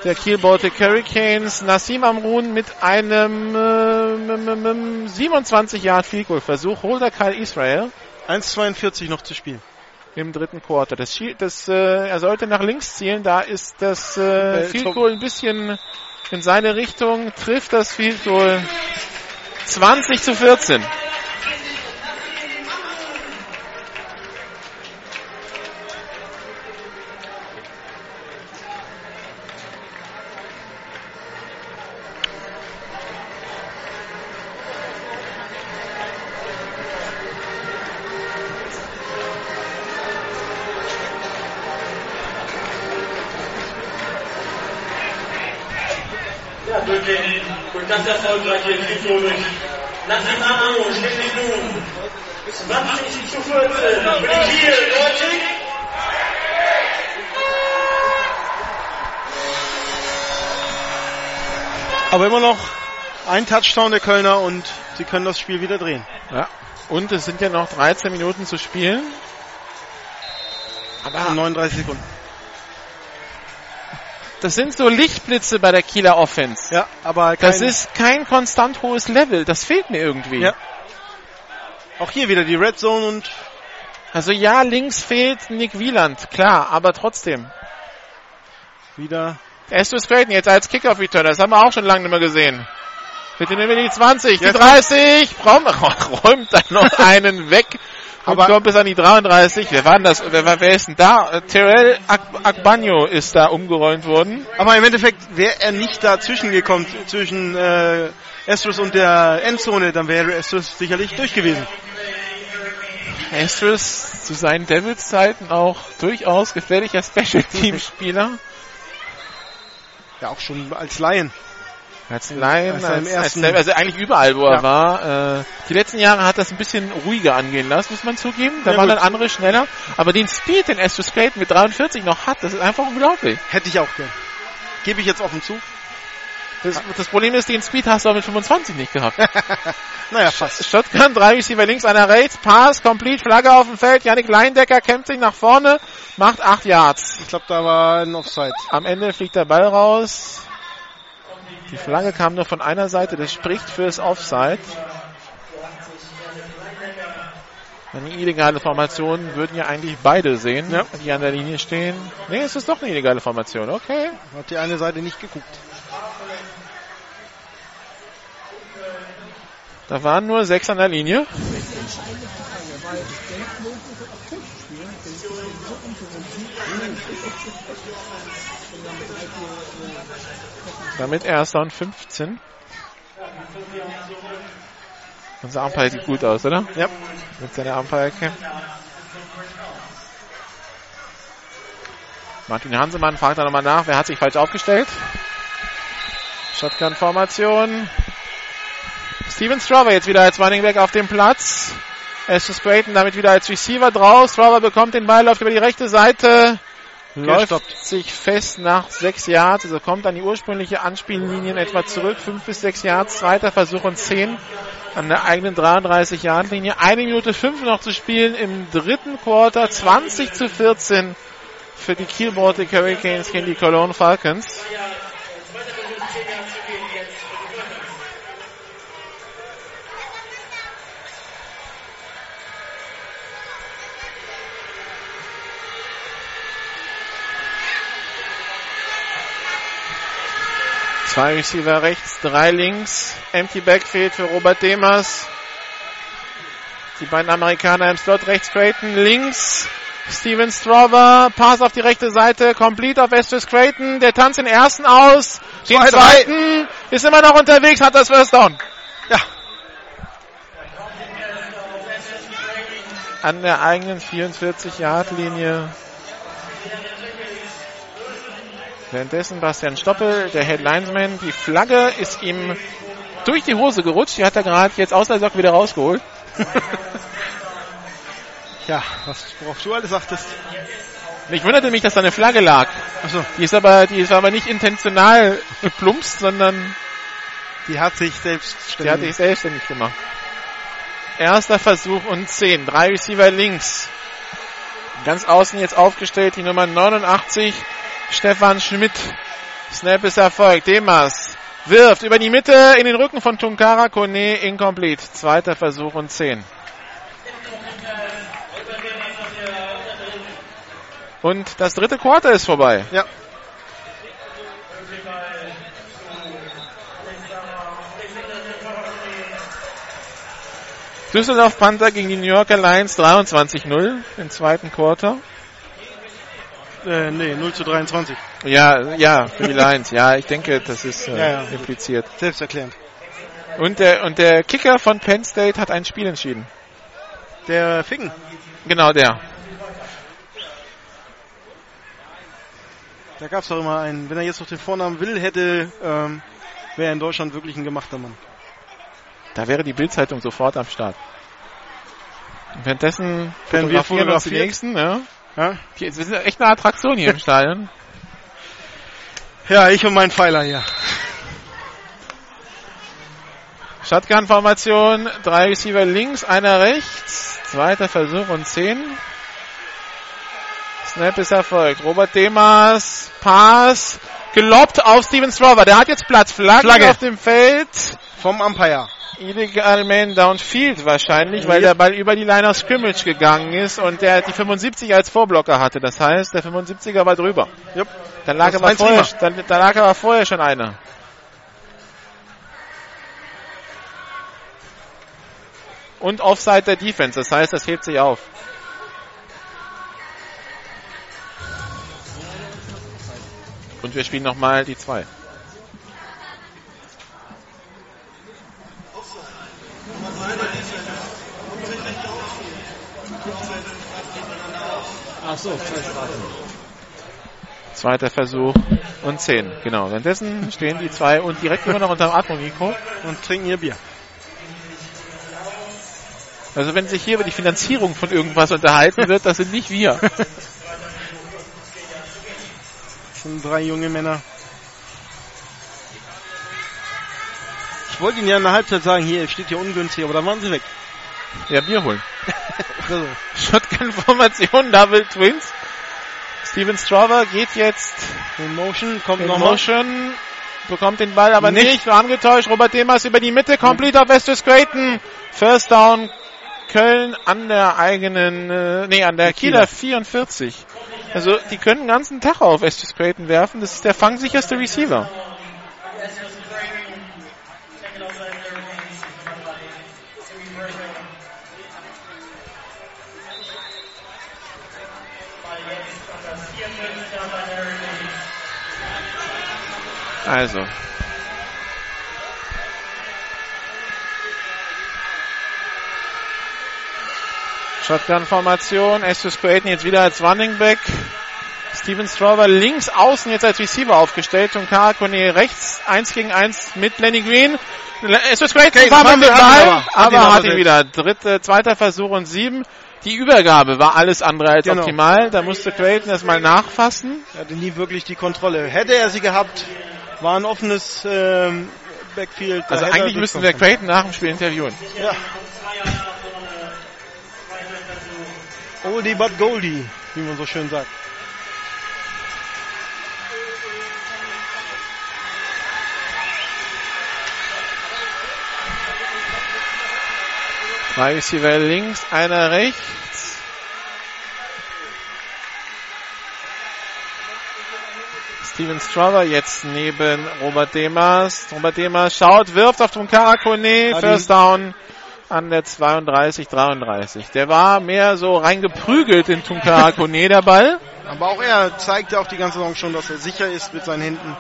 der Kiel Baltic Hurricanes. Nassim Amrun mit einem äh, 27 Yard Field Goal Versuch. Holt er Kyle Israel 1,42 noch zu spielen. im dritten Quarter. Das, das, äh, er sollte nach links zielen. Da ist das äh, Äh, Field Goal ein bisschen in seine Richtung. Trifft das Field Goal 20 zu 14. Amro steht es nun 20 zu 14 für die Kiel Baltic. Aber immer noch Ein Touchdown der Kölner und sie können das Spiel wieder drehen. Ja. Und es sind ja noch 13 Minuten zu spielen. Aber 39 Sekunden. Das sind so Lichtblitze bei der Kieler Offense. Ja, aber Das ist kein konstant hohes Level. Das fehlt mir irgendwie. Ja. auch hier wieder die Red Zone und Also ja, links fehlt Nick Wieland, klar, aber trotzdem. wieder Estus Creighton jetzt als Kickoff-Returner, das haben wir auch schon lange nicht mehr gesehen. Bitte nehmen wir die 20, die Jetzt 30, Raum, [LAUGHS] räumt dann noch einen weg Aber- kommt bis an die 33. Wer war denn das? Wer, wer, wer ist denn da? Äh, Terrell Ak- Akbanyo ist da umgeräumt worden. Aber im Endeffekt wäre er nicht dazwischen gekommen, zwischen äh, Astros und der Endzone, dann wäre Astros sicherlich durch gewesen. Astros zu seinen Devils-Zeiten auch durchaus gefährlicher Special-Team-Spieler. Ja, auch schon als Laien. Als Lion, Als er im als, ersten- also eigentlich überall, wo er Ja. war. Äh, die letzten Jahre hat das ein bisschen ruhiger angehen lassen, muss man zugeben. Da Ja, waren gut. dann andere schneller. Aber den Speed, den Astros Clayton mit 43 noch hat, das ist einfach unglaublich. Hätte ich auch gern. Gebe ich jetzt offen zu. Das, das Problem ist, den Speed hast du auch mit 25 nicht gehabt. [LAUGHS] Naja, fast. Shotgun, drei Receiver links, einer rechts, Pass, Complete, Flagge auf dem Feld, Yannick Leindecker kämpft sich nach vorne, macht 8 Yards. Ich glaube, da war ein Offside. Am Ende fliegt der Ball raus. Die Flagge kam nur von einer Seite, das spricht fürs Offside. Eine illegale Formation würden ja eigentlich beide sehen, Ja. die an der Linie stehen. Nee, es ist doch eine illegale Formation, okay. Hat die eine Seite nicht geguckt. Da waren nur sechs an der Linie. Damit erster und 15. Unser Umpire sieht gut aus, oder? Ja. Mit seiner Umpire-Cam. Martin Hansemann fragt da nochmal nach, wer hat sich falsch aufgestellt? Shotgun-Formation. Steven Strover jetzt wieder als Running Back auf dem Platz. Estes Creighton damit wieder als Receiver draus. Strover bekommt den Ball, läuft über die rechte Seite. Läuft sich fest nach sechs Yards, also kommt an die ursprüngliche Anspiellinie in etwa zurück. Fünf bis sechs Yards, zweiter Versuch und zehn an der eigenen 33 Yard Linie. Eine Minute fünf noch zu spielen im dritten Quarter. 20 zu 14 für die Kiel Baltic Hurricanes gegen die Cologne Falcons. Zwei Receiver rechts, drei links. Empty Backfield für Robert Demers. Die beiden Amerikaner im Slot rechts Creighton, links Steven Strover, Pass auf die rechte Seite, complete auf Estes Creighton, der tanzt den ersten aus, den Zwei, drei. zweiten, ist immer noch unterwegs, hat das First Down. Ja. An der eigenen 44-Yard-Linie. Währenddessen Bastian Stoppel, der Head Linesman, die Flagge ist ihm durch die Hose gerutscht, die hat er gerade jetzt aus der Socke wieder rausgeholt. [LAUGHS] Ja, was, worauf du alles sagtest. Ich wunderte mich, dass da eine Flagge lag. Achso, Die ist aber, die ist aber nicht intentional [LAUGHS] geplumpst, sondern die hat sich selbst die hatte ich selbstständig gemacht. Erster Versuch und 10. Drei Receiver links. Ganz außen jetzt aufgestellt die Nummer 89. Stefan Schmidt. Snap ist erfolgt. Demas wirft über die Mitte in den Rücken von Tunkara Kone. Incomplete. Zweiter Versuch und 10. Und das dritte Quarter ist vorbei. Ja. Düsseldorf Panther gegen die New Yorker Lions 23-0 im zweiten Quarter. Äh, nee, 0 zu 23. Ja, ja, für die Lions. Ja, ich denke, das ist äh, Ja, ja. impliziert. Selbsterklärend. Und der, und der Kicker von Penn State hat ein Spiel entschieden. Der Ficken. Genau der. Da gab es doch immer einen, wenn er jetzt noch den Vornamen will hätte, ähm, wäre er in Deutschland wirklich ein gemachter Mann. Da wäre die Bildzeitung sofort am Start. Und währenddessen Werden wir fotografieren uns die fotografiert? nächsten, ja. Ja? Wir sind echt eine Attraktion hier im [LAUGHS] Stadion. ja, ich und mein Pfeiler hier. Shotgun-Formation, drei Receiver links, einer rechts. Zweiter Versuch und 10. Snap ist erfolgt. Robert Demas, Pass, gelobbt auf Steven Strover. Der hat jetzt Platz. Flagge, Flagge. auf dem Feld. Vom Umpire. Illegal Man Downfield wahrscheinlich, weil Ja. der Ball über die Line of Scrimmage gegangen ist und der die 75 als Vorblocker hatte. Das heißt, der 75er war drüber. Jupp. Dann lag, aber vorher, dann, da lag aber vorher schon einer. Und Offside der Defense, das heißt, das hebt sich auf. Und wir spielen nochmal die zwei. Ach so, zwei Strafen. Zweiter Versuch und 10. Genau. Währenddessen stehen die zwei und direkt immer noch unterm Atmo-Mikro. Und trinken ihr Bier. Also wenn sich hier über die Finanzierung von irgendwas unterhalten wird, das sind nicht wir. [LAUGHS] Das sind drei junge Männer. Ich wollte Ihnen ja in der Halbzeit sagen, hier steht hier ungünstig, aber dann waren sie weg. Ja, Bier holen. [LAUGHS] Also, Shotgun-Formation, Double Twins. Steven Strover geht jetzt in Motion, kommt in nochmal. Motion, bekommt den Ball aber Nicht. nicht, angetäuscht. Robert Demas über die Mitte, complete auf Westus Creighton. First down, Köln an der eigenen, äh, nee, an der Kieler 44. Also, die können den ganzen Tag auf Westus Creighton werfen. Das ist der fangsicherste Receiver. Also. Shotgun-Formation. Estus Creighton jetzt wieder als Running Back. Steven Strover links außen jetzt als Receiver aufgestellt und Karakone rechts 1 gegen 1 mit Lenny Green. Estus Creighton Okay, war ihn Ball, aber. Aber hat ihn wieder. Dritte, zweiter Versuch und sieben. Die Übergabe war alles andere als Genau. optimal. Da musste Creighton erstmal nachfassen. Er hatte nie wirklich die Kontrolle. Hätte er sie gehabt, war ein offenes ähm, Backfield. Also eigentlich müssten wir Creighton nach dem Spiel interviewen. Ja. Oldie but Goldie, wie man so schön sagt. Zwei Receiver links, einer rechts. Steven Strover jetzt neben Robert Demas. Robert Demas schaut, wirft auf Tunkara Kone. Ah, die- First down an der 32, 33. Der war mehr so reingeprügelt in Tunkara Kone, der Ball. Aber auch er zeigt ja auch die ganze Saison schon, dass er sicher ist mit seinen Händen.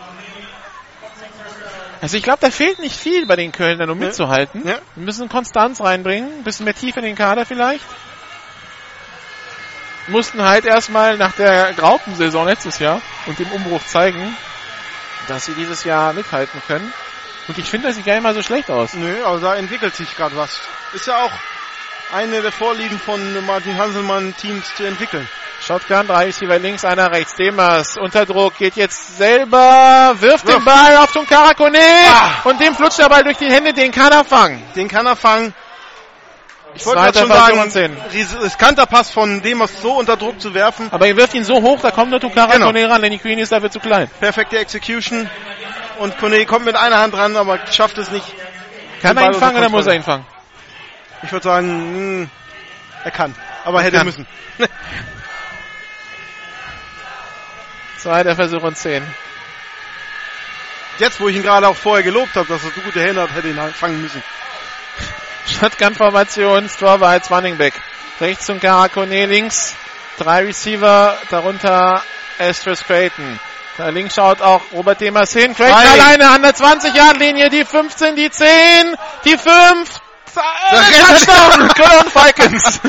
Also ich glaube, da fehlt nicht viel bei den Kölnern, um Ja. mitzuhalten. Ja. Wir müssen Konstanz reinbringen, ein bisschen mehr Tiefe in den Kader vielleicht. Mussten halt erstmal nach der Graupensaison letztes Jahr und dem Umbruch zeigen, dass sie dieses Jahr mithalten können. Und ich finde, das sieht gar nicht mal so schlecht aus. Nö, aber da entwickelt sich gerade was. Ist ja auch eine der Vorlieben von Martin Hanselmann, Teams zu entwickeln. Shotgun, drei Receiver links, einer rechts. Demas unter Druck, geht jetzt selber, wirft den Wirft. Ball auf Tunkara Kone Ah. und dem flutscht der Ball durch die Hände, den kann er fangen. Den kann er fangen. Ich wollte gerade schon Versuch sagen, riskanter Pass von Demas so unter Druck zu werfen. Aber er wirft ihn so hoch, da kommt der Tunkara Genau. Ran, Lenny Queen ist dafür zu klein. Perfekte Execution. Und Kone kommt mit einer Hand ran, aber schafft es nicht. Kann er ihn fangen oder muss er ihn fangen? Ich würde sagen, mh, er kann. Aber hätte kann. müssen. [LAUGHS] Zweiter Versuch und 10. Jetzt, wo ich ihn gerade auch vorher gelobt habe, dass er so gute Hände hat, hätte ihn halt fangen müssen. [LAUGHS] Shotgun-Formation, Straw als Running Back. Rechts zum Karakone, links drei Receiver, darunter Astros Creighton. Da links schaut auch Robert Demas hin. Creighton alleine an der 20-Yard-Linie, die 15, die 10, die 5. Äh, Touchdown, Cologne Falcons.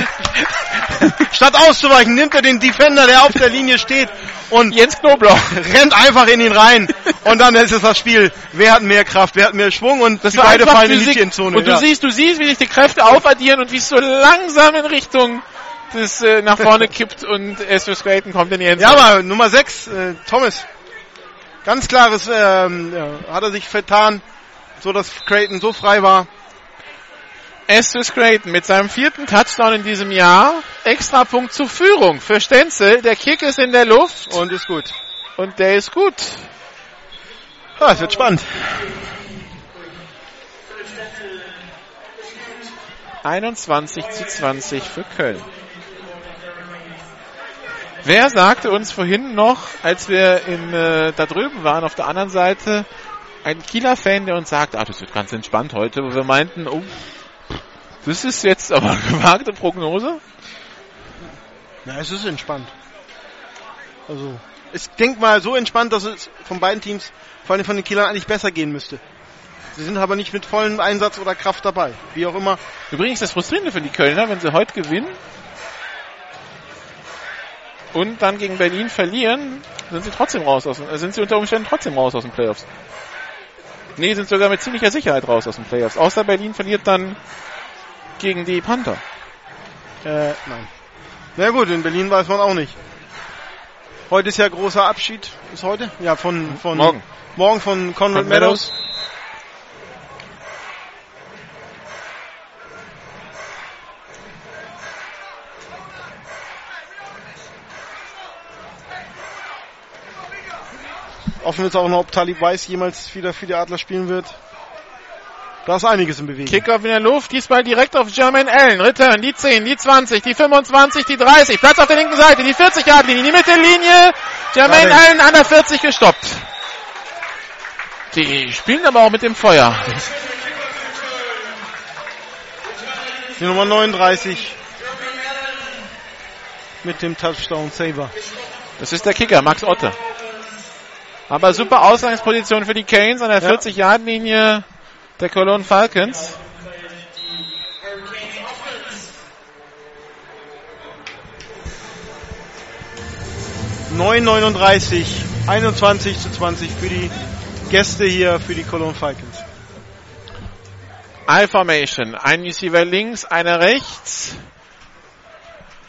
[LAUGHS] Statt auszuweichen, nimmt er den Defender, der auf der Linie steht und Jens Knoblauch. rennt einfach in ihn rein. Und dann ist es das Spiel. Wer hat mehr Kraft, wer hat mehr Schwung und Das die beide fallen in die Physik. Endzone. Und du ja. siehst, du siehst, wie sich die Kräfte aufaddieren und wie es so langsam in Richtung des äh, nach vorne kippt und Astros Creighton kommt in die Endzone. ja, aber Nummer 6, äh, Thomas. Ganz klares, ähm, ja, hat er sich vertan, so dass Creighton so frei war. Estes Creighton mit seinem vierten Touchdown in diesem Jahr. Extra Punkt zur Führung für Stenzel. Der Kick ist in der Luft Und ist gut. und der ist gut. Ah, es wird spannend. 21 zu 20 für Köln. Wer sagte uns vorhin noch, als wir in, äh, da drüben waren, auf der anderen Seite, ein Kieler-Fan, der uns sagt, ah, das wird ganz entspannt heute, wo wir meinten, oh, das ist jetzt aber eine [LAUGHS] gewagte Prognose. Na, es ist entspannt. Also, ich denk mal so entspannt, dass es von beiden Teams, vor allem von den Kielern, eigentlich besser gehen müsste. Sie sind aber nicht mit vollem Einsatz oder Kraft dabei. Wie auch immer. Übrigens das Frustrierende für die Kölner, wenn sie heute gewinnen und dann gegen Berlin verlieren, sind sie trotzdem raus aus, äh, sind sie unter Umständen trotzdem raus aus den Playoffs. Nee, sind sogar mit ziemlicher Sicherheit raus aus den Playoffs. Außer Berlin verliert dann gegen die Panther. Äh, nein. Na gut, in Berlin weiß man auch nicht. Heute ist ja großer Abschied. Ist heute? Ja, von, von Morgen. Morgen von Conrad Von Meadows. Offen ist auch noch, ob Talib Weiss jemals wieder für die Adler spielen wird. Da ist einiges in Bewegung. Kickoff in der Luft, diesmal direkt auf Jermaine Allen. Return, die 10, die 20, die 25, die 30. Platz auf der linken Seite, die 40-Yard-Linie, die Mittellinie. Jermaine Warte. Allen an der 40 gestoppt. Die spielen aber auch mit dem Feuer. Die Nummer 39 mit dem Touchdown Saver. Das ist der Kicker, Max Otte. Aber super Ausgangsposition für die Canes an der Ja. 40-Yard-Linie der Cologne Falcons. Neun 39, 21 zu 20 für die Gäste hier für die Cologne Falcons. I-Formation. Ein Receiver links, einer rechts.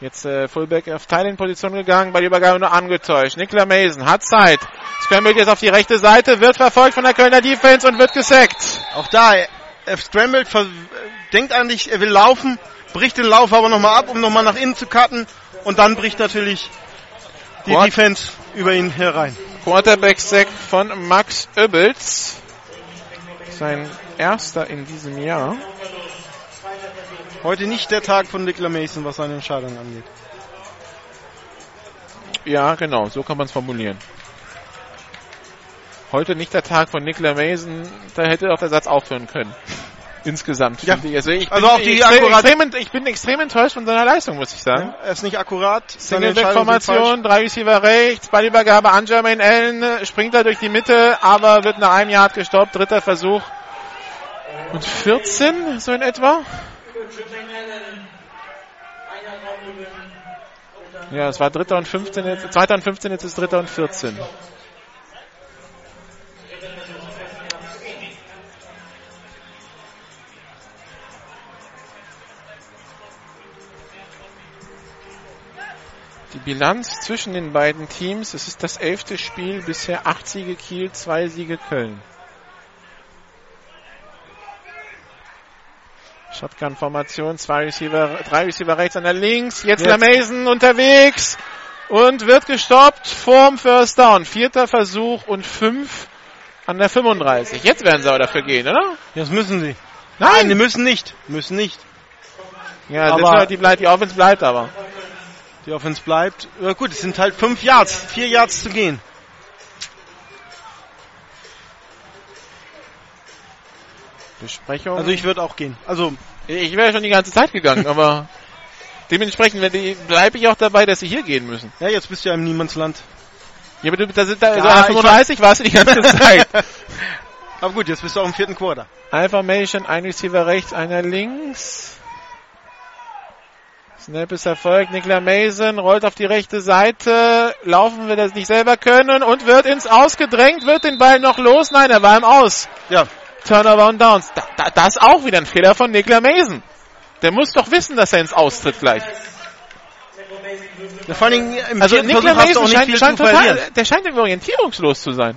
Jetzt äh, Fullback auf Teiling-Position gegangen, bei der Übergabe nur angetäuscht. Nikla Mason hat Zeit. Scrambled jetzt auf die rechte Seite, wird verfolgt von der Kölner Defense und wird gesackt. Auch da, er, scrambled, denkt eigentlich, er will laufen, bricht den Lauf aber nochmal ab, um nochmal nach innen zu cutten und dann bricht natürlich die What? Defense über ihn herein. Quarterback-Sack von Max Oebbels. Sein erster in diesem Jahr. Heute nicht der Tag von Nicola Mason, was seine Entscheidung angeht. Ja, genau, so kann man es formulieren. Heute nicht der Tag von Nicola Mason, da hätte auch der Satz aufhören können. [LAUGHS] Insgesamt. Ja. ich. Also ich Also bin auch die extrem, akkurat- extrem, ich bin extrem enttäuscht von seiner Leistung, muss ich sagen. Er ist nicht akkurat. Single-Back-Formation, drei Receiver rechts, Ballübergabe an Jermaine Allen, springt er durch die Mitte, aber wird nach einem Yard gestoppt, dritter Versuch. Und 14, so in etwa? Ja, es war dritter und 15, jetzt, zweiter und 15, jetzt ist dritter und 14. Die Bilanz zwischen den beiden Teams, es ist das elfte Spiel, bisher acht Siege Kiel, zwei Siege Köln. Shotgun-Formation, zwei Receiver, drei Receiver rechts, einer links, jetzt, Jetzt. Lamason unterwegs und wird gestoppt vorm First Down. Vierter Versuch und fünf an der 35. Jetzt werden sie aber dafür gehen, oder? Das müssen sie. Nein! die müssen nicht. Müssen nicht. Ja, Aber- das, die, bleibt, die Offense bleibt aber. Die Offense bleibt. Ja, gut, es sind halt fünf Yards, vier Yards zu gehen. Besprechung. Also ich würde auch gehen. Also Ich wäre schon die ganze Zeit gegangen, aber dementsprechend bleibe ich auch dabei, dass sie hier gehen müssen. ja, jetzt bist du ja im Niemandsland. Ja, aber du, da sind da, Ja, so an der ich 35 warst du die ganze [LAUGHS] Zeit. Aber gut, jetzt bist du auch im vierten Quarter. Alphamation, ein Receiver rechts, einer links. Snap ist erfolgt. Nikla Mason rollt auf die rechte Seite. Laufen wir das nicht selber können und wird ins Aus gedrängt. Wird den Ball noch los? Nein, er war im Aus. Ja, Turnover und Downs. Da, da, das ist auch wieder ein Fehler von Nikla Mason. Der muss doch wissen, dass er ins Austritt gleich. Ja, vor Dingen im Also Nikla Mason scheint, scheint total, der scheint irgendwie orientierungslos zu sein.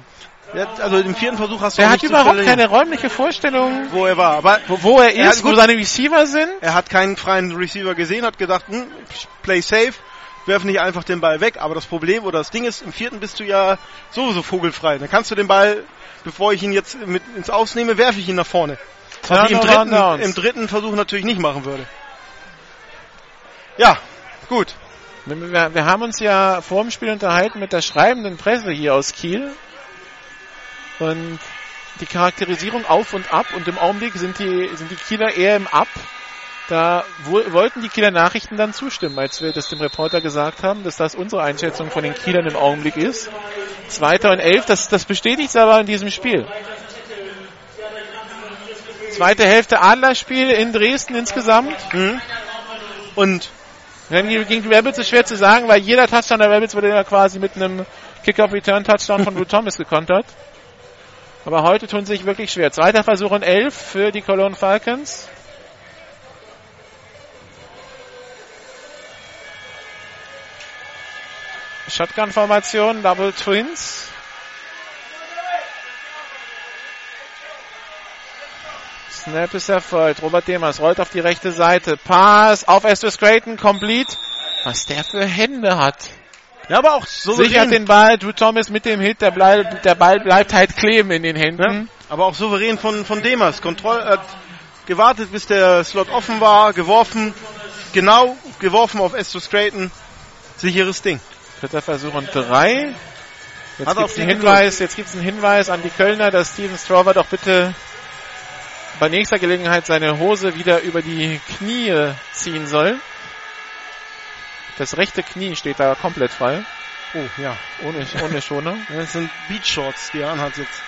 Ja, also im vierten Versuch hast du auch hat überhaupt keine räumliche Vorstellung, wo er war. Aber wo, wo er Ja, ist, wo seine Receiver sind. er hat keinen freien Receiver gesehen, hat gedacht, hm, play safe, werf nicht einfach den Ball weg. Aber das Problem oder das Ding ist, im vierten bist du ja sowieso vogelfrei. Dann kannst du den Ball, bevor ich ihn jetzt mit ins Ausnehme, werfe ich ihn nach vorne. Was ich im dritten, im dritten Versuch natürlich nicht machen würde. Ja, gut. Wir, wir, wir haben uns ja vor dem Spiel unterhalten mit der schreibenden Presse hier aus Kiel. Und die Charakterisierung auf und ab und im Augenblick sind die, sind die Kieler eher im Ab. Da wo, wollten die Kieler Nachrichten dann zustimmen, als wir das dem Reporter gesagt haben, dass das unsere Einschätzung von den Kielern im Augenblick ist. Zweiter und elf, das, das bestätigt es aber in diesem Spiel. Zweite Hälfte Adlerspiel in Dresden insgesamt. Mhm. Und Dann gegen die Rebels ist schwer zu sagen, weil jeder Touchdown der Rebels wurde ja quasi mit einem Kick-Off-Return-Touchdown von Drew Thomas gekontert. Aber heute tun sie sich wirklich schwer. Zweiter Versuch und elf für die Cologne Falcons. Shotgun-Formation, Double Twins. Snap ist erfolgt. Robert Demers rollt auf die rechte Seite. Pass auf Estes Creighton, complete. Was der für Hände hat. ja, aber auch so Sichert den Ball, Drew Thomas mit dem Hit, der, Ball, der Ball bleibt halt kleben in den Händen. Ja, aber auch souverän von, von Demers. Kontroll, hat gewartet, bis der Slot offen war, geworfen, genau geworfen auf Estus Creighton. Sicheres Ding. Dritter Versuch und drei. Jetzt gibt's auf einen Hinweis, jetzt gibt's einen Hinweis an die Kölner, dass Steven Strover doch bitte bei nächster Gelegenheit seine Hose wieder über die Knie ziehen soll. Das rechte Knie steht da komplett frei. Oh, ja. Ohne, ohne Schoner. [LAUGHS] Das sind Beach Shorts, die er anhat jetzt.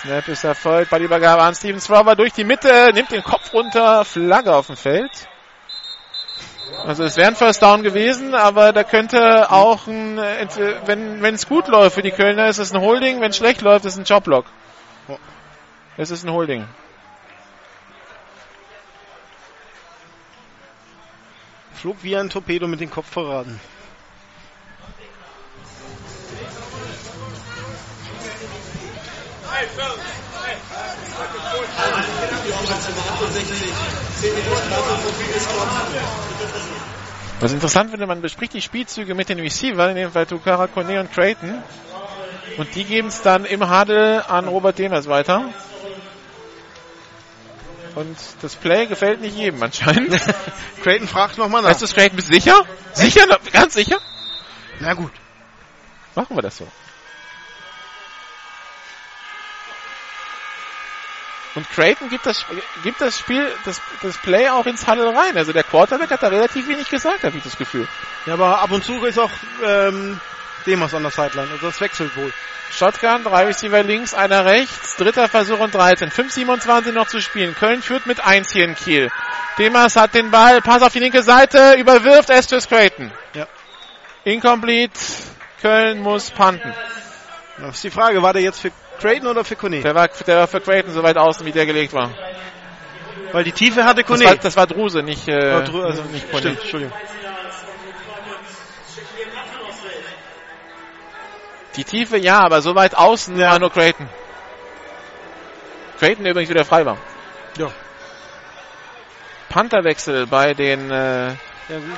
Snap ist erfolgt. Ballübergabe an Steven Strover durch die Mitte, nimmt den Kopf runter, Flagge auf dem Feld. Also es wäre ein First Down gewesen, aber da könnte auch ein, wenn wenn es gut läuft für die Kölner, ist es ein Holding, wenn es schlecht läuft, ist es ein Jobblock. Es ist ein Holding. Flog wie ein Torpedo mit dem Kopf verraten. Was interessant finde, man bespricht die Spielzüge mit den Receivern, in dem Fall Tukara Kone und Creighton. Und die geben es dann im Huddle an Robert Demers weiter. Und das Play gefällt nicht jedem anscheinend. [LAUGHS] Creighton fragt nochmal nach. Weißt du, Creighton, bist du sicher? Sicher? Ganz sicher? Na gut. Machen wir das so. Und Creighton gibt das, gibt das Spiel, das, das Play auch ins Huddle rein. Also der Quarterback hat da relativ wenig gesagt, habe ich das Gefühl. Ja, aber ab und zu ist auch ähm, Demers an der Sideline. Also das wechselt wohl. Shotgun, drei Receiver links, einer rechts, dritter Versuch und 13. 5,27 noch zu spielen. Köln führt mit 1 hier in Kiel. Demas hat den Ball, Pass auf die linke Seite, überwirft Estes Creighton. Ja. Incomplete, Köln muss punten. Das ist die Frage, war der jetzt für Creighton oder für Kone? Der war, der war für Creighton so weit außen, wie der gelegt war. Weil die Tiefe hatte Das Kone. war, das war Druse, nicht, äh, also, also nicht Kone. stimmt, Entschuldigung. Die Tiefe ja, aber so weit außen Ja. war nur Creighton. Creighton der übrigens wieder frei war. Ja. Pantherwechsel bei den äh, Ja,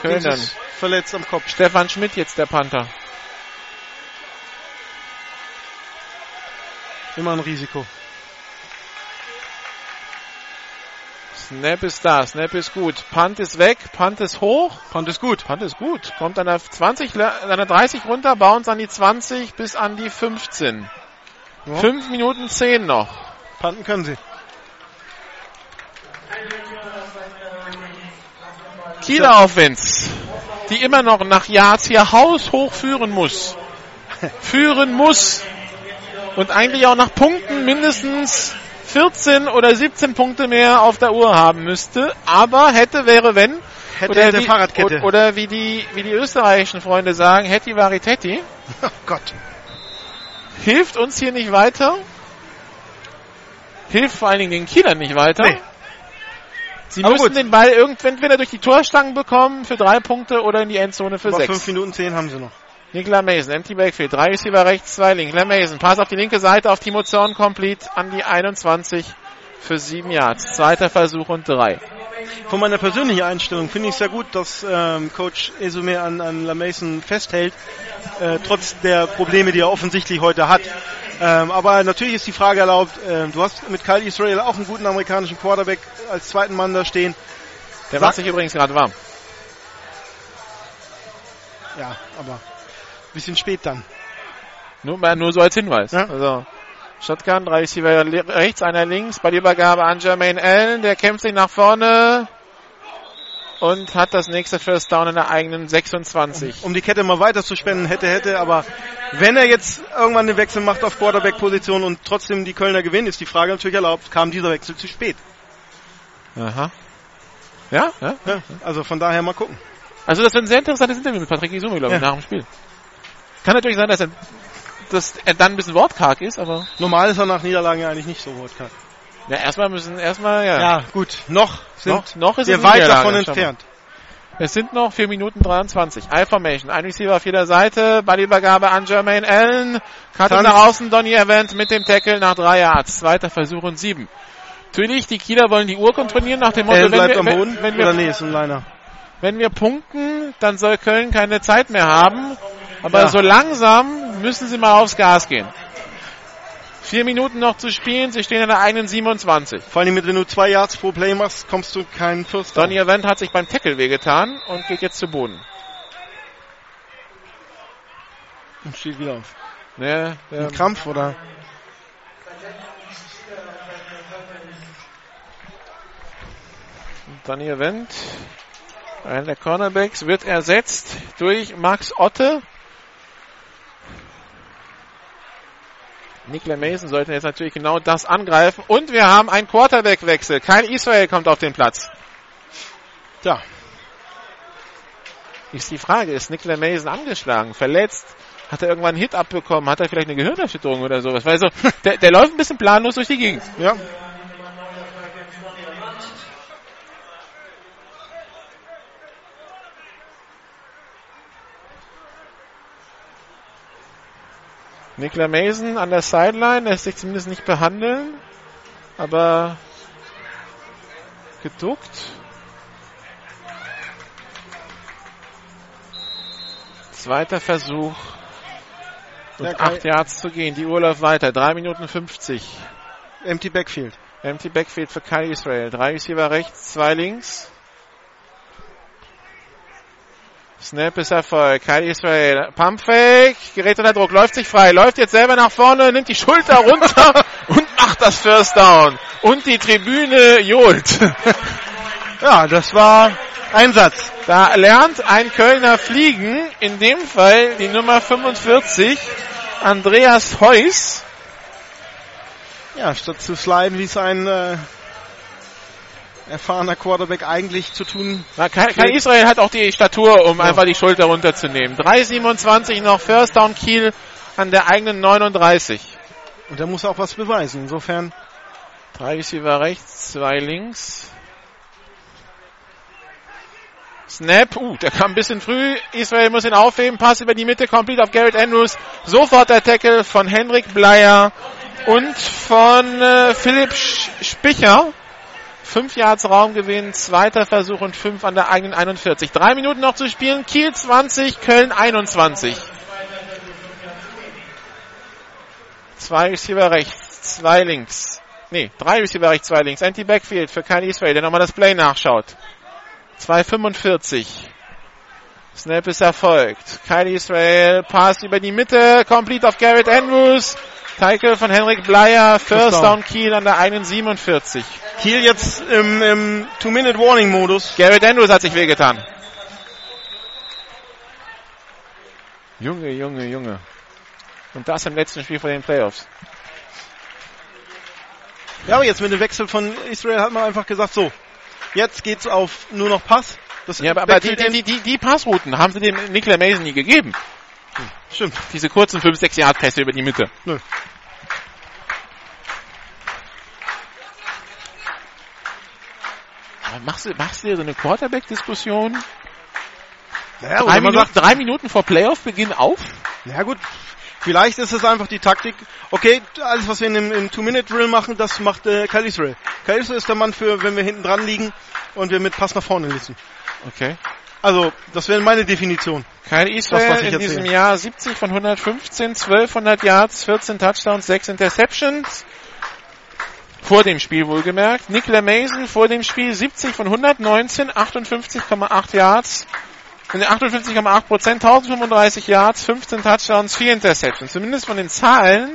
Kölnern. Verletzt am Kopf. Stefan Schmidt jetzt der Panther. Immer ein Risiko. Snap ist da, Snap ist gut. Punt ist weg, Punt ist hoch. Punt ist gut. Punt ist gut. Kommt an der 20, la- an der 30 runter, bounce an die 20 bis an die 15. Ja. 5 Minuten 10 noch. Punten können sie. Kieler Offense, die immer noch nach Yards hier haushoch führen muss. [LAUGHS] führen muss. Und eigentlich auch nach Punkten mindestens 14 oder 17 Punkte mehr auf der Uhr haben müsste. Aber hätte, wäre, wenn. Hätte, oder, hätte wie, Fahrradkette. oder wie die, wie die österreichischen Freunde sagen, hätti varitetti. Oh Gott. Hilft uns hier nicht weiter. Hilft vor allen Dingen den Kielern nicht weiter. Nee. Sie Aber müssen gut. den Ball irgendwann entweder durch die Torstangen bekommen für drei Punkte oder in die Endzone für Aber sechs. 5 Minuten 10 haben sie noch. Nikla Mason, empty backfield, drei Receiver rechts, zwei links. Nikla Mason, Pass auf die linke Seite auf Timo Zorn, complete an die 21 für sieben Yards. Zweiter Versuch und drei. Von meiner persönlichen Einstellung finde ich es sehr gut, dass ähm, Coach Esume an, an LaMason festhält, äh, trotz der Probleme, die er offensichtlich heute hat. Ähm, aber natürlich ist die Frage erlaubt, ähm, du hast mit Kyle Israel auch einen guten amerikanischen Quarterback als zweiten Mann da stehen. Der macht sich übrigens gerade warm. Ja, aber bisschen spät dann. Nur, mal- nur so als Hinweis. Ja. Also, Shotgun, drei Receiver rechts, einer links. Bei der Übergabe an Jermaine Allen. Der kämpft sich nach vorne und hat das nächste First Down in der eigenen 26. um die Kette mal weiter zu spenden, hätte, hätte, aber wenn er jetzt irgendwann den Wechsel macht auf Quarterback-Position und trotzdem die Kölner gewinnen, ist die Frage natürlich erlaubt, kam dieser Wechsel zu spät. Aha. Ja, ja. Ja, also von daher mal gucken. Also das wird ein sehr interessantes Interview mit Patrick Isume, glaube ich, Ja. nach dem Spiel. Kann natürlich sein, dass er, dass er dann ein bisschen wortkarg ist, aber Normal ist er nach Niederlagen ja eigentlich nicht so wortkarg. ja, erstmal müssen, erstmal, ja. Ja, gut, noch sind noch, noch ist wir weit Niederlage, davon entfernt. Es sind noch 4 Minuten 23. I-Formation. Ein Receiver auf jeder Seite. Ballübergabe an Jermaine Allen. Karte nach außen. Donny Event mit dem Tackle nach drei Yards. Zweiter Versuch und sieben. Natürlich, die Kieler wollen die Uhr kontrollieren nach dem Motto, Allen wenn wir, am Boden, wenn, wenn, wir, nee, ist ein Liner. wenn wir punkten, dann soll Köln keine Zeit mehr haben. Aber Ja. so langsam müssen sie mal aufs Gas gehen. Vier Minuten noch zu spielen. Sie stehen in der eigenen 27. Vor allem, wenn du zwei Yards pro Play machst, kommst du keinen First Down. Donny Event hat sich beim Tackle wehgetan und geht jetzt zu Boden. Und steht wieder auf. Ne, Ein Krampf oder? Danny Event, einer der Cornerbacks, wird ersetzt durch Max Otte. Nikla Mason sollte jetzt natürlich genau das angreifen. Und wir haben einen Quarterback-Wechsel. Kein Israel kommt auf den Platz. Ja, Ist die Frage, ist Nikla Mason angeschlagen, verletzt? Hat er irgendwann einen Hit abbekommen? Hat er vielleicht eine Gehirnerschütterung oder sowas? Weil so, [LAUGHS] der, der läuft ein bisschen planlos durch die Gegend. ja. Nikla Mason an der Sideline lässt sich zumindest nicht behandeln, aber geduckt. Zweiter Versuch. Und Ja, Kai- acht Yards zu gehen. Die Uhr läuft weiter. Drei Minuten 50. Empty Backfield. Empty Backfield für Kyle Israel. Drei Receiver rechts, zwei links. Snap ist Erfolg. Kyle Israel. Pumpfake. Gerät unter Druck. Läuft sich frei. Läuft jetzt selber nach vorne. Nimmt die Schulter runter [LAUGHS] und macht das First Down. Und die Tribüne johlt. Ja, das war Einsatz. Da lernt ein Kölner fliegen. In dem Fall die Nummer 45. Andreas Heuss. Ja, statt zu sliden, wie es ein äh, erfahrener Quarterback eigentlich zu tun. Na, kein, kein Israel hat auch die Statur, um einfach die Schulter runterzunehmen. 3,27 noch First Down Kiel an der eigenen 39. Und da muss er auch was beweisen. Insofern, Drei Receiver rechts, zwei links. Snap, uh, der kam ein bisschen früh. Israel muss ihn aufheben. Pass über die Mitte, complete auf Garrett Andrews. Sofort der Tackle von Henrik Bleier und von äh, Philipp Sch- Spicher. Fünf Yards Raumgewinn, zweiter Versuch und fünf an der eigenen 41. Drei Minuten noch zu spielen. Kiel 20, Köln 21. Zwei Receiver rechts, zwei links. Nee, drei Receiver rechts, zwei links. Anti-Backfield für Kyle Israel, der nochmal das Play nachschaut. 2,45. Snap ist erfolgt. Kyle Israel, Pass über die Mitte, complete auf Garrett Andrews. Tackle von Henrik Bleier, First Down. Kiel an der 1,47. Kiel jetzt im, im Two-Minute-Warning-Modus. Garrett Andrews hat sich wehgetan. Junge, Junge, Junge. Und das im letzten Spiel vor den Playoffs. Ja, aber jetzt mit dem Wechsel von Israel hat man einfach gesagt, so, jetzt geht's auf nur noch Pass. Das Ja, aber, aber die, die, die, die Passrouten haben sie dem Nicola Mason nie gegeben. Stimmt. Diese kurzen 5, 6 Yard Pässe über die Mitte. Nö. Aber machst du, machst du dir so eine Quarterback-Diskussion? Ja, drei, Minuten, sagt, drei Minuten vor Playoff-Beginn auf? ja gut, vielleicht ist es einfach die Taktik. Okay, alles was wir in dem im Two-Minute-Drill machen, das macht äh, Kyle Israel. Kyle Israel ist der Mann für, wenn wir hinten dran liegen und wir mit Pass nach vorne lissen. Okay. Also, das wäre meine Definition. Kyle Das, Israel was ich in diesem Jahr 70 von 115, 1200 Yards, 14 Touchdowns, 6 Interceptions. Vor dem Spiel wohlgemerkt. Nicola Mason vor dem Spiel 70 von 119, 58,8 Yards. Und 58,8 Prozent, 1035 Yards, 15 Touchdowns, 4 Interceptions. Zumindest von den Zahlen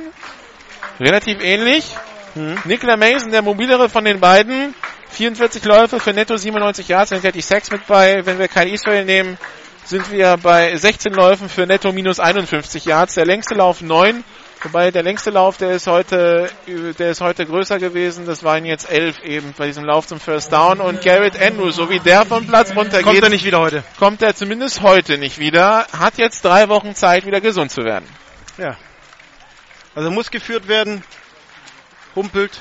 relativ ähnlich. Mhm. Nicola Mason, der mobilere von den beiden. 44 Läufe für netto 97 Yards, sind ja die Sacks mit bei. Wenn wir Kyle Israel nehmen, sind wir bei 16 Läufen für netto minus 51 Yards. Der längste Lauf 9. Wobei der längste Lauf, der ist heute, der ist heute größer gewesen. Das waren jetzt 11 eben bei diesem Lauf zum First Down. Und Garrett Andrews, so wie der vom Platz runtergeht, Kommt er nicht wieder heute? kommt er zumindest heute nicht wieder. Hat jetzt drei Wochen Zeit, wieder gesund zu werden. Ja. Also muss geführt werden. Humpelt.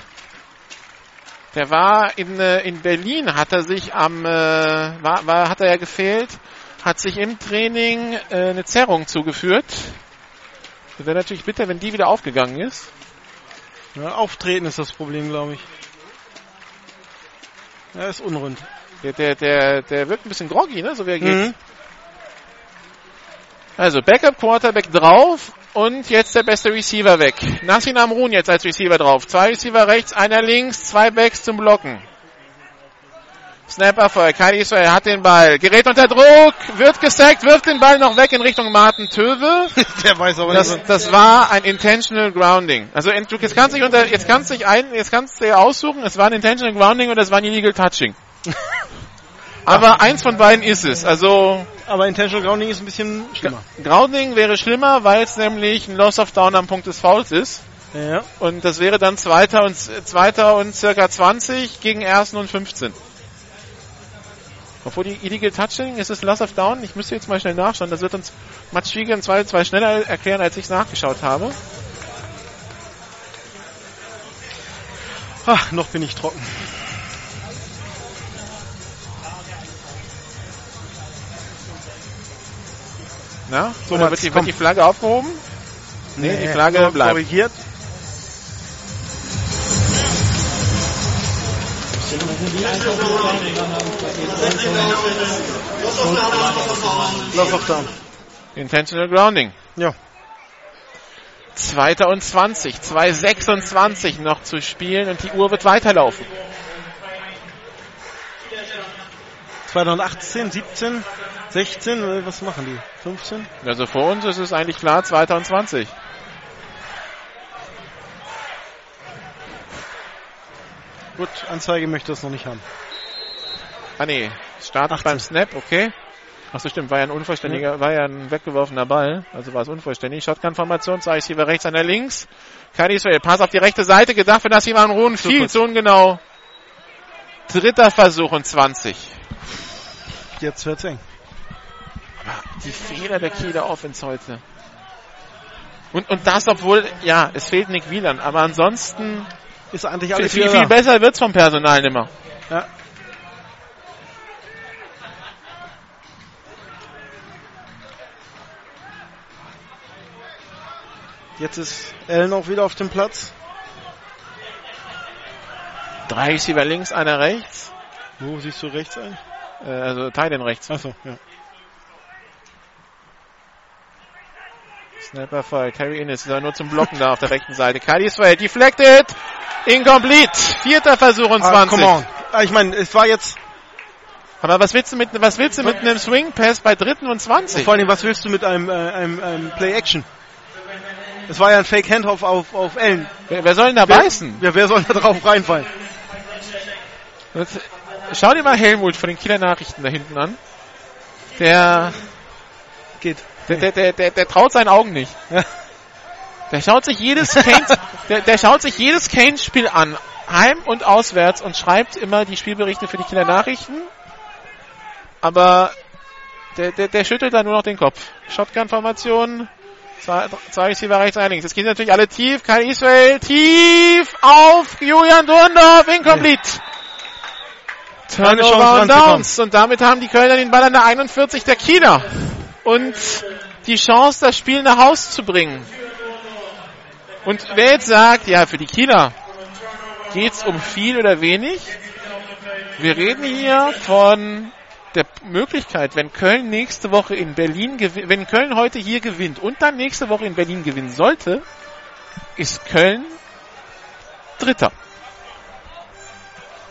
Der war in, äh, in Berlin, hat er sich am, äh, war, war, hat er ja gefehlt, hat sich im Training äh, eine Zerrung zugeführt. Wäre natürlich bitter, wenn die wieder aufgegangen ist. Ja, auftreten ist das Problem, glaube ich. Ja, ist unrund. Der, der, der, der wirkt ein bisschen groggy, ne, so wie er geht. Mhm. Also Backup Quarterback drauf und jetzt der beste Receiver weg. Nassim Amrun jetzt als Receiver drauf. Zwei Receiver rechts, einer links, zwei Backs zum Blocken. Snapper für Kyle Israel hat den Ball. Gerät unter Druck, wird gesackt, wirft den Ball noch weg in Richtung Martin Töwe. [LAUGHS] Der weiß aber Das, nicht. das war ein intentional grounding. Also du jetzt kannst dich unter, jetzt kannst dich ein, jetzt kannst du dir aussuchen, es war ein intentional grounding oder es war ein illegal touching. [LAUGHS] Aber eins von beiden ist es. Also Aber Intentional Grounding ist ein bisschen schlimmer. Grounding wäre schlimmer, weil es nämlich ein Loss of Down am Punkt des Fouls ist. Ja. Und das wäre dann zweiter und, zweiter und circa 20 gegen ersten und 15. Obwohl die Illegal Touching ist es Loss of Down. Ich müsste jetzt mal schnell nachschauen. Das wird uns Mats Schwieger im Zweifel zwei schneller erklären, als ich es nachgeschaut habe. Ach, noch bin ich trocken. Na? So, Oder wird die, wird die Flagge aufgehoben? Nee, die Flagge bleibt. Korrigiert. Loss of Down. Intentional Grounding. Ja. Zweiter und 20. 2,26 noch zu spielen und die Uhr wird weiterlaufen. 2018, 17, 16, äh, was machen die? 15? Also vor uns ist es eigentlich klar, zweiter und 20. Gut, Anzeige möchte das noch nicht haben. Ah nee, Start 18. beim Snap, okay. Ach so stimmt, war ja ein unvollständiger, war ja ein weggeworfener Ball, also war es unvollständig. Shotgun-Formation, zwei Receiver rechts, einer links. Kein Israel, Pass auf die rechte Seite, gedacht für das Ivan Ruhn, viel zu ungenau. Dritter Versuch und 20. Jetzt wird's eng. Die Fehler der Kieler Offense heute. Und, und das, obwohl, ja, es fehlt Nick Wieland, aber ansonsten Ist eigentlich viel, alles viel, viel da. besser wird's vom Personal nimmer. Ja. Jetzt ist Allen auch wieder auf dem Platz. Drei Receiver links, einer rechts. Wo siehst du rechts ein? Äh, also Teilen rechts. Achso, ja. Snapper voll. Carry in ist nur zum Blocken da auf der rechten Seite. Kyle Israel deflected. Incomplete. Vierter Versuch und 20. Ah, come on. Ah, ich meine, es war jetzt, Aber was willst du mit, was willst du mit einem Swing Pass bei dritten und 20? vor allem, was willst du mit einem, äh, einem, einem Play-Action? Es war ja ein Fake-Handoff auf, auf Allen. Wer, wer soll denn da Wer, beißen? ja, wer soll da drauf reinfallen? Das- Schau dir mal Helmut von den Kieler Nachrichten da hinten an. Der, Geht. Der, der, der, der, der traut seinen Augen nicht. Ja. Der schaut sich jedes Keynes, der, der schaut sich jedes Keynes-Spiel an, heim und auswärts und schreibt immer die Spielberichte für die Kieler Nachrichten. Aber der, der, der schüttelt da nur noch den Kopf. Shotgun-Formation. Zwei, zwei Receiver rechts, ein links. Jetzt gehen sie natürlich alle tief. Kai Israel tief auf Julian Durndorf. Incomplete. Chance Turnover und. Downs. Und damit haben die Kölner den Ball an der 41 der Kieler. Und die Chance, das Spiel nach Haus zu bringen. Und wer jetzt sagt, ja, für die Kieler geht's um viel oder wenig. Wir reden hier von der Möglichkeit, wenn Köln nächste Woche in Berlin gewinnt, wenn Köln heute hier gewinnt und dann nächste Woche in Berlin gewinnen sollte, ist Köln Dritter.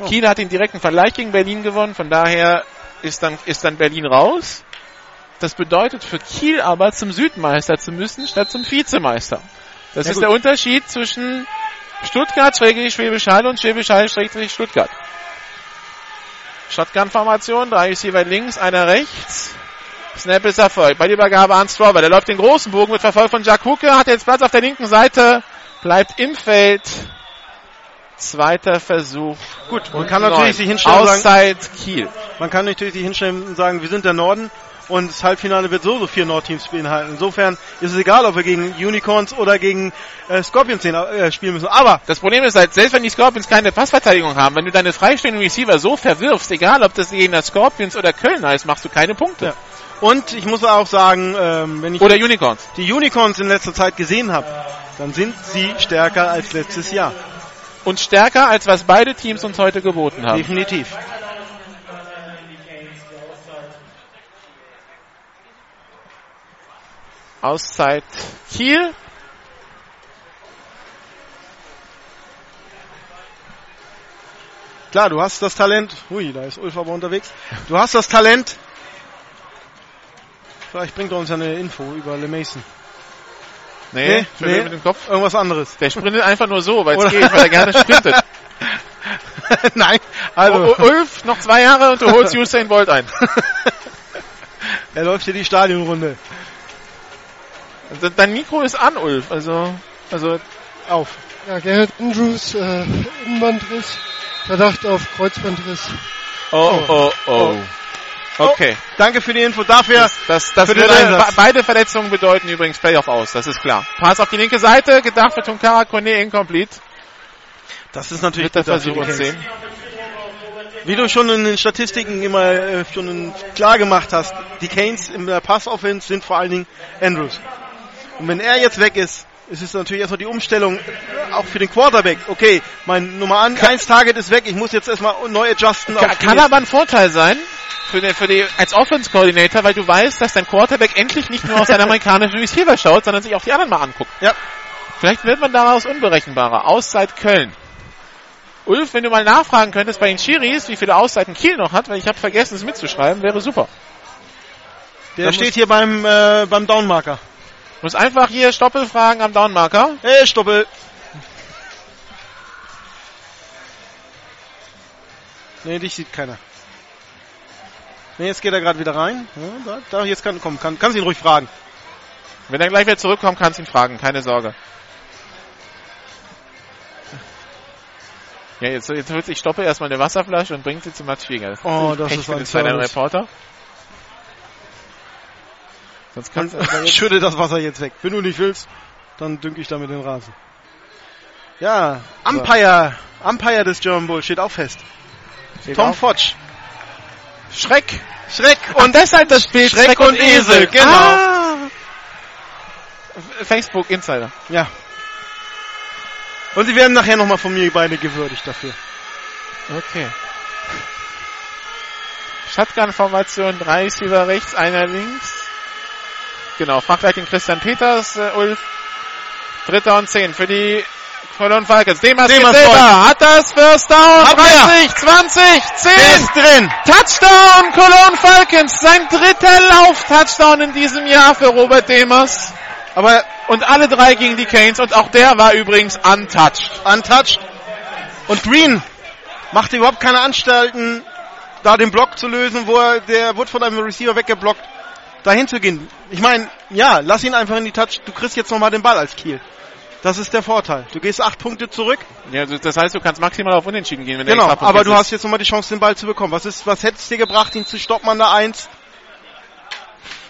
Kiel hat den direkten Vergleich gegen Berlin gewonnen, von daher ist dann, ist dann Berlin raus. Das bedeutet für Kiel aber zum Südmeister zu müssen, statt zum Vizemeister. Das Ja, ist gut. der Unterschied zwischen Stuttgart, Schrägstrich Schwäbisch Hall und Schwäbisch Hall, Schrägstrich Stuttgart. Shotgun-Formation, drei Receiver links, einer rechts. Snap ist Erfolg. Bei der Übergabe an Strober. Der läuft den großen Bogen, wird verfolgt von Jack Huke, hat jetzt Platz auf der linken Seite, bleibt im Feld. Zweiter Versuch. Gut, man Und kann natürlich sich hinstellen Auszeit Kiel. man kann natürlich sich hinstellen und sagen, wir sind der Norden und das Halbfinale wird so so vier Nordteams beinhalten. Insofern ist es egal, ob wir gegen Unicorns oder gegen äh, Scorpions sehen, äh, spielen müssen. Aber Das Problem ist halt, selbst wenn die Scorpions keine Passverteidigung haben, wenn du deine freistehenden Receiver so verwirfst, egal ob das gegen das Scorpions oder Kölner ist, machst du keine Punkte. Ja. und ich muss auch sagen, ähm, wenn ich Oder Unicorns. die Unicorns in letzter Zeit gesehen habe, dann sind sie stärker als letztes Jahr. Und stärker, als was beide Teams uns heute geboten haben. Definitiv. Auszeit Kiel. Klar, du hast das Talent. Hui, da ist Ulf aber unterwegs. Du hast das Talent. Vielleicht bringt er uns ja eine Info über Le Mason. Nee, nee, mit dem Kopf. Irgendwas anderes. Der sprintet einfach nur so, weil es geht, weil er gerne sprintet. [LAUGHS] Nein, Also, also Ulf, noch zwei Jahre und du holst [LAUGHS] Usain Bolt ein. [LAUGHS] er läuft hier die Stadionrunde Also, dein Mikro ist an, Ulf. Also, also auf. Ja, Gerrit Andrews, äh, Innenbandriss, Verdacht auf Kreuzbandriss. oh, oh, oh. Okay. Danke für die Info dafür. Das, das, das würde, beide Verletzungen bedeuten übrigens Playoff aus, das ist klar. Pass auf die linke Seite, gedacht für Tunkara Kone incomplete. Das ist natürlich für Versuch und Canes. 10. Wie du schon in den Statistiken immer äh, schon klar gemacht hast, die Canes in der Passoffense sind vor allen Dingen Andrews. Und wenn er jetzt weg ist, ist es natürlich erstmal die Umstellung auch für den Quarterback. Okay, mein Nummer 1 Target ist weg, ich muss jetzt erstmal neu adjusten. Kann nächste- aber ein Vorteil sein für die, für die als Offense Coordinator, weil du weißt, dass dein Quarterback endlich nicht nur auf seinen amerikanischen Receiver schaut, sondern sich auch die anderen mal anguckt. Ja. Vielleicht wird man daraus unberechenbarer. Auszeit Köln. Ulf, wenn du mal nachfragen könntest bei den Chiris, wie viele Auszeiten Kiel noch hat, weil ich habe vergessen, es mitzuschreiben, wäre super. Der Da steht hier beim, äh, beim Downmarker. Du musst einfach hier Stoppel fragen am Downmarker. Hey, Stoppel. Nee, dich sieht keiner. Nee, jetzt geht er gerade wieder rein. Ja, da, jetzt kann, komm, kann, kannst ihn ruhig fragen. Wenn er gleich wieder zurückkommt, kannst du ihn fragen, keine Sorge. Ja, jetzt, jetzt holt sich Stoppe erstmal eine Wasserflasche und bringt sie zu Max Schwieger. Oh, das Pech ist ein. Reporter. Sonst kannst du [LAUGHS] Ich schütte das Wasser jetzt weg. Wenn du nicht willst, dann dünke ich damit den Rasen. Ja, Umpire, Umpire des German Bull steht auch fest. Tom Fotsch. Schreck. Schreck Und deshalb das Spiel Schreck und Esel, genau. Ah. Facebook Insider. Ja. Und sie werden nachher nochmal von mir beide gewürdigt dafür. Okay. Shotgun-Formation, drei Receiver rechts, einer links. Genau, frag gleich den Christian Peters, äh, Ulf. Dritter und zehn für die Cologne Falcons. Demas, Demas voll. hat das First Down, Hat er. 30, 20, 10. Der ist drin. Touchdown, Cologne Falcons, sein dritter Lauf-Touchdown in diesem Jahr für Robert Demers. Aber Und alle drei gegen die Canes und auch der war übrigens untouched. untouched. Und Green macht überhaupt keine Anstalten, da den Block zu lösen, wo er, der wird von einem Receiver weggeblockt, dahin zu gehen. Ich meine, ja, lass ihn einfach in die Touch, du kriegst jetzt nochmal den Ball als Kiel. Das ist der Vorteil. Du gehst acht Punkte zurück, Ja, also das heißt, du kannst maximal auf Unentschieden gehen, wenn der genau, aber du ist. hast jetzt nochmal die Chance, den Ball zu bekommen. Was ist, was hätte es dir gebracht, ihn zu stoppen an der Eins?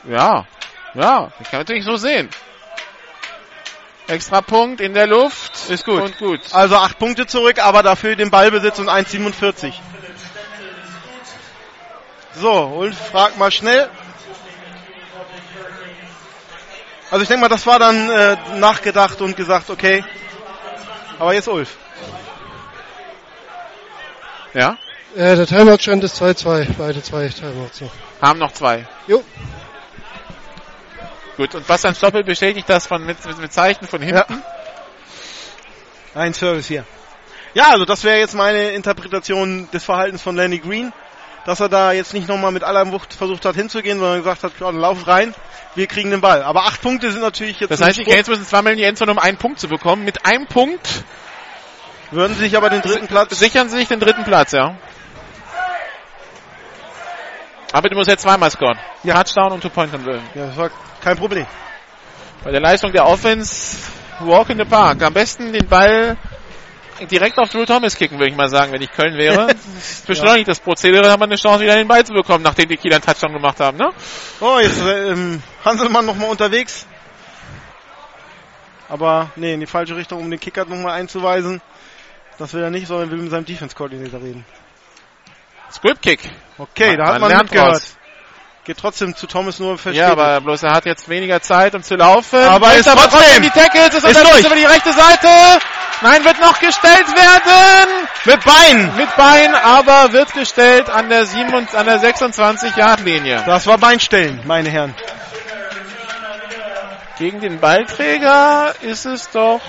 Ja, ja, ich kann natürlich so sehen. Extra Punkt in der Luft. Ist gut. Und gut. Also acht Punkte zurück, aber dafür den Ballbesitz und 1,47. So, Ulf fragt mal schnell. Also ich denke mal, das war dann äh, nachgedacht und gesagt, okay. Aber jetzt Ulf. Ja? Äh, der Timeout-Stand ist 2-2. Beide zwei Timeouts noch. Haben noch zwei. Jo. Gut, und Bastian Stoppel bestätigt das von, mit, mit, mit Zeichen von hinten. Ein Service hier. Ja, also das wäre jetzt meine Interpretation des Verhaltens von Lenny Green, dass er da jetzt nicht nochmal mit aller Wucht versucht hat hinzugehen, sondern gesagt hat, dann lauf rein, wir kriegen den Ball. Aber acht Punkte sind natürlich jetzt Das heißt, die. Canes müssen zweimal in die Endzone, um einen Punkt zu bekommen. Mit einem Punkt würden sie sich aber den dritten Platz sichern sie sich den dritten Platz, ja. Aber du musst jetzt zweimal scoren. Ja. Touchdown und Two-Point-Conversion. Ja, das war kein Problem. Bei der Leistung der Offense, walk in the park. Am besten den Ball direkt auf Drew Thomas kicken, würde ich mal sagen, wenn ich Köln wäre. [LAUGHS] Beschleunigt das Prozedere, haben wir eine Chance, wieder den Ball zu bekommen, nachdem die Kieler einen Touchdown gemacht haben, ne? Oh, jetzt äh, ähm, Hanselmann nochmal unterwegs. Aber nee, in die falsche Richtung, um den Kicker nochmal einzuweisen. Das will er nicht, sondern will mit seinem Defense-Koordinator reden. Script Kick. Okay, da hat Man man mitgehört. Geht trotzdem zu Thomas nur Ja, verstetigt. aber bloß er hat jetzt weniger Zeit, um zu laufen. Aber ist trotzdem. die Tackles, ist, Ist durch. über die rechte Seite. Nein, wird noch gestellt werden. mit Bein! Mit Bein, aber wird gestellt an der 7 und an der 26 Yard Linie. Das war Beinstellen, meine Herren. Gegen den Ballträger ist es doch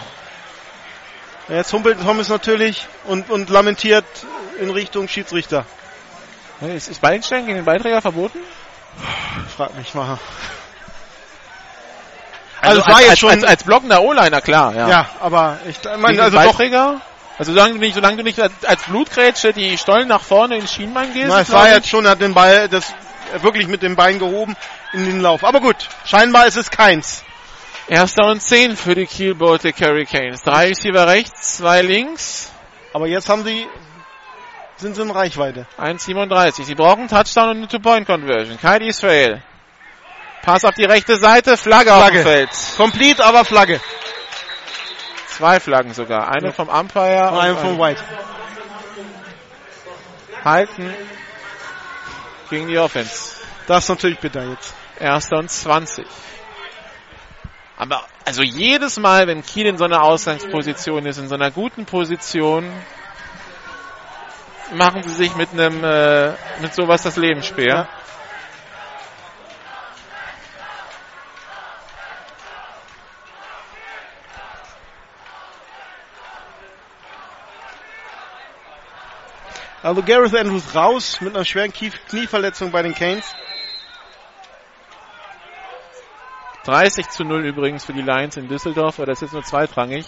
Jetzt humpelt Thomas natürlich und, und lamentiert in Richtung Schiedsrichter. ist, ist Ballstellen gegen den Ballträger verboten? Frag mich mal. Also, es war jetzt als, schon. als, als blockender O-Liner klar, ja. ja, aber ich meine, also doch. Ballträger? Also solange du nicht, solange du nicht als, als Blutgrätsche die Stollen nach vorne ins Schienbein gehst. Na, es war jetzt schon, er hat den Ball das wirklich mit dem Bein gehoben in den Lauf. Aber gut, scheinbar ist es keins. Erster und zehn für die Kiel Baltic Hurricanes. Drei Receiver rechts, zwei links, Aber jetzt haben sie, sind sie in Reichweite. 1,37. Sie brauchen Touchdown und eine Two-Point-Conversion. Kyle Israel. Pass auf die rechte Seite, Flagge, auf Flagge. dem Feld. Complete, aber Flagge. Zwei Flaggen sogar. Eine vom Umpire Und einen von White. halten gegen die Offense. Das ist natürlich bitter jetzt. Erster und 20. Aber also jedes Mal, wenn Kiel in so einer Ausgangsposition ist, in so einer guten Position, machen sie sich mit einem äh, mit sowas das Leben schwer. Ja. Also Gareth Andrews raus mit einer schweren Knieverletzung bei den Canes. 30 zu 0 übrigens für die Lions in Düsseldorf, aber das ist jetzt nur zweitrangig.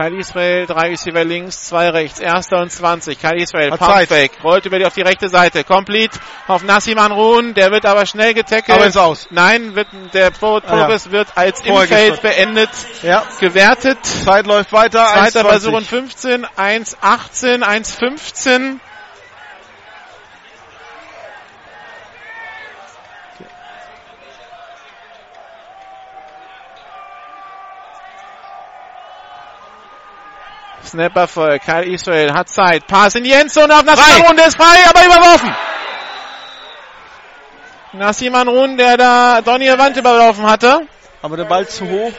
Kyle Israel, drei Receiver links, zwei rechts, erster und 20. Kyle Israel, Hat Pump Zeit. Fake, rollt über die auf die rechte Seite, complete auf Nassim Anrun, der wird aber schnell getackelt. Aber ist aus. Nein, wird, der Forward Ah, ja. Progress wird als im Vorher Feld gestoppt. beendet, Ja, gewertet. Zeit läuft weiter. Zweiter 1,20. Versuch und 15, 1,18, 1,15. Snapper für Kyle Israel hat Zeit. Pass in die Endzone auf Nassim Frei. Anrun, der ist frei, aber überworfen. Nassim Anrun, der da Donny Wand überlaufen hatte. Aber der Ball zu hoch.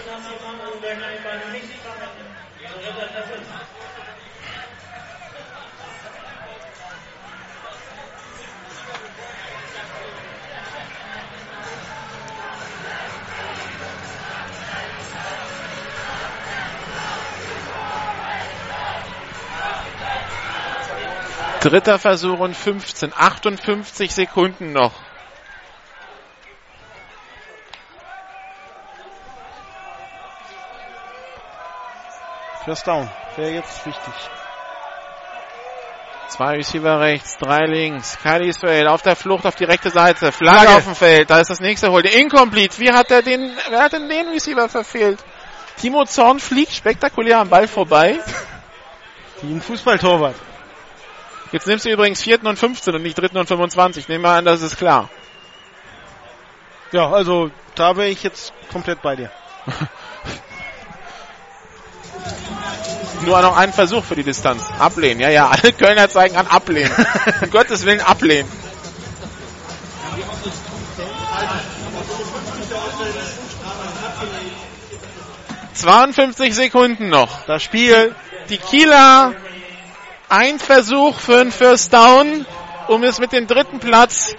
Dritter Versuch und 15. 58 Sekunden noch. First down. Wäre jetzt wichtig. Zwei Receiver rechts, drei links. Kyle Israel auf der Flucht auf die rechte Seite. Flagge, Flagge. auf dem Feld. Da ist das nächste Hold. Incomplete. Wie hat er den, wer hat denn den Receiver verfehlt? Timo Zorn fliegt spektakulär am Ball vorbei. Wie ein Fußballtorwart. Jetzt nimmst du übrigens 4. und 15 und nicht 3. und 25. Nehmen wir an, das ist klar. Ja, also da wäre ich jetzt komplett bei dir. [LAUGHS] Nur noch einen Versuch für die Distanz. Ablehnen, ja, ja. Alle Kölner zeigen an ablehnen. um [LAUGHS] Gottes Willen ablehnen. ...52 Sekunden noch. Das Spiel. Die Kieler ein Versuch für einen First Down, um es mit dem dritten Platz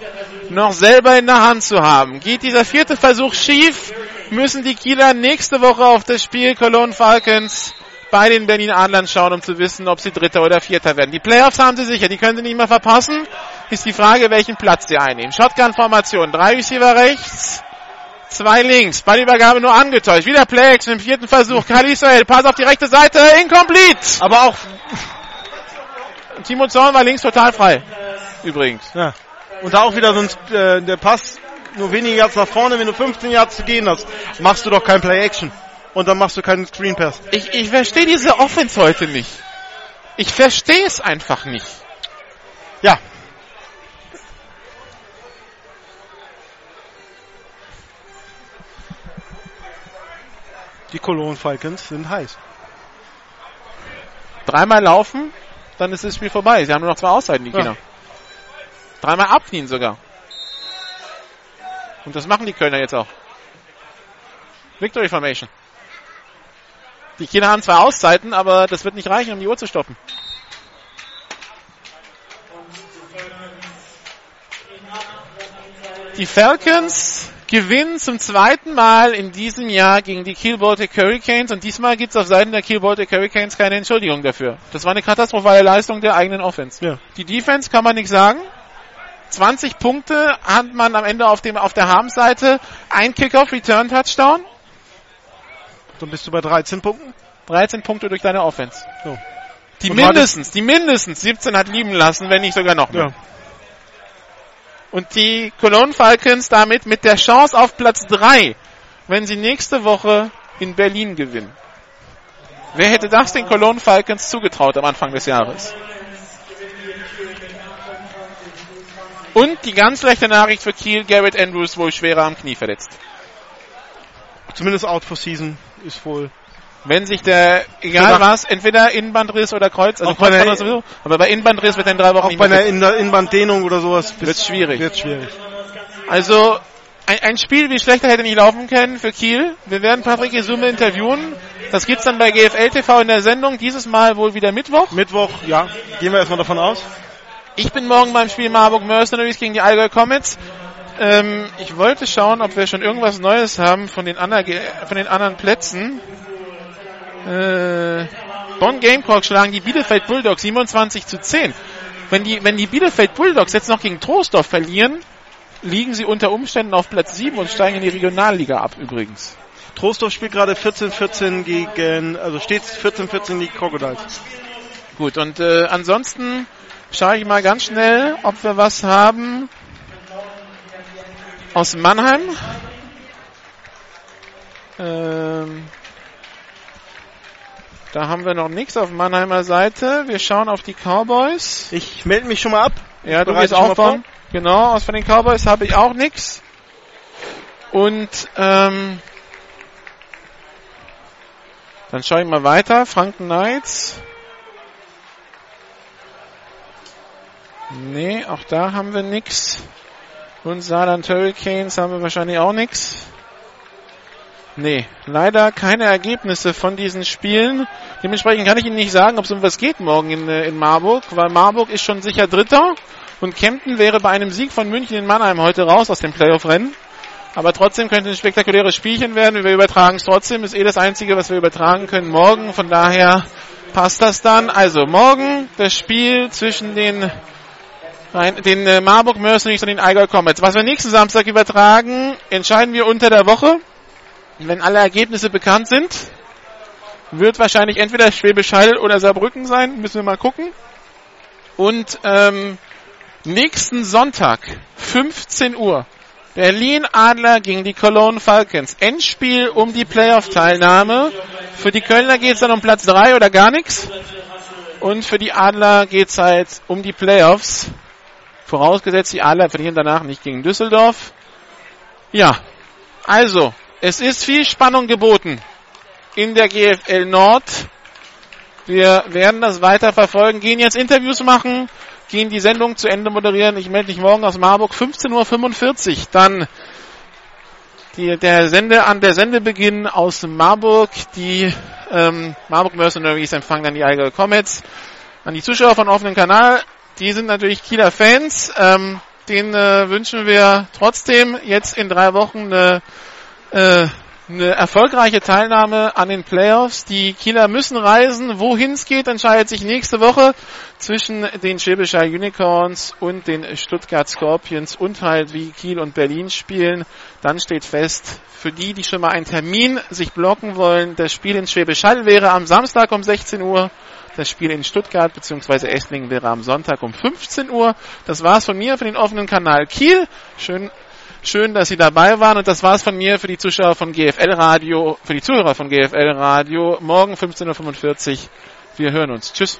noch selber in der Hand zu haben. Geht dieser vierte Versuch schief, müssen die Kieler nächste Woche auf das Spiel Cologne Falcons bei den Berlin Adlern schauen, um zu wissen, ob sie Dritter oder Vierter werden. Die Playoffs haben sie sicher, die können sie nicht mehr verpassen. Ist die Frage, welchen Platz sie einnehmen. Shotgun-Formation, drei Receiver rechts, zwei links. Ballübergabe nur angetäuscht. Wieder Plays im vierten Versuch. Khalil Soel, Pass auf die rechte Seite, incomplete. Aber auch, Timo Zorn war links total frei. Übrigens. ja. Und da auch wieder sonst, äh, der Pass nur wenige Yards nach vorne, wenn du 15 Yards zu gehen hast, machst du doch kein Play-Action. Und dann machst du keinen Screen Pass. Ich, ich verstehe diese Offense heute nicht. Ich verstehe es einfach nicht. Ja. Die Cologne Falcons sind heiß. Dreimal laufen, dann ist das Spiel vorbei. Sie haben nur noch zwei Auszeiten, die Ja. Kieler. Dreimal abknien sogar. Und das machen die Kölner jetzt auch. Victory Formation. Die Kieler haben zwei Auszeiten, aber das wird nicht reichen, um die Uhr zu stoppen. Die Falcons gewinnen zum zweiten Mal in diesem Jahr gegen die Kiel Baltic Hurricanes und diesmal gibt es auf Seiten der Kiel Baltic Hurricanes keine Entschuldigung dafür. Das war eine katastrophale Leistung der eigenen Offense. Ja. Die Defense kann man nichts sagen. 20 Punkte hat man am Ende auf, dem, auf der Harms-Seite. Ein Kickoff, Return Touchdown. Dann bist du bei 13 Punkten. 13 Punkte durch deine Offense. So. Die Und mindestens, die mindestens 17 hat lieben lassen, wenn nicht sogar noch mehr. Ja. Und die Cologne Falcons damit mit der Chance auf Platz 3, wenn sie nächste Woche in Berlin gewinnen. Wer hätte das den Cologne Falcons zugetraut am Anfang des Jahres? Und die ganz schlechte Nachricht für Kiel, Garrett Andrews wohl schwerer am Knie verletzt. Zumindest out for season ist wohl. Wenn sich der, egal was, entweder Innenbandriss oder Kreuz, also Auch bei der- oder sowieso, aber bei Innenbandriss wird in drei Wochen Auch bei einer. In- Innenbanddehnung oder sowas Wird schwierig. Wird schwierig. Also, ein, ein Spiel wie schlechter hätte nicht laufen können für Kiel. Wir werden Patrick Isume interviewen. Das gibt's dann bei GFL TV in der Sendung. Dieses Mal wohl wieder Mittwoch. Mittwoch, ja, gehen wir erstmal davon aus. Ich bin morgen beim Spiel Marburg Mercenaries gegen die Allgäu Comets. Ähm, ich wollte schauen, ob wir schon irgendwas Neues haben von den, ander von den anderen Plätzen. Äh, Bonn Gamecock schlagen die Bielefeld Bulldogs 27 zu 10. Wenn die, wenn die Bielefeld Bulldogs jetzt noch gegen Troisdorf verlieren, liegen sie unter Umständen auf Platz 7 und steigen in die Regionalliga ab übrigens. Trostorf spielt gerade 14-14 gegen, also stets 14-14 die Crocodiles. Gut, und äh, ansonsten schaue ich mal ganz schnell, ob wir was haben aus Mannheim. Ähm, da haben wir noch nichts auf Mannheimer Seite. Wir schauen auf die Cowboys. Ich melde mich schon mal ab. Ja, du gehst auch von. Genau, aus von den Cowboys habe ich auch nichts. Und ähm, dann schaue ich mal weiter. Franken Knights. Nee, auch da haben wir nichts. Und Saarland Hurricanes haben wir wahrscheinlich auch nichts. Nee, leider keine Ergebnisse von diesen Spielen. Dementsprechend kann ich Ihnen nicht sagen, ob es um was geht morgen in, äh, in Marburg, weil Marburg ist schon sicher Dritter und Kempten wäre bei einem Sieg von München in Mannheim heute raus aus dem Playoff-Rennen. Aber trotzdem könnte ein spektakuläres Spielchen werden. Wir übertragen es trotzdem. Ist eh das Einzige, was wir übertragen können morgen. Von daher passt das dann. Also morgen das Spiel zwischen den den äh, Marburg Mercenaries und den Allgäu Comets. Was wir nächsten Samstag übertragen, entscheiden wir unter der Woche. Wenn alle Ergebnisse bekannt sind, wird wahrscheinlich entweder Schwäbisch Hall oder Saarbrücken sein. Müssen wir mal gucken. Und ähm, nächsten Sonntag, 15 Uhr, Berlin Adler gegen die Cologne Falcons. Endspiel um die Playoff-Teilnahme. Für die Kölner geht es dann um Platz 3 oder gar nichts. Und für die Adler geht es halt um die Playoffs. Vorausgesetzt, die Adler verlieren danach nicht gegen Düsseldorf. Ja, also, es ist viel Spannung geboten in der GFL Nord. Wir werden das weiter verfolgen, gehen jetzt Interviews machen, gehen die Sendung zu Ende moderieren. Ich melde mich morgen aus Marburg, 15.45 Uhr. Dann die, der Sende an der Sendebeginn aus Marburg. Die ähm, Marburg Mercenaries empfangen dann die Allgäu Comets. An die Zuschauer von offenen Kanal, die sind natürlich Kieler Fans. Ähm, den äh, wünschen wir trotzdem jetzt in drei Wochen eine, äh, eine erfolgreiche Teilnahme an den Playoffs. Die Kieler müssen reisen. Wohin es geht, entscheidet sich nächste Woche zwischen den Schwäbischer Unicorns und den Stuttgart Scorpions und halt wie Kiel und Berlin spielen. Dann steht fest, für die, die schon mal einen Termin sich blocken wollen, das Spiel in Schwäbisch Hall wäre am Samstag um 16 Uhr. Das Spiel in Stuttgart bzw. Esslingen wäre am Sonntag um 15 Uhr. Das war's von mir für den offenen Kanal Kiel. Schön, schön, dass Sie dabei waren und das war's von mir für die Zuschauer von GFL Radio, für die Zuhörer von GFL Radio. Morgen 15.45 Uhr. Wir hören uns. Tschüss.